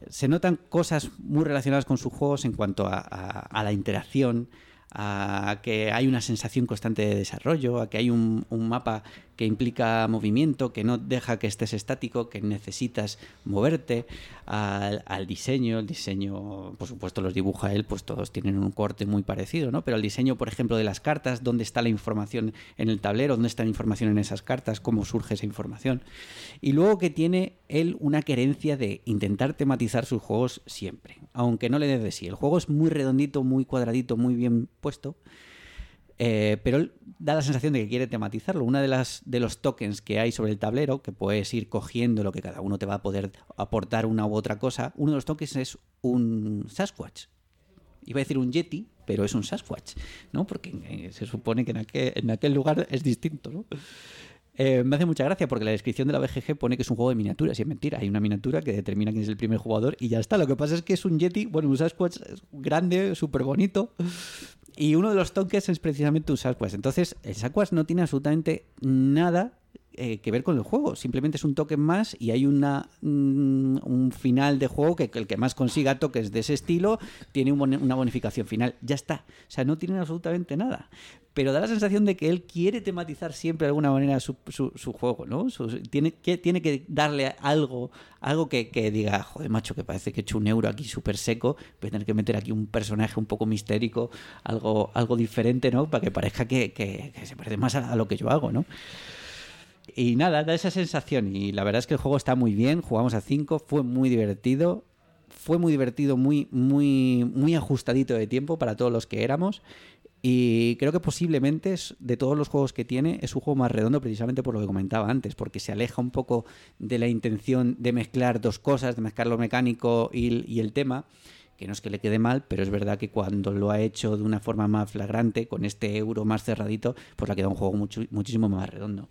Se notan cosas muy relacionadas con sus juegos en cuanto a, a- la interacción, a que hay una sensación constante de desarrollo, a que hay un mapa que implica movimiento, que no deja que estés estático, que necesitas moverte, al, diseño, el diseño, por supuesto los dibuja él, pues todos tienen un corte muy parecido, ¿no? Pero el diseño, por ejemplo, de las cartas, dónde está la información en el tablero, dónde está la información en esas cartas, cómo surge esa información. Y luego que tiene él una querencia de intentar tematizar sus juegos siempre, aunque no le dé de sí. El juego es muy redondito, muy cuadradito, muy bien puesto Eh, pero él da la sensación de que quiere tematizarlo. Una de las de los tokens que hay sobre el tablero, que puedes ir cogiendo lo que cada uno te va a poder aportar una u otra cosa, uno de los tokens es un Sasquatch. Iba a decir un Yeti, pero es un Sasquatch, ¿no? Porque eh, se supone que en aquel, en aquel lugar es distinto, ¿no? Eh, me hace mucha gracia porque la descripción de la BGG pone que es un juego de miniaturas y es mentira. Hay una miniatura que determina quién es el primer jugador y ya está. Lo que pasa es que es un Yeti, bueno, un Sasquatch grande, súper bonito. Y uno de los tokens es precisamente un Sasquatch. Entonces, el Sasquatch no tiene absolutamente nada eh, que ver con el juego. Simplemente es un token más y hay una, mm, un final de juego que, el que más consiga tokens de ese estilo tiene una bonificación final. Ya está. O sea, no tienen absolutamente nada. Pero da la sensación de que él quiere tematizar siempre de alguna manera su, su, juego, ¿no? tiene, que, tiene que darle algo, algo que, diga, joder, macho, que parece que he hecho un euro aquí súper seco, voy a tener que meter aquí un personaje un poco mistérico, algo, algo diferente, ¿no? Para que parezca que, se parece más a, a lo que yo hago, ¿no? Y nada, da esa sensación. Y la verdad es que el juego está muy bien. Jugamos a 5, fue muy divertido. Fue muy divertido, muy, muy, muy ajustadito de tiempo para todos los que éramos. Y creo que posiblemente de todos los juegos que tiene es un juego más redondo precisamente por lo que comentaba antes, porque se aleja un poco de la intención de mezclar dos cosas, de mezclar lo mecánico y, el tema, que no es que le quede mal, pero es verdad que cuando lo ha hecho de una forma más flagrante, con este euro más cerradito, pues le ha quedado un juego mucho, muchísimo más redondo.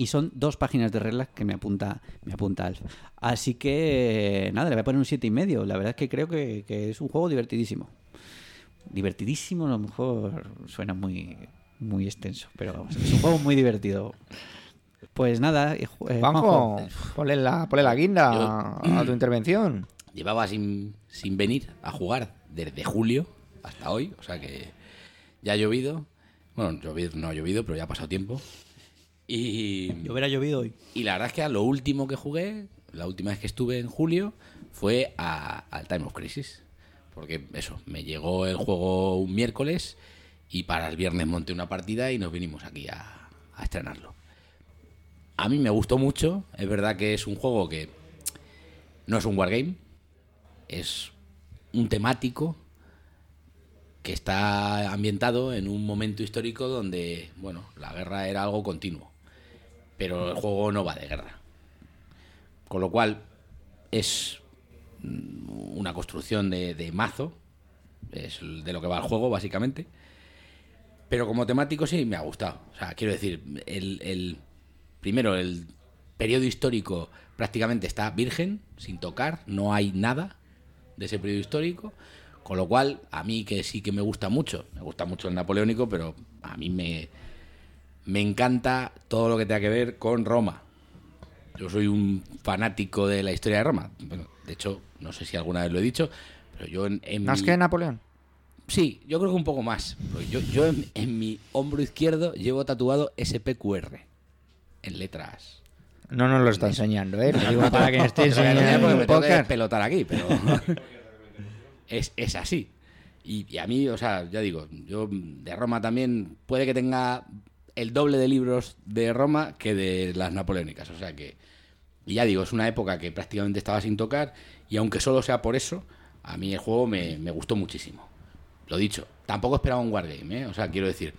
Y son dos páginas de reglas que me apunta, me apunta Alf. Así que, nada, le voy a poner un siete y medio. La verdad es que creo que, es un juego divertidísimo. Divertidísimo, a lo mejor suena muy, muy extenso, pero es un juego muy divertido. Pues nada, eh, Juanjo, ponle la, la guinda a tu intervención. Llevaba sin, sin venir a jugar desde julio hasta hoy, o sea que ya ha llovido. Bueno, llovido, no ha llovido, pero ya ha pasado tiempo. Y. hubiera llovido hoy. Y la verdad es que a lo último que jugué, la última vez que estuve en julio, fue al Time of Crisis. Porque eso, me llegó el juego un miércoles y para el viernes monté una partida y nos vinimos aquí a, a estrenarlo. A mí me gustó mucho, es verdad que es un juego que no es un wargame, es un temático que está ambientado en un momento histórico donde, bueno, la guerra era algo continuo pero el juego no va de guerra. Con lo cual es una construcción de, mazo, es de lo que va el juego básicamente. Pero como temático sí me ha gustado. O sea, quiero decir, el, primero, el periodo histórico prácticamente está virgen, sin tocar, no hay nada de ese periodo histórico. Con lo cual, a mí que sí que me gusta mucho, me gusta mucho el napoleónico, pero a mí me, me encanta todo lo que tenga que ver con Roma. Yo soy un fanático de la historia de Roma. Bueno, de hecho, no sé si alguna vez lo he dicho, pero yo en, ¿Más que Napoleón? Sí, yo creo que un poco más. Yo, yo en, mi hombro izquierdo llevo tatuado SPQR en letras. No nos lo está enseñando, ¿eh? Lo digo para que esté enseñando porque me pelotar aquí, pero es, es así. Y, y, a mí, o sea, ya digo, yo de Roma también puede que tenga el doble de libros de Roma que de las napoleónicas. O sea que, y ya digo, es una época que prácticamente estaba sin tocar y aunque solo sea por eso, a mí el juego me, gustó muchísimo. Lo dicho, tampoco esperaba un Wargame, ¿eh? o sea, quiero decir,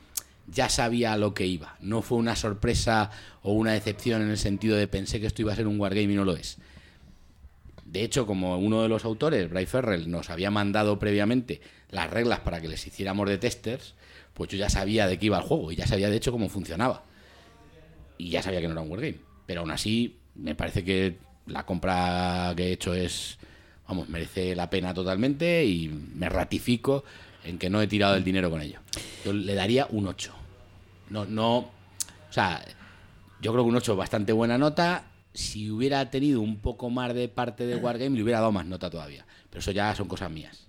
ya sabía lo que iba. No fue una sorpresa o una decepción en el sentido de pensé que esto iba a ser un Wargame y no lo es. De hecho, como uno de los autores, Bray Ferrell, nos había mandado previamente las reglas para que les hiciéramos de testers, pues yo ya sabía de qué iba el juego y ya sabía de hecho cómo funcionaba. Y ya sabía que no era un wargame. Pero aún así, me parece que la compra que he hecho es, vamos, merece la pena totalmente y me ratifico en que no he tirado el dinero con ello. Yo le daría un 8. No, no, o sea, yo creo que un 8 bastante buena nota. Si hubiera tenido un poco más de parte de Wargame, le hubiera dado más nota todavía. Pero eso ya son cosas mías.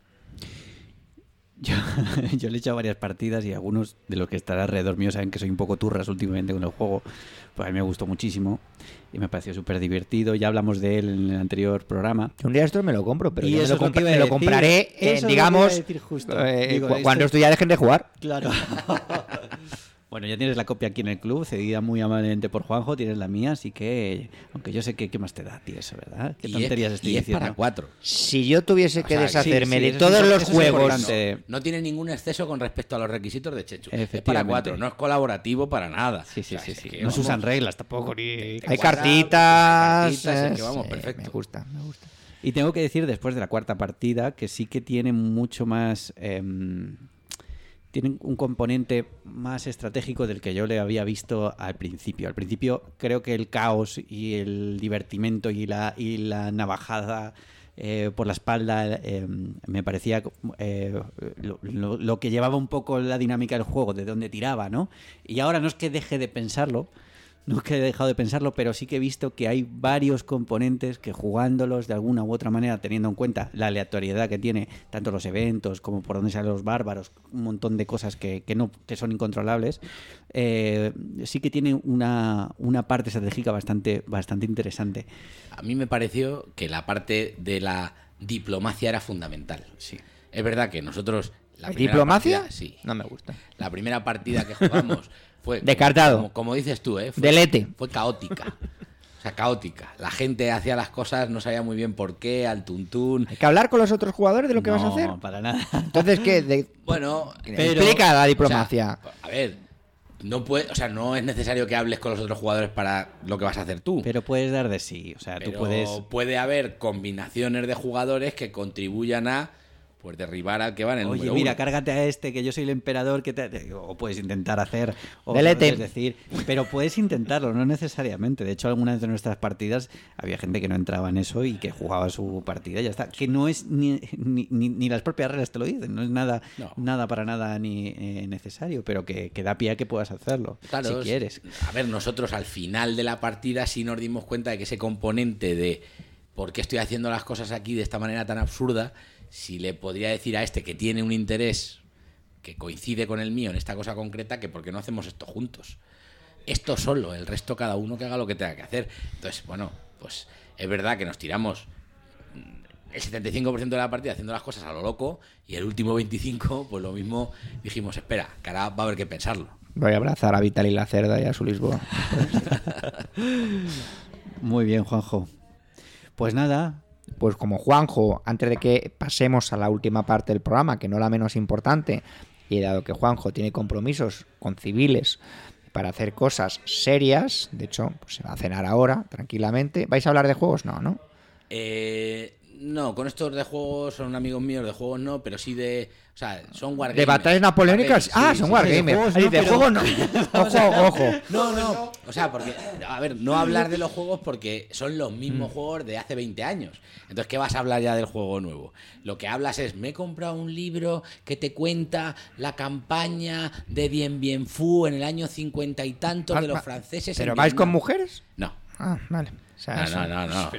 Yo, le he echado varias partidas y algunos de los que están alrededor mío saben que soy un poco turras últimamente con el juego. Pues a mí me gustó muchísimo y me pareció súper divertido. Ya hablamos de él en el anterior programa. Un día esto me lo compro, pero yo me, lo, compraré, digamos, cuando esto ya dejen de jugar. Claro. Bueno, ya tienes la copia aquí en el club, cedida muy amablemente por Juanjo, tienes la mía, así que, aunque yo sé que qué más te da, tío, eso, ¿verdad? Qué Y tonterías es, estoy y es diciendo. para cuatro. Si yo tuviese que O sea, deshacerme sí, sí, de todos es- los es juegos. No tiene ningún exceso con respecto a los requisitos de Chechu. Es para cuatro, no es colaborativo para nada. Sí, sí, O sea, sí, es sí. que No vamos- se usan reglas tampoco, ni... Hay cartitas. cartitas, es que eh, vamos, sí, perfecto. Me gusta, me gusta. Y tengo que decir, después de la cuarta partida, que sí que tiene mucho más. em, tienen un componente más estratégico del que yo le había visto al principio. Al principio creo que el caos y el divertimento y la, y la navajada eh, por la espalda eh, me parecía eh, lo, lo- que llevaba un poco la dinámica del juego, de dónde tiraba, ¿no? Y ahora no es que deje de pensarlo, no es que he dejado de pensarlo, pero sí que he visto que hay varios componentes que jugándolos de alguna u otra manera, teniendo en cuenta la aleatoriedad que tiene tanto los eventos como por dónde salen los bárbaros, un montón de cosas que, que no que son incontrolables, eh, sí que tiene una, una parte estratégica bastante, bastante interesante. A mí me pareció que la parte de la diplomacia era fundamental. Sí. Es verdad que nosotros. La ¿Diplomacia? partida- sí. No me gusta. La primera partida que jugamos fue. Descartado. Como, como dices tú, ¿eh? Fue, Delete. Fue caótica. O sea, caótica. La gente hacía las cosas, no sabía muy bien por qué, al tuntún. Hay que hablar con los otros jugadores de lo que vas a No, hacer. para nada. Entonces, ¿qué? De- Bueno, Explica la diplomacia. o sea, a ver, no puede, o sea, no es necesario que hables con los otros jugadores para lo que vas a hacer tú. Pero puedes dar de sí, o sea, Pero tú puedes... puede haber combinaciones de jugadores que contribuyan a pues derribar al que va en el Oye, número mira, uno. cárgate a este, que yo soy el emperador, que te... o puedes intentar hacer, o puedes decir, pero puedes intentarlo, no necesariamente. De hecho, algunas de nuestras partidas había gente que no entraba en eso y que jugaba su partida y ya está. Que no es ni, ni, ni- ni las propias reglas te lo dicen, no es nada, No. nada para nada ni eh, necesario, pero que, que da pie a que puedas hacerlo, Claro, si es- quieres. A ver, nosotros al final de la partida sí nos dimos cuenta de que ese componente de por qué estoy haciendo las cosas aquí de esta manera tan absurda, si le podría decir a este que tiene un interés que coincide con el mío en esta cosa concreta, que por qué no hacemos esto juntos. Esto solo, el resto cada uno que haga lo que tenga que hacer. Entonces, bueno, pues es verdad que nos tiramos el 75% de la partida haciendo las cosas a lo loco y el último 25%, pues lo mismo dijimos, espera, que ahora va a haber que pensarlo. Voy a abrazar a Vital y la cerda y a su Lisboa. Muy bien, Juanjo. Pues nada, Pues como Juanjo, antes de que pasemos a la última parte del programa, que no la menos importante, y dado que Juanjo tiene compromisos con civiles para hacer cosas serias, de hecho, pues se va a cenar ahora, tranquilamente. ¿Vais a hablar de juegos? No, ¿no? Eh, no, con estos de juegos son amigos míos, de juegos no, pero sí de. O sea, son wargamers. ¿De batallas napoleónicas? Ah, son sí. no, de pero- juegos no. Ojo, ojo. No, no. O sea, porque. A ver, no hablar de los juegos porque son los mismos juegos de hace 20 años. Entonces, ¿qué vas a hablar ya del juego nuevo? Lo que hablas es: me he comprado un libro que te cuenta la campaña de Bien Bien Fu en el año 50 y tantos de los franceses. en ¿Pero vais con mujeres? No. Ah, vale. O sea, No, no, no, no.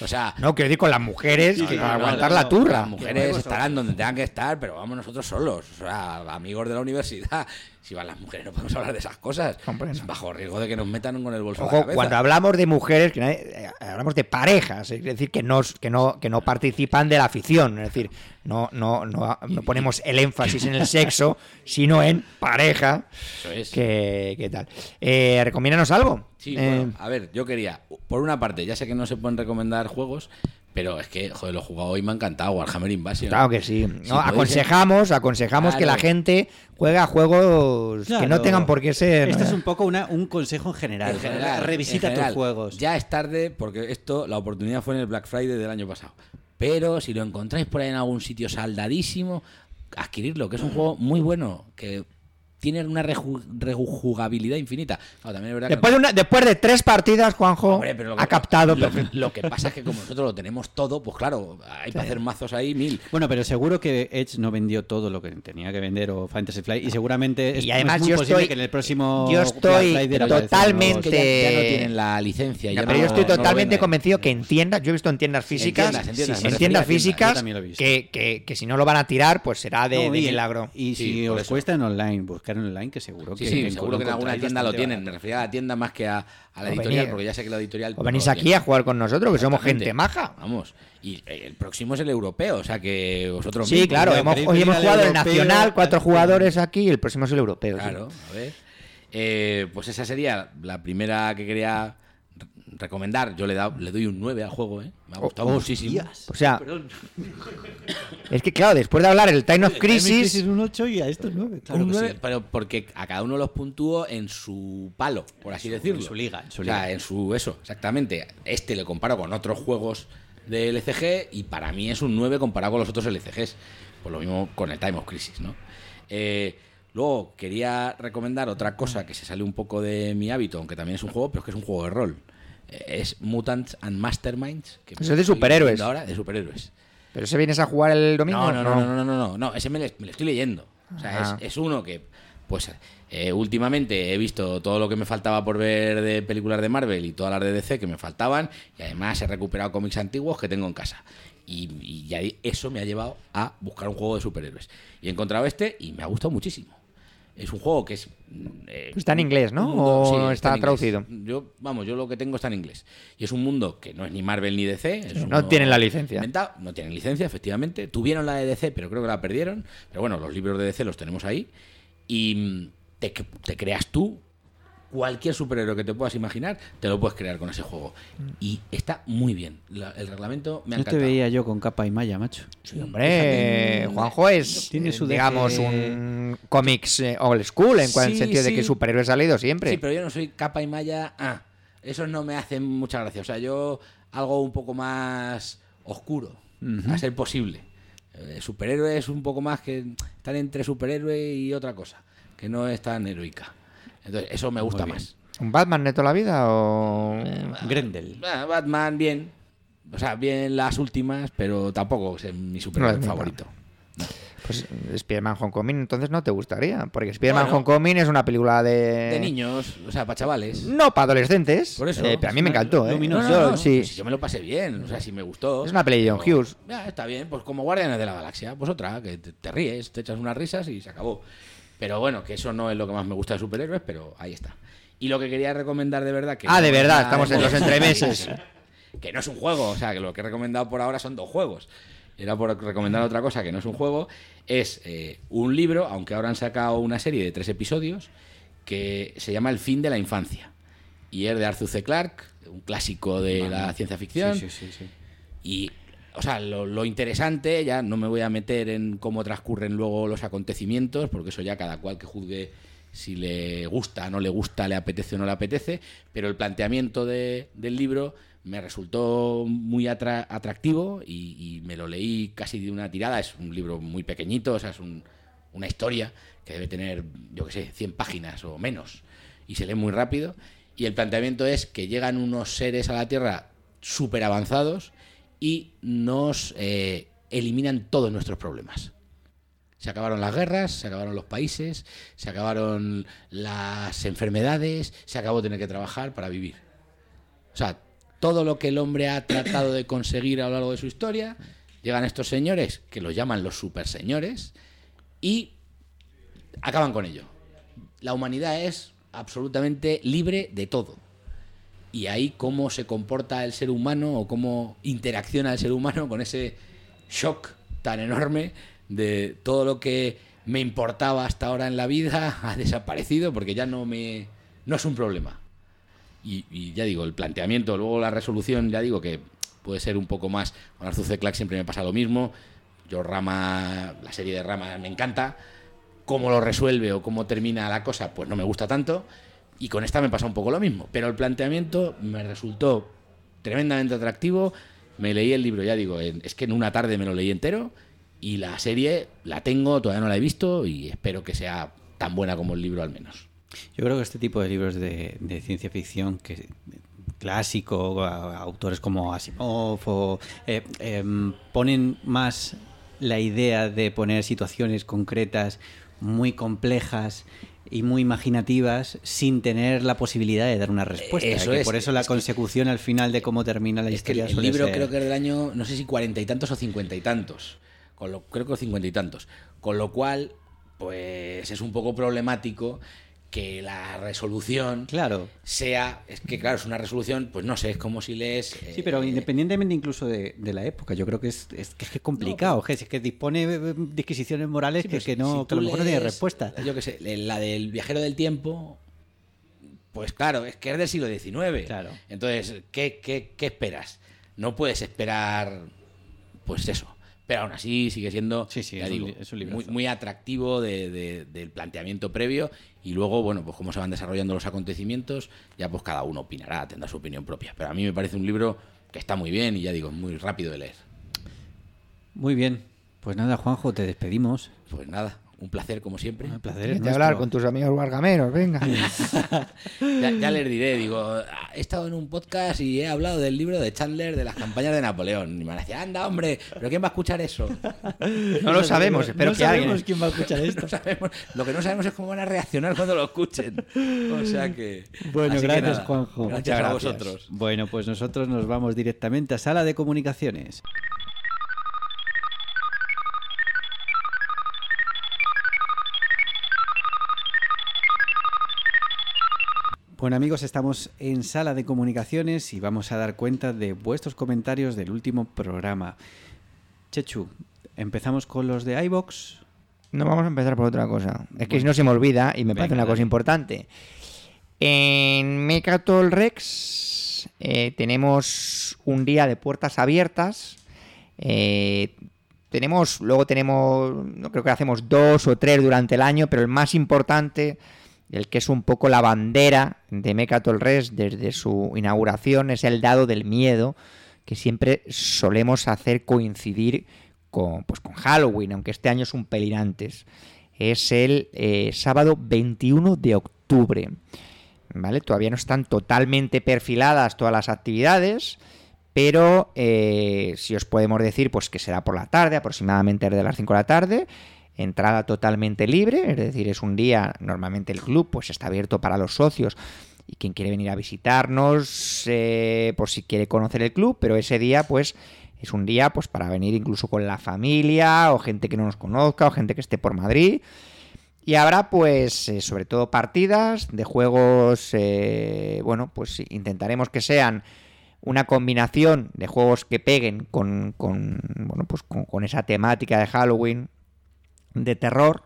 O sea, No, quiero decir con las mujeres No, que no, para no, aguantar no, la turra. Las mujeres estarán donde tengan que estar, pero vamos nosotros solos. O sea, amigos de la universidad. Si van las mujeres, no podemos hablar de esas cosas. Hombre, bajo riesgo de que nos metan con el bolso. la Ojo, cuando hablamos de mujeres, que nadie- hablamos de parejas, es decir, que no, que no, que no participan de la afición, es decir, no, no, no, no ponemos el énfasis en el sexo, sino en pareja. Eso es. ¿Qué, qué tal? Eh, ¿Recomiéndanos algo? Sí, Eh, bueno, a ver, yo quería, por una parte, ya sé que no se pueden recomendar juegos, pero es que, joder, lo he jugado hoy y me ha encantado, Warhammer Invasion. Claro que sí. No, aconsejamos, aconsejamos que la gente juegue a juegos que no tengan por qué ser. Esto es un poco una- un consejo en general. En general, Revisita en general. tus juegos. Ya es tarde porque esto, la oportunidad fue en el Black Friday del año pasado. Pero si lo encontráis por ahí en algún sitio saldadísimo, adquirirlo, que es un juego muy bueno, que tiene una reju- rejugabilidad infinita. Claro, también es verdad que- Después de, una- después de tres partidas, Juanjo Hombre, pero lo que- ha captado. Lo, que- lo que pasa es que como nosotros lo tenemos todo, pues claro, hay para hacer mazos ahí mil. Bueno, pero seguro que Edge no vendió todo lo que tenía que vender o Fantasy Flight y seguramente es, Y además es muy yo posible estoy- que en el próximo yo estoy totalmente- ya, ya no tienen la licencia. Ya pero no- yo estoy totalmente convencido que en tiendas, yo he visto en tiendas físicas, tiendas, en tiendas, sí, en físicas, que, que- que si no lo van a tirar, pues será de, No, de y- milagro. Y Sí, si os cuesta en online, buscáis buscar en online, que seguro que Sí, seguro que en alguna tienda lo tienen. Me refería a la tienda más que a, a la O editorial, venir- porque ya sé que la editorial. O venís no lo aquí tiene. a jugar con nosotros, que somos gente maja. Vamos. Y el próximo es el europeo, o sea que vosotros Sí, mismos, claro, hemos, hoy hemos jugado el nacional, cuatro jugadores aquí y el próximo es el europeo. sí. Claro, a ver. Eh, pues esa sería la primera que quería recomendar. Yo le, da- le doy un 9 al juego, ¿eh? Me ha gustado muchísimo. O sea, es que claro, después de hablar el Time of Crisis, es un 8 y a esto 9. Claro que sí, pero porque a cada uno los puntúo en su palo, por así decirlo. en su liga, en su o sea, liga. en su eso, exactamente. Este le comparo con otros juegos de LCG y para mí es un 9 comparado con los otros LCGs. Por lo mismo con el Time of Crisis, ¿no? Eh, luego quería recomendar otra cosa que se sale un poco de mi hábito, aunque también es un juego, pero es que es un juego de rol. Es Mutants and Masterminds. Que es de superhéroes. Ahora, de superhéroes. ¿pero se vienes a jugar el domingo? No, no, no, no, no, no, no, no, ese me, le- me lo estoy leyendo. O sea, es, es uno que, pues, eh, últimamente he visto todo lo que me faltaba por ver de películas de Marvel y todas las de DC que me faltaban, y además he recuperado cómics antiguos que tengo en casa. Y, y ya eso me ha llevado a buscar un juego de superhéroes. Y he encontrado este y me ha gustado muchísimo. Es un juego que es. eh, Está en inglés, ¿no? un mundo- ¿O sí, está traducido? Yo, vamos, yo lo que tengo está en inglés. Y es un mundo que no es ni Marvel ni DC. es No tienen la licencia. inventado. No tienen licencia, efectivamente. Tuvieron la de DC, pero creo que la perdieron. Pero bueno, los libros de DC los tenemos ahí. Y te, te creas tú cualquier superhéroe que te puedas imaginar, te lo puedes crear con ese juego. Y está muy bien. La- el reglamento me ha No te encantado. veía yo con capa y malla, macho. Sí, hombre, Juanjo es, Tiene eh, su digamos, un cómics eh, old school, en cual- Sí, sentido de que superhéroes ha leído siempre. Sí, pero yo no soy capa y malla. Ah, eso no me hace mucha gracia. O sea, yo algo un poco más oscuro, a ser posible. Eh, superhéroe es un poco más que están entre superhéroe y otra cosa, que no es tan heroica. Entonces, eso me gusta más. ¿Un Batman de toda la vida o...? Grendel. Ah, Batman, bien. O sea, bien las últimas, pero tampoco es mi superhéroe No es mi favorito. Pues Spider-Man Homecoming entonces no te gustaría, porque Spider-Man Bueno. Homecoming es una película de... De niños, o sea, para chavales. No, para adolescentes. Por eso. Eh, pero a mí me encantó, ¿eh? luminoso. No, no, Yo- no, sí. si yo me lo pasé bien, o sea, si me gustó. Es una peli de John Hughes. Ya, está bien, pues como Guardianes de la Galaxia, pues otra, que te, te ríes, te echas unas risas y se acabó. Pero bueno, que eso no es lo que más me gusta de superhéroes, pero ahí está. Y lo que quería recomendar de verdad que Ah, no de es verdad, estamos de en los entremeses. que no es un juego, o sea, que lo que he recomendado por ahora son dos juegos. Era por recomendar otra cosa que no es un juego. Es eh, un libro, aunque ahora han sacado una serie de tres episodios, que se llama El fin de la infancia. Y es de Arthur C. Clarke, un clásico de la ciencia ficción. Sí, sí, sí, sí. Y, o sea, lo, interesante, ya no me voy a meter en cómo transcurren luego los acontecimientos, porque eso ya cada cual que juzgue si le gusta, no le gusta, le apetece o no le apetece, pero el planteamiento de- del libro me resultó muy atra- atractivo y, y me lo leí casi de una tirada. Es un libro muy pequeñito, o sea, es un- una historia que debe tener, yo qué sé, 100 páginas o menos, y se lee muy rápido. Y el planteamiento es que llegan unos seres a la Tierra súper avanzados y nos eh, eliminan todos nuestros problemas. Se acabaron las guerras, se acabaron los países, se acabaron las enfermedades, se acabó tener que trabajar para vivir. O sea, todo lo que el hombre ha tratado de conseguir a lo largo de su historia, llegan estos señores, que los llaman los super señores, y acaban con ello. La humanidad es absolutamente libre de todo. Y ahí cómo se comporta el ser humano o cómo interacciona el ser humano con ese shock tan enorme de todo lo que me importaba hasta ahora en la vida ha desaparecido porque ya no me no es un problema. Y, ya digo, el planteamiento, luego la resolución, ya digo que puede ser un poco más. Con Arthur C. Clarke siempre me pasa lo mismo. Yo Rama, la serie de Rama me encanta. Cómo lo resuelve o cómo termina la cosa, pues no me gusta tanto. Y con esta me pasa un poco lo mismo. Pero el planteamiento me resultó tremendamente atractivo. Me leí el libro, ya digo, en- es que en una tarde me lo leí entero. Y la serie la tengo, todavía no la he visto y espero que sea tan buena como el libro al menos. Yo creo que este tipo de libros de, ciencia ficción que clásico, autores como Asimov, eh, em, ponen más la idea de poner situaciones concretas muy complejas y muy imaginativas sin tener la posibilidad de dar una respuesta. Eso que es, por eso la es que- consecución al final de cómo termina la Es que historia el libro ser- creo que es del año, no sé si cuarenta y tantos o cincuenta y tantos. Con lo, creo que cincuenta y tantos. Con lo cual, pues es un poco problemático que la resolución Claro. sea, es que claro, es una resolución, pues no sé, es como si lees... Sí, pero eh, independientemente incluso de, de la época, yo creo que es, es, que es complicado, que es que dispone de disquisiciones morales sí, que, pues, que no, si que a lo mejor no tiene respuesta. Yo qué sé, la del viajero del tiempo, pues claro, es que es del siglo XIX. Claro. Entonces, ¿qué, qué, qué esperas? No puedes esperar, pues eso. Pero aún así sigue siendo, Sí, sí, ya es un digo, li- es un muy, atractivo de- de- del planteamiento previo y luego, bueno, pues cómo se van desarrollando los acontecimientos, ya pues cada uno opinará, tendrá su opinión propia. Pero a mí me parece un libro que está muy bien y ya digo, es muy rápido de leer. Muy bien. Pues nada, Juanjo, te despedimos. Pues nada, un placer como siempre. Un placer. es hablar con tus amigos guargameros, venga. Ya, ya les diré, digo, "Ah, he estado en un podcast y he hablado del libro de Chandler de las campañas de Napoleón. Y me van a decir, anda, hombre, ¿pero quién va a escuchar eso? No lo sabemos, espero no que alguien. sabemos quién va a escuchar esto. No sabemos, lo que no sabemos es cómo van a reaccionar cuando lo escuchen. O sea que. Bueno, así que gracias, nada, Juanjo. Gracias, a vosotros. Bueno, pues nosotros nos vamos directamente a sala de comunicaciones. Bueno amigos, estamos en sala de comunicaciones y vamos a dar cuenta de vuestros comentarios del último programa. Chechu, empezamos con los de iBox. No vamos a empezar por otra cosa. Es que si no se me olvida y me parece Venga, una cosa importante. En Mecatol Rex eh, tenemos un día de puertas abiertas. Eh, tenemos, luego tenemos, no creo que hacemos dos o tres durante el año, pero el más importante, el que es un poco la bandera de Mecatol Rex desde su inauguración, es el dado del miedo, que siempre solemos hacer coincidir con, pues, con Halloween, aunque este año es un pelín antes. Es el eh, sábado 21 de octubre. ¿Vale? Todavía no están totalmente perfiladas todas las actividades, pero eh, si os podemos decir pues que será por la tarde, aproximadamente desde las 5 de la tarde, entrada totalmente libre, es decir, es un día, normalmente el club pues está abierto para los socios y quien quiere venir a visitarnos, eh, por si quiere conocer el club, pero ese día pues es un día pues para venir incluso con la familia o gente que no nos conozca o gente que esté por Madrid. Y habrá, pues, eh, sobre todo partidas de juegos, eh, bueno, pues intentaremos que sean una combinación de juegos que peguen con, con, bueno, pues con, con esa temática de Halloween, de terror,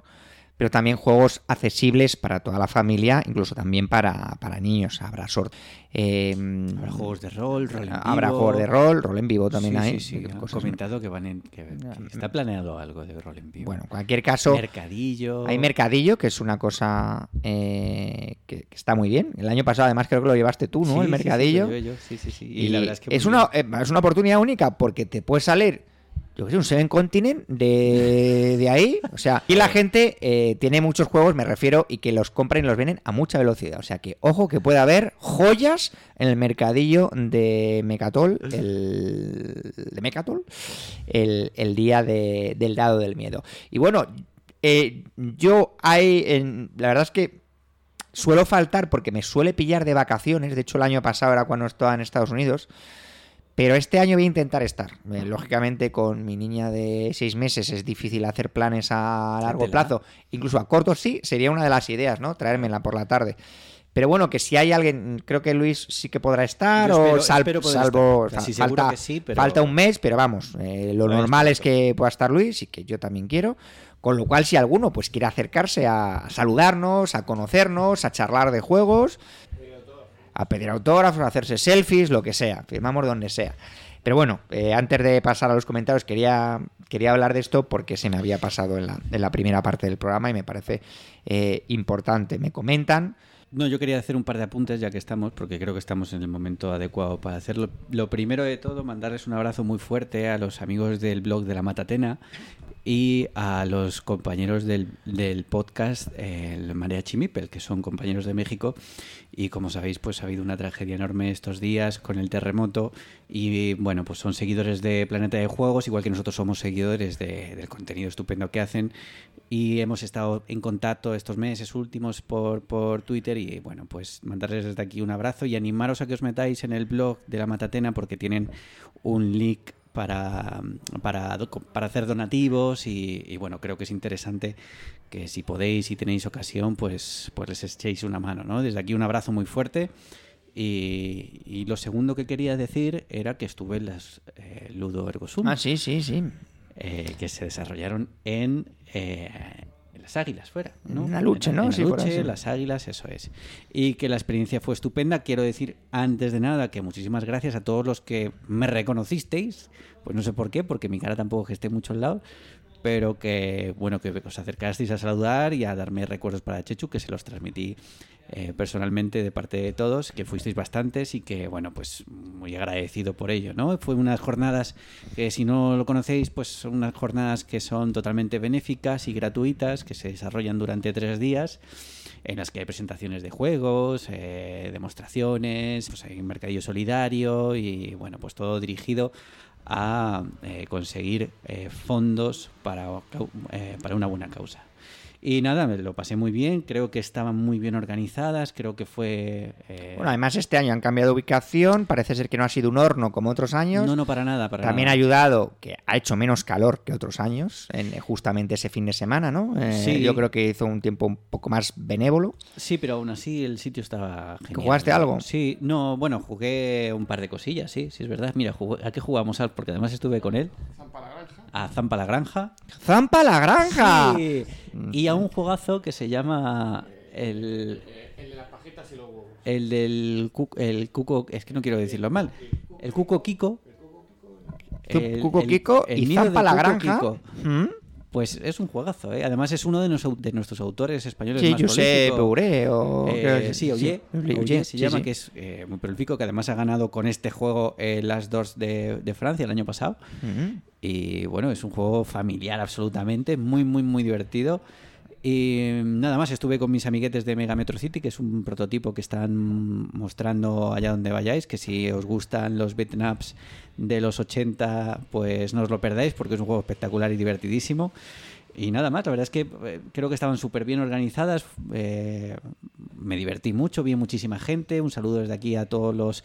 pero también juegos accesibles para toda la familia, incluso también para, para niños. Habrá sort eh, Habrá juegos de rol, rol en habrá vivo. juegos de rol, rol en vivo también sí, hay. Sí, sí, han cosas- comentado que van en, que, que está planeado algo de rol en vivo. Bueno, en cualquier caso, mercadillo. Hay mercadillo, que es una cosa eh, que, que está muy bien. El año pasado, además, creo que lo llevaste tú, ¿no? El mercadillo. Sí, yo, sí, sí. Y, Y la verdad es que. muy una, bien. eh, es una oportunidad única porque te puede salir, yo qué sé, un Seven Continent de, de ahí. O sea, y la gente eh, tiene muchos juegos, me refiero, y que los compran y los venden a mucha velocidad. O sea que, ojo, que puede haber joyas en el mercadillo de Mecatol, el, de Mecatol, el, el día de- del dado del miedo. Y bueno, eh, yo hay, en- la verdad es que suelo faltar porque me suele pillar de vacaciones. De hecho, el año pasado era cuando estaba en Estados Unidos. Pero este año voy a intentar estar. Eh, lógicamente, con mi niña de seis meses es difícil hacer planes a largo plazo. Incluso a corto sí, sería una de las ideas, ¿no? Traérmela por la tarde. Pero bueno, que si hay alguien, creo que Luis sí que podrá estar, o espero- sal- poder salvo. estar. Falta, que sí, pero- falta un mes, pero vamos, eh, lo normal es perfecto. que pueda estar Luis y que yo también quiero. Con lo cual, si alguno pues quiere acercarse a saludarnos, a conocernos, a charlar de juegos, a pedir autógrafos, a hacerse selfies, lo que sea, firmamos donde sea. Pero bueno, eh, antes de pasar a los comentarios, quería, quería hablar de esto porque se me había pasado en la, en la primera parte del programa y me parece eh, importante. Me comentan. No, yo quería hacer un par de apuntes ya que estamos, porque creo que estamos en el momento adecuado para hacerlo. Lo primero de todo, mandarles un abrazo muy fuerte a los amigos del blog de la Matatena y a los compañeros del, del podcast, el Marea Chimipel, que son compañeros de México. Y como sabéis, pues ha habido una tragedia enorme estos días con el terremoto. Y bueno, pues son seguidores de Planeta de Juegos, igual que nosotros somos seguidores de- del contenido estupendo que hacen. Y hemos estado en contacto estos meses últimos por, por Twitter. Y bueno, pues mandarles desde aquí un abrazo y animaros a que os metáis en el blog de la Matatena porque tienen un link para, para, para hacer donativos y, bueno, creo que es interesante que si podéis y tenéis ocasión, pues, pues les echéis una mano, ¿no? Desde aquí un abrazo muy fuerte. Y, lo segundo que quería decir era que estuve en las eh, Ludo Ergosum. Ah, sí, sí, sí. Eh, que se desarrollaron en, eh, las águilas fuera. ¿no? Una lucha, ¿no? sí, las águilas, eso es. Y que la experiencia fue estupenda. Quiero decir, antes de nada, que muchísimas gracias a todos los que me reconocisteis. Pues no sé por qué, porque mi cara tampoco esté mucho al lado. Pero que, bueno, que os acercasteis a saludar y a darme recuerdos para Chechu, que se los transmití eh, personalmente de parte de todos, que fuisteis bastantes y que, bueno, pues muy agradecido por ello, ¿no? Fue unas jornadas que, si no lo conocéis, pues son unas jornadas que son totalmente benéficas y gratuitas, que se desarrollan durante tres días, en las que hay presentaciones de juegos, eh, demostraciones, pues hay un mercadillo solidario y, bueno, pues todo dirigido a eh, conseguir fondos para, para una buena causa. Y nada, me lo pasé muy bien, creo que estaban muy bien organizadas, creo que fue... Eh, bueno, además este año han cambiado de ubicación, parece ser que no ha sido un horno como otros años. No, no, para nada. Para También ha ayudado que ha hecho menos calor que otros años, en justamente ese fin de semana, ¿no? Eh, sí. Yo creo que hizo un tiempo un poco más benévolo. Sí, pero aún así el sitio estaba genial. ¿Jugaste algo? Sí, no, bueno, jugué un par de cosillas, sí, sí es verdad. Mira, ¿a qué jugamos? Porque además estuve con él a Zampa la Granja. ¡Zampa la Granja! Y a un juegazo que se llama el... El de las pajitas y los huevos. El del el cuco... Es que no quiero decirlo mal. El cuco Kiko. El, Cuco Kiko y Zampa la Granja. ¿Mm? Pues es un juegazo, ¿eh? Además es uno de, de nuestros autores españoles sí, más José Peuré o... Eh, sí, Oye, sí, se llama, que es eh, muy prolífico, que además ha ganado con este juego eh, las dos de, de, Francia el año pasado. Y bueno, es un juego familiar absolutamente, muy, muy, muy divertido. Y nada más, estuve con mis amiguetes de Mega Metro City, que es un prototipo que están mostrando allá donde vayáis, que si os gustan los beat'em ups de los 80, pues no os lo perdáis, porque es un juego espectacular y divertidísimo. Y nada más, la verdad es que eh, creo que estaban súper bien organizadas, eh, me divertí mucho, vi muchísima gente, un saludo desde aquí a todos los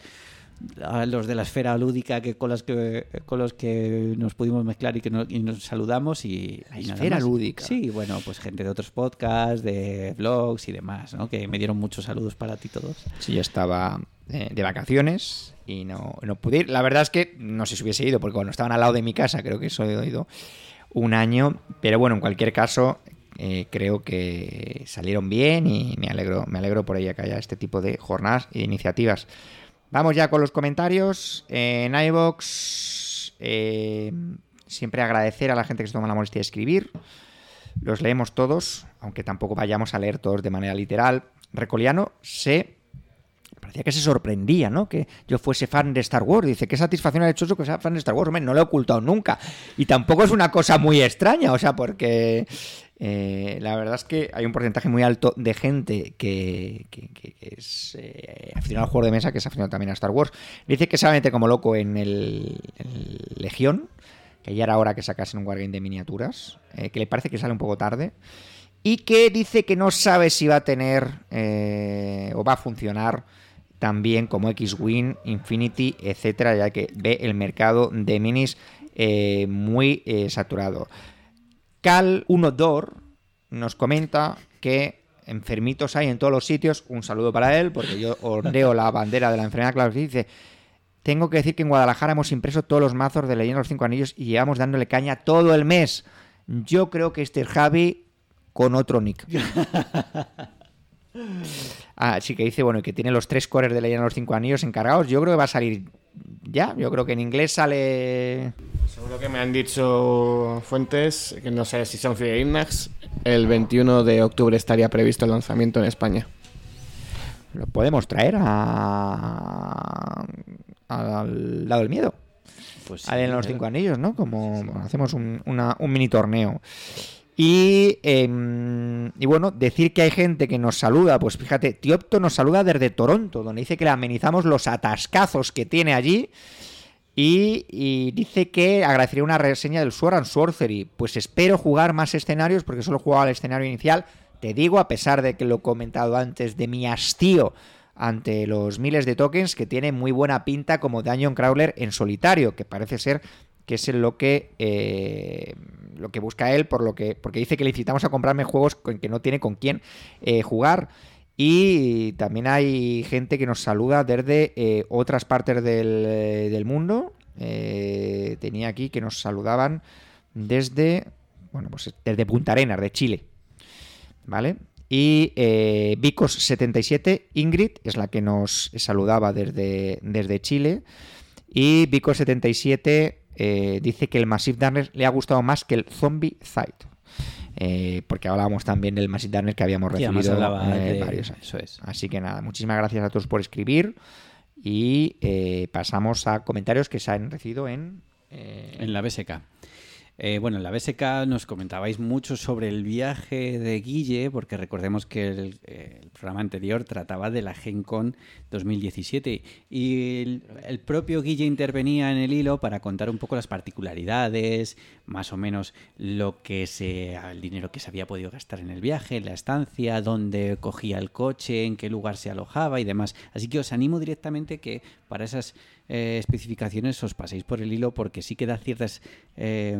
a los de la esfera lúdica que con los que con los que nos pudimos mezclar y que nos saludamos y la esfera lúdica. Sí bueno pues gente de otros podcasts de vlogs y demás ¿no? que me dieron muchos saludos para ti todos. Sí yo estaba eh, de vacaciones y no, no pude ir. La verdad es que no sé si hubiese ido porque cuando estaban al lado de mi casa creo que eso he ido un año pero bueno en cualquier caso eh, creo que salieron bien y me alegro me alegro por ella que haya este tipo de jornadas e iniciativas Vamos ya con los comentarios. En iVox, eh, siempre agradecer a la gente que se toma la molestia de escribir. Los leemos todos, aunque tampoco vayamos a leer todos de manera literal. Recoliano se parecía que se sorprendía, ¿no? Que yo fuese fan de Star Wars. Dice, qué satisfacción ha hecho eso que sea fan de Star Wars. Hombre, no lo he ocultado nunca. Y tampoco es una cosa muy extraña, o sea, porque eh, la verdad es que hay un porcentaje muy alto de gente que, es eh, aficionado al juego de mesa, que es aficionado también a Star Wars. Dice que se va a meter como loco en el, Legión, que ya era hora que sacasen un Wargame de miniaturas, eh, que le parece que sale un poco tarde. Y que dice que no sabe si va a tener o va a funcionar también como X-Wing, Infinity, etcétera, ya que ve el mercado de minis muy saturado. Cal 12 nos comenta que enfermitos hay en todos los sitios. Un saludo para él, porque yo ondeo la bandera de la enfermedad, claro, dice. Tengo que decir que en Guadalajara hemos impreso todos los mazos de Leyenda de los Cinco Anillos y llevamos dándole caña todo el mes. Yo creo que este es Javi con otro nick. Ah, sí que dice, bueno, que tiene los tres cores de Leyenda de los Cinco Anillos encargados. Yo creo que va a salir ya. Yo creo que en inglés sale. Seguro que me han dicho fuentes, que no sé si son fidedignas, el 21 de octubre estaría previsto el lanzamiento en España. Lo podemos traer a... al lado del miedo. Pues sí, a los cinco anillos, ¿no? Como hacemos un, un mini torneo. Em, y, bueno, decir que hay gente que nos saluda, pues fíjate, Tiopto nos saluda desde Toronto, donde dice que le amenizamos los atascazos que tiene allí. Y, dice que agradecería una reseña del Sword and Sorcery. Pues espero jugar más escenarios porque solo he jugado al escenario inicial. Te digo, a pesar de que lo he comentado antes, de mi hastío ante los miles de tokens, que tiene muy buena pinta como Dungeon Crawler en solitario, que parece ser que es lo que eh, lo que busca él, por lo que porque dice que le incitamos a comprarme juegos con que no tiene con quién eh, jugar. Y también hay gente que nos saluda desde eh, otras partes del, del mundo. Tenía aquí que nos saludaban desde, bueno, pues desde Punta Arenas, de Chile. ¿Vale? Y eh, Vicos77, Ingrid, es la que nos saludaba desde, desde Chile. Y Vicos77 eh, dice que el Massive Darkness le ha gustado más que el Zombie Side. Eh, porque hablábamos también del Massive Darkness que habíamos recibido eh, de- varios años. Eso es. Así que nada, muchísimas gracias a todos por escribir. Y eh, pasamos a comentarios que se han recibido en. En la BSK. Eh, bueno, en la BSK nos comentabais mucho sobre el viaje de Guille, porque recordemos que el, programa anterior trataba de la Gen Con 2017 y el, propio Guille intervenía en el hilo para contar un poco las particularidades, más o menos lo que se, el dinero que se había podido gastar en el viaje, la estancia, dónde cogía el coche, en qué lugar se alojaba y demás. Así que os animo directamente que para esas eh, especificaciones os paséis por el hilo porque sí que da ciertas eh,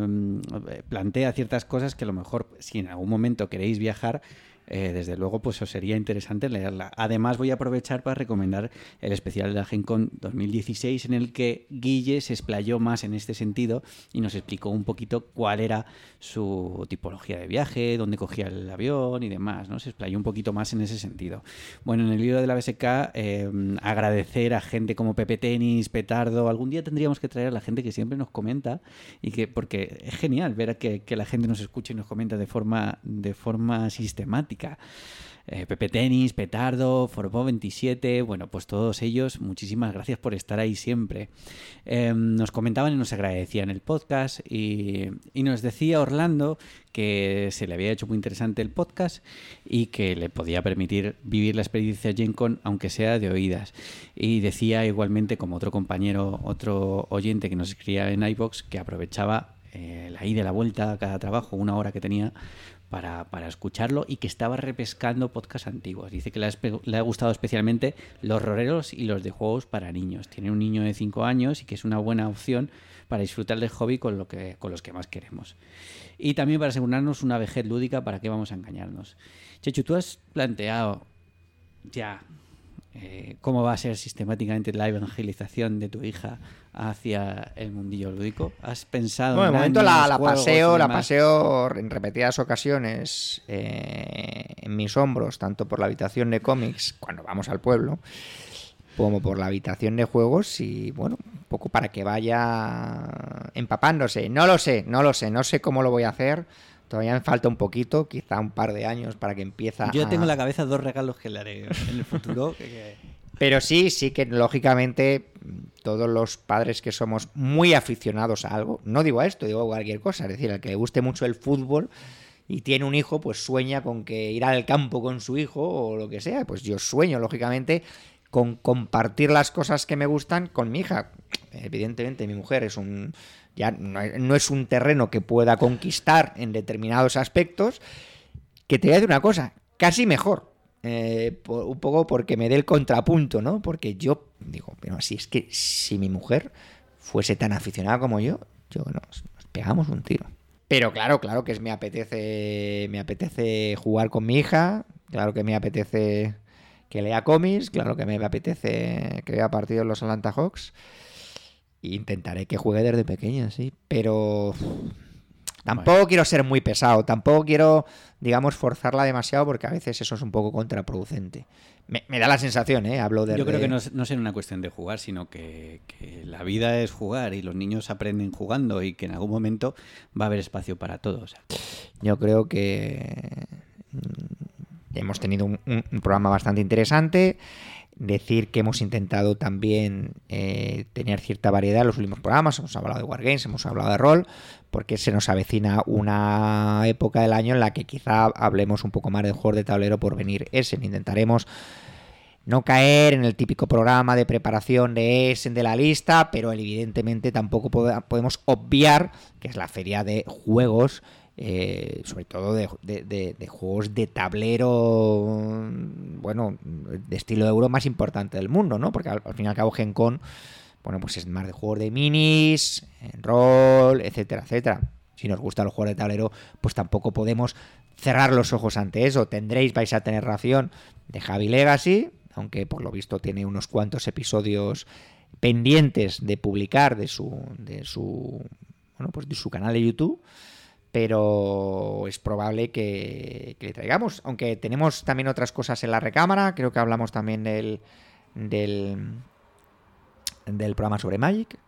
plantea ciertas cosas que a lo mejor si en algún momento queréis viajar eh, desde luego pues os sería interesante leerla. Además voy a aprovechar para recomendar el especial de la Gen Con 2016 en el que Guille se explayó más en este sentido y nos explicó un poquito cuál era su tipología de viaje, dónde cogía el avión y demás, ¿no? Se explayó un poquito más en ese sentido. Bueno, en el libro de la BSK eh, agradecer a gente como Pepe Tenis, Petardo, algún día tendríamos que traer a la gente que siempre nos comenta y que porque es genial ver que, que la gente nos escucha y nos comenta de forma de forma sistemática. Eh, Pepe Tenis, Petardo, Forbo 27, bueno, pues todos ellos, muchísimas gracias por estar ahí siempre. Eh, nos comentaban y nos agradecían el podcast y, nos decía Orlando que se le había hecho muy interesante el podcast y que le podía permitir vivir la experiencia Gen Con, aunque sea de oídas. Y decía igualmente, como otro compañero, otro oyente que nos escribía en iBox, que aprovechaba eh, la ida y la vuelta a cada trabajo, una hora que tenía para, para, escucharlo y que estaba repescando podcasts antiguos. Dice que le ha, gustado especialmente los roreros y los de juegos para niños. Tiene un niño de 5 años y que es una buena opción para disfrutar del hobby con, lo que, con los que más queremos. Y también para asegurarnos una vejez lúdica, ¿para qué vamos a engañarnos? Chechu, tú has planteado ya eh, cómo va a ser sistemáticamente la evangelización de tu hija hacia el mundillo lúdico. ¿Has pensado bueno, en de momento la, la paseo, la paseo en repetidas ocasiones eh, en mis hombros, tanto por la habitación de cómics cuando vamos al pueblo, como por la habitación de juegos y bueno, un poco para que vaya empapándose. No lo sé, no lo sé, no sé cómo lo voy a hacer. Todavía me falta un poquito, quizá un par de años para que empiece Yo a... tengo en la cabeza dos regalos que le haré en el futuro. que... Pero sí, sí que lógicamente todos los padres que somos muy aficionados a algo, no digo a esto, digo a cualquier cosa, es decir, al que le guste mucho el fútbol y tiene un hijo, pues sueña con que ir al campo con su hijo o lo que sea, pues yo sueño lógicamente con compartir las cosas que me gustan con mi hija. Evidentemente mi mujer es un ya no, es un terreno que pueda conquistar en determinados aspectos, que te voy a decir una cosa, casi mejor. Eh, un poco porque me dé el contrapunto, ¿no? Porque yo digo, pero así es que si mi mujer fuese tan aficionada como yo, yo nos, pegamos un tiro. Pero claro, claro que me apetece me apetece jugar con mi hija, claro que me apetece que lea cómics, claro que me apetece que vea partidos los Atlanta Hawks. Intentaré que juegue desde pequeña, sí, pero Tampoco bueno. quiero ser muy pesado, tampoco quiero, digamos, forzarla demasiado porque a veces eso es un poco contraproducente. Me, me da la sensación, ¿eh? Hablo de... Yo creo que no, no es una cuestión de jugar, sino que, que, la vida es jugar y los niños aprenden jugando y que en algún momento va a haber espacio para todos. Yo creo que hemos tenido un, un programa bastante interesante decir que hemos intentado también eh, tener cierta variedad en los últimos programas. Hemos hablado de Wargames, hemos hablado de rol, porque se nos avecina una época del año en la que quizá hablemos un poco más de juegos de tablero por venir Essen. Intentaremos no caer en el típico programa de preparación de Essen de la lista, pero evidentemente tampoco podemos obviar que es la feria de juegos eh, sobre todo de, de, juegos de tablero, bueno, de estilo euro más importante del mundo, ¿no? Porque al, al fin y al cabo Gen Con bueno, pues es más de juegos de minis, en rol, etcétera, etcétera. Si nos gustan los juegos de tablero, pues tampoco podemos cerrar los ojos ante eso. Tendréis, vais a tener ración de Javi Legacy, aunque por lo visto tiene unos cuantos episodios pendientes de publicar de su, de su, bueno, pues de su canal de YouTube pero es probable que, le traigamos. Aunque tenemos también otras cosas en la recámara, creo que hablamos también del, del, del programa sobre Magic.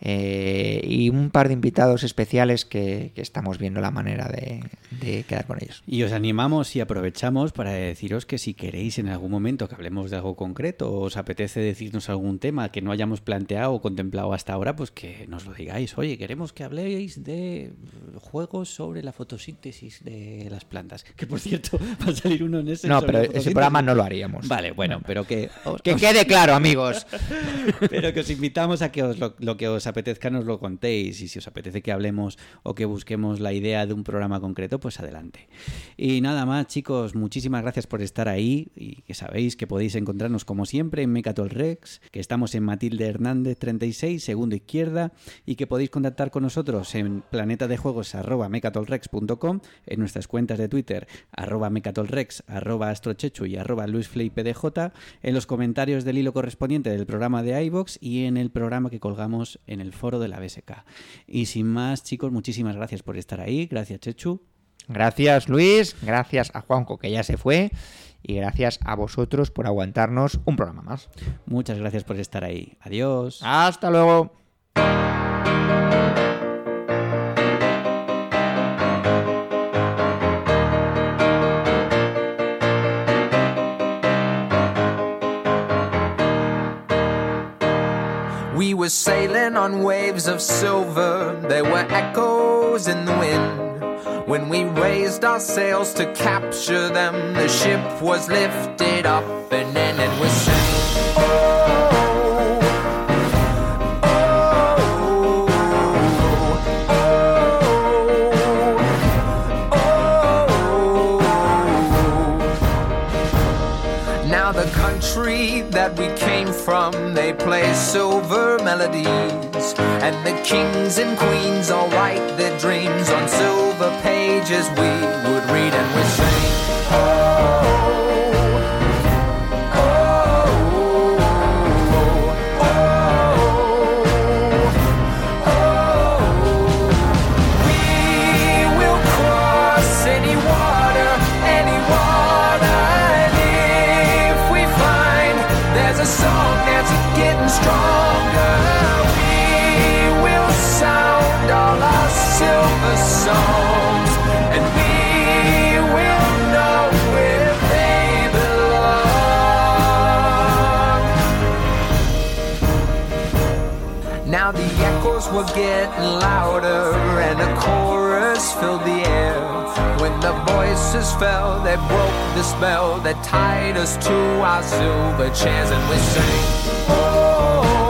Eh, y un par de invitados especiales que, que estamos viendo la manera de, de, quedar con ellos. Y os animamos y aprovechamos para deciros que si queréis en algún momento que hablemos de algo concreto o os apetece decirnos algún tema que no hayamos planteado o contemplado hasta ahora, pues que nos lo digáis. Oye, queremos que habléis de juegos sobre la fotosíntesis de las plantas. Que por cierto, va a salir uno en ese. No, pero ese programa no lo haríamos. Vale, bueno, no. pero que. Os, que quede claro, amigos. pero que os invitamos a que os lo, lo que os apetezca nos lo contéis y si os apetece que hablemos o que busquemos la idea de un programa concreto, pues adelante. Y nada más, chicos, muchísimas gracias por estar ahí y que sabéis que podéis encontrarnos como siempre en Mecatol Rex, que estamos en Matilde Hernández 36, segundo izquierda, y que podéis contactar con nosotros en planetadejuegos@mecatolrex.com, en nuestras cuentas de Twitter arroba mecatolrex, arroba astrochechu y arroba luisflipdj, en los comentarios del hilo correspondiente del programa de iVox y en el programa que colgamos en el foro de la BSK. Y sin más, chicos, muchísimas gracias por estar ahí. Gracias, Chechu. Gracias, Luis. Gracias a Juanco, que ya se fue. Y gracias a vosotros por aguantarnos un programa más. Muchas gracias por estar ahí. Adiós. Hasta luego. Were sailing on waves of silver, there were echoes in the wind. When we raised our sails to capture them, the ship was lifted up and in, silver melodies. And the kings and queens all write their dreams on silver pages we would read and we sing. Oh, were getting louder and a chorus filled the air. When the voices fell, they broke the spell that tied us to our silver chairs and we sang. Oh,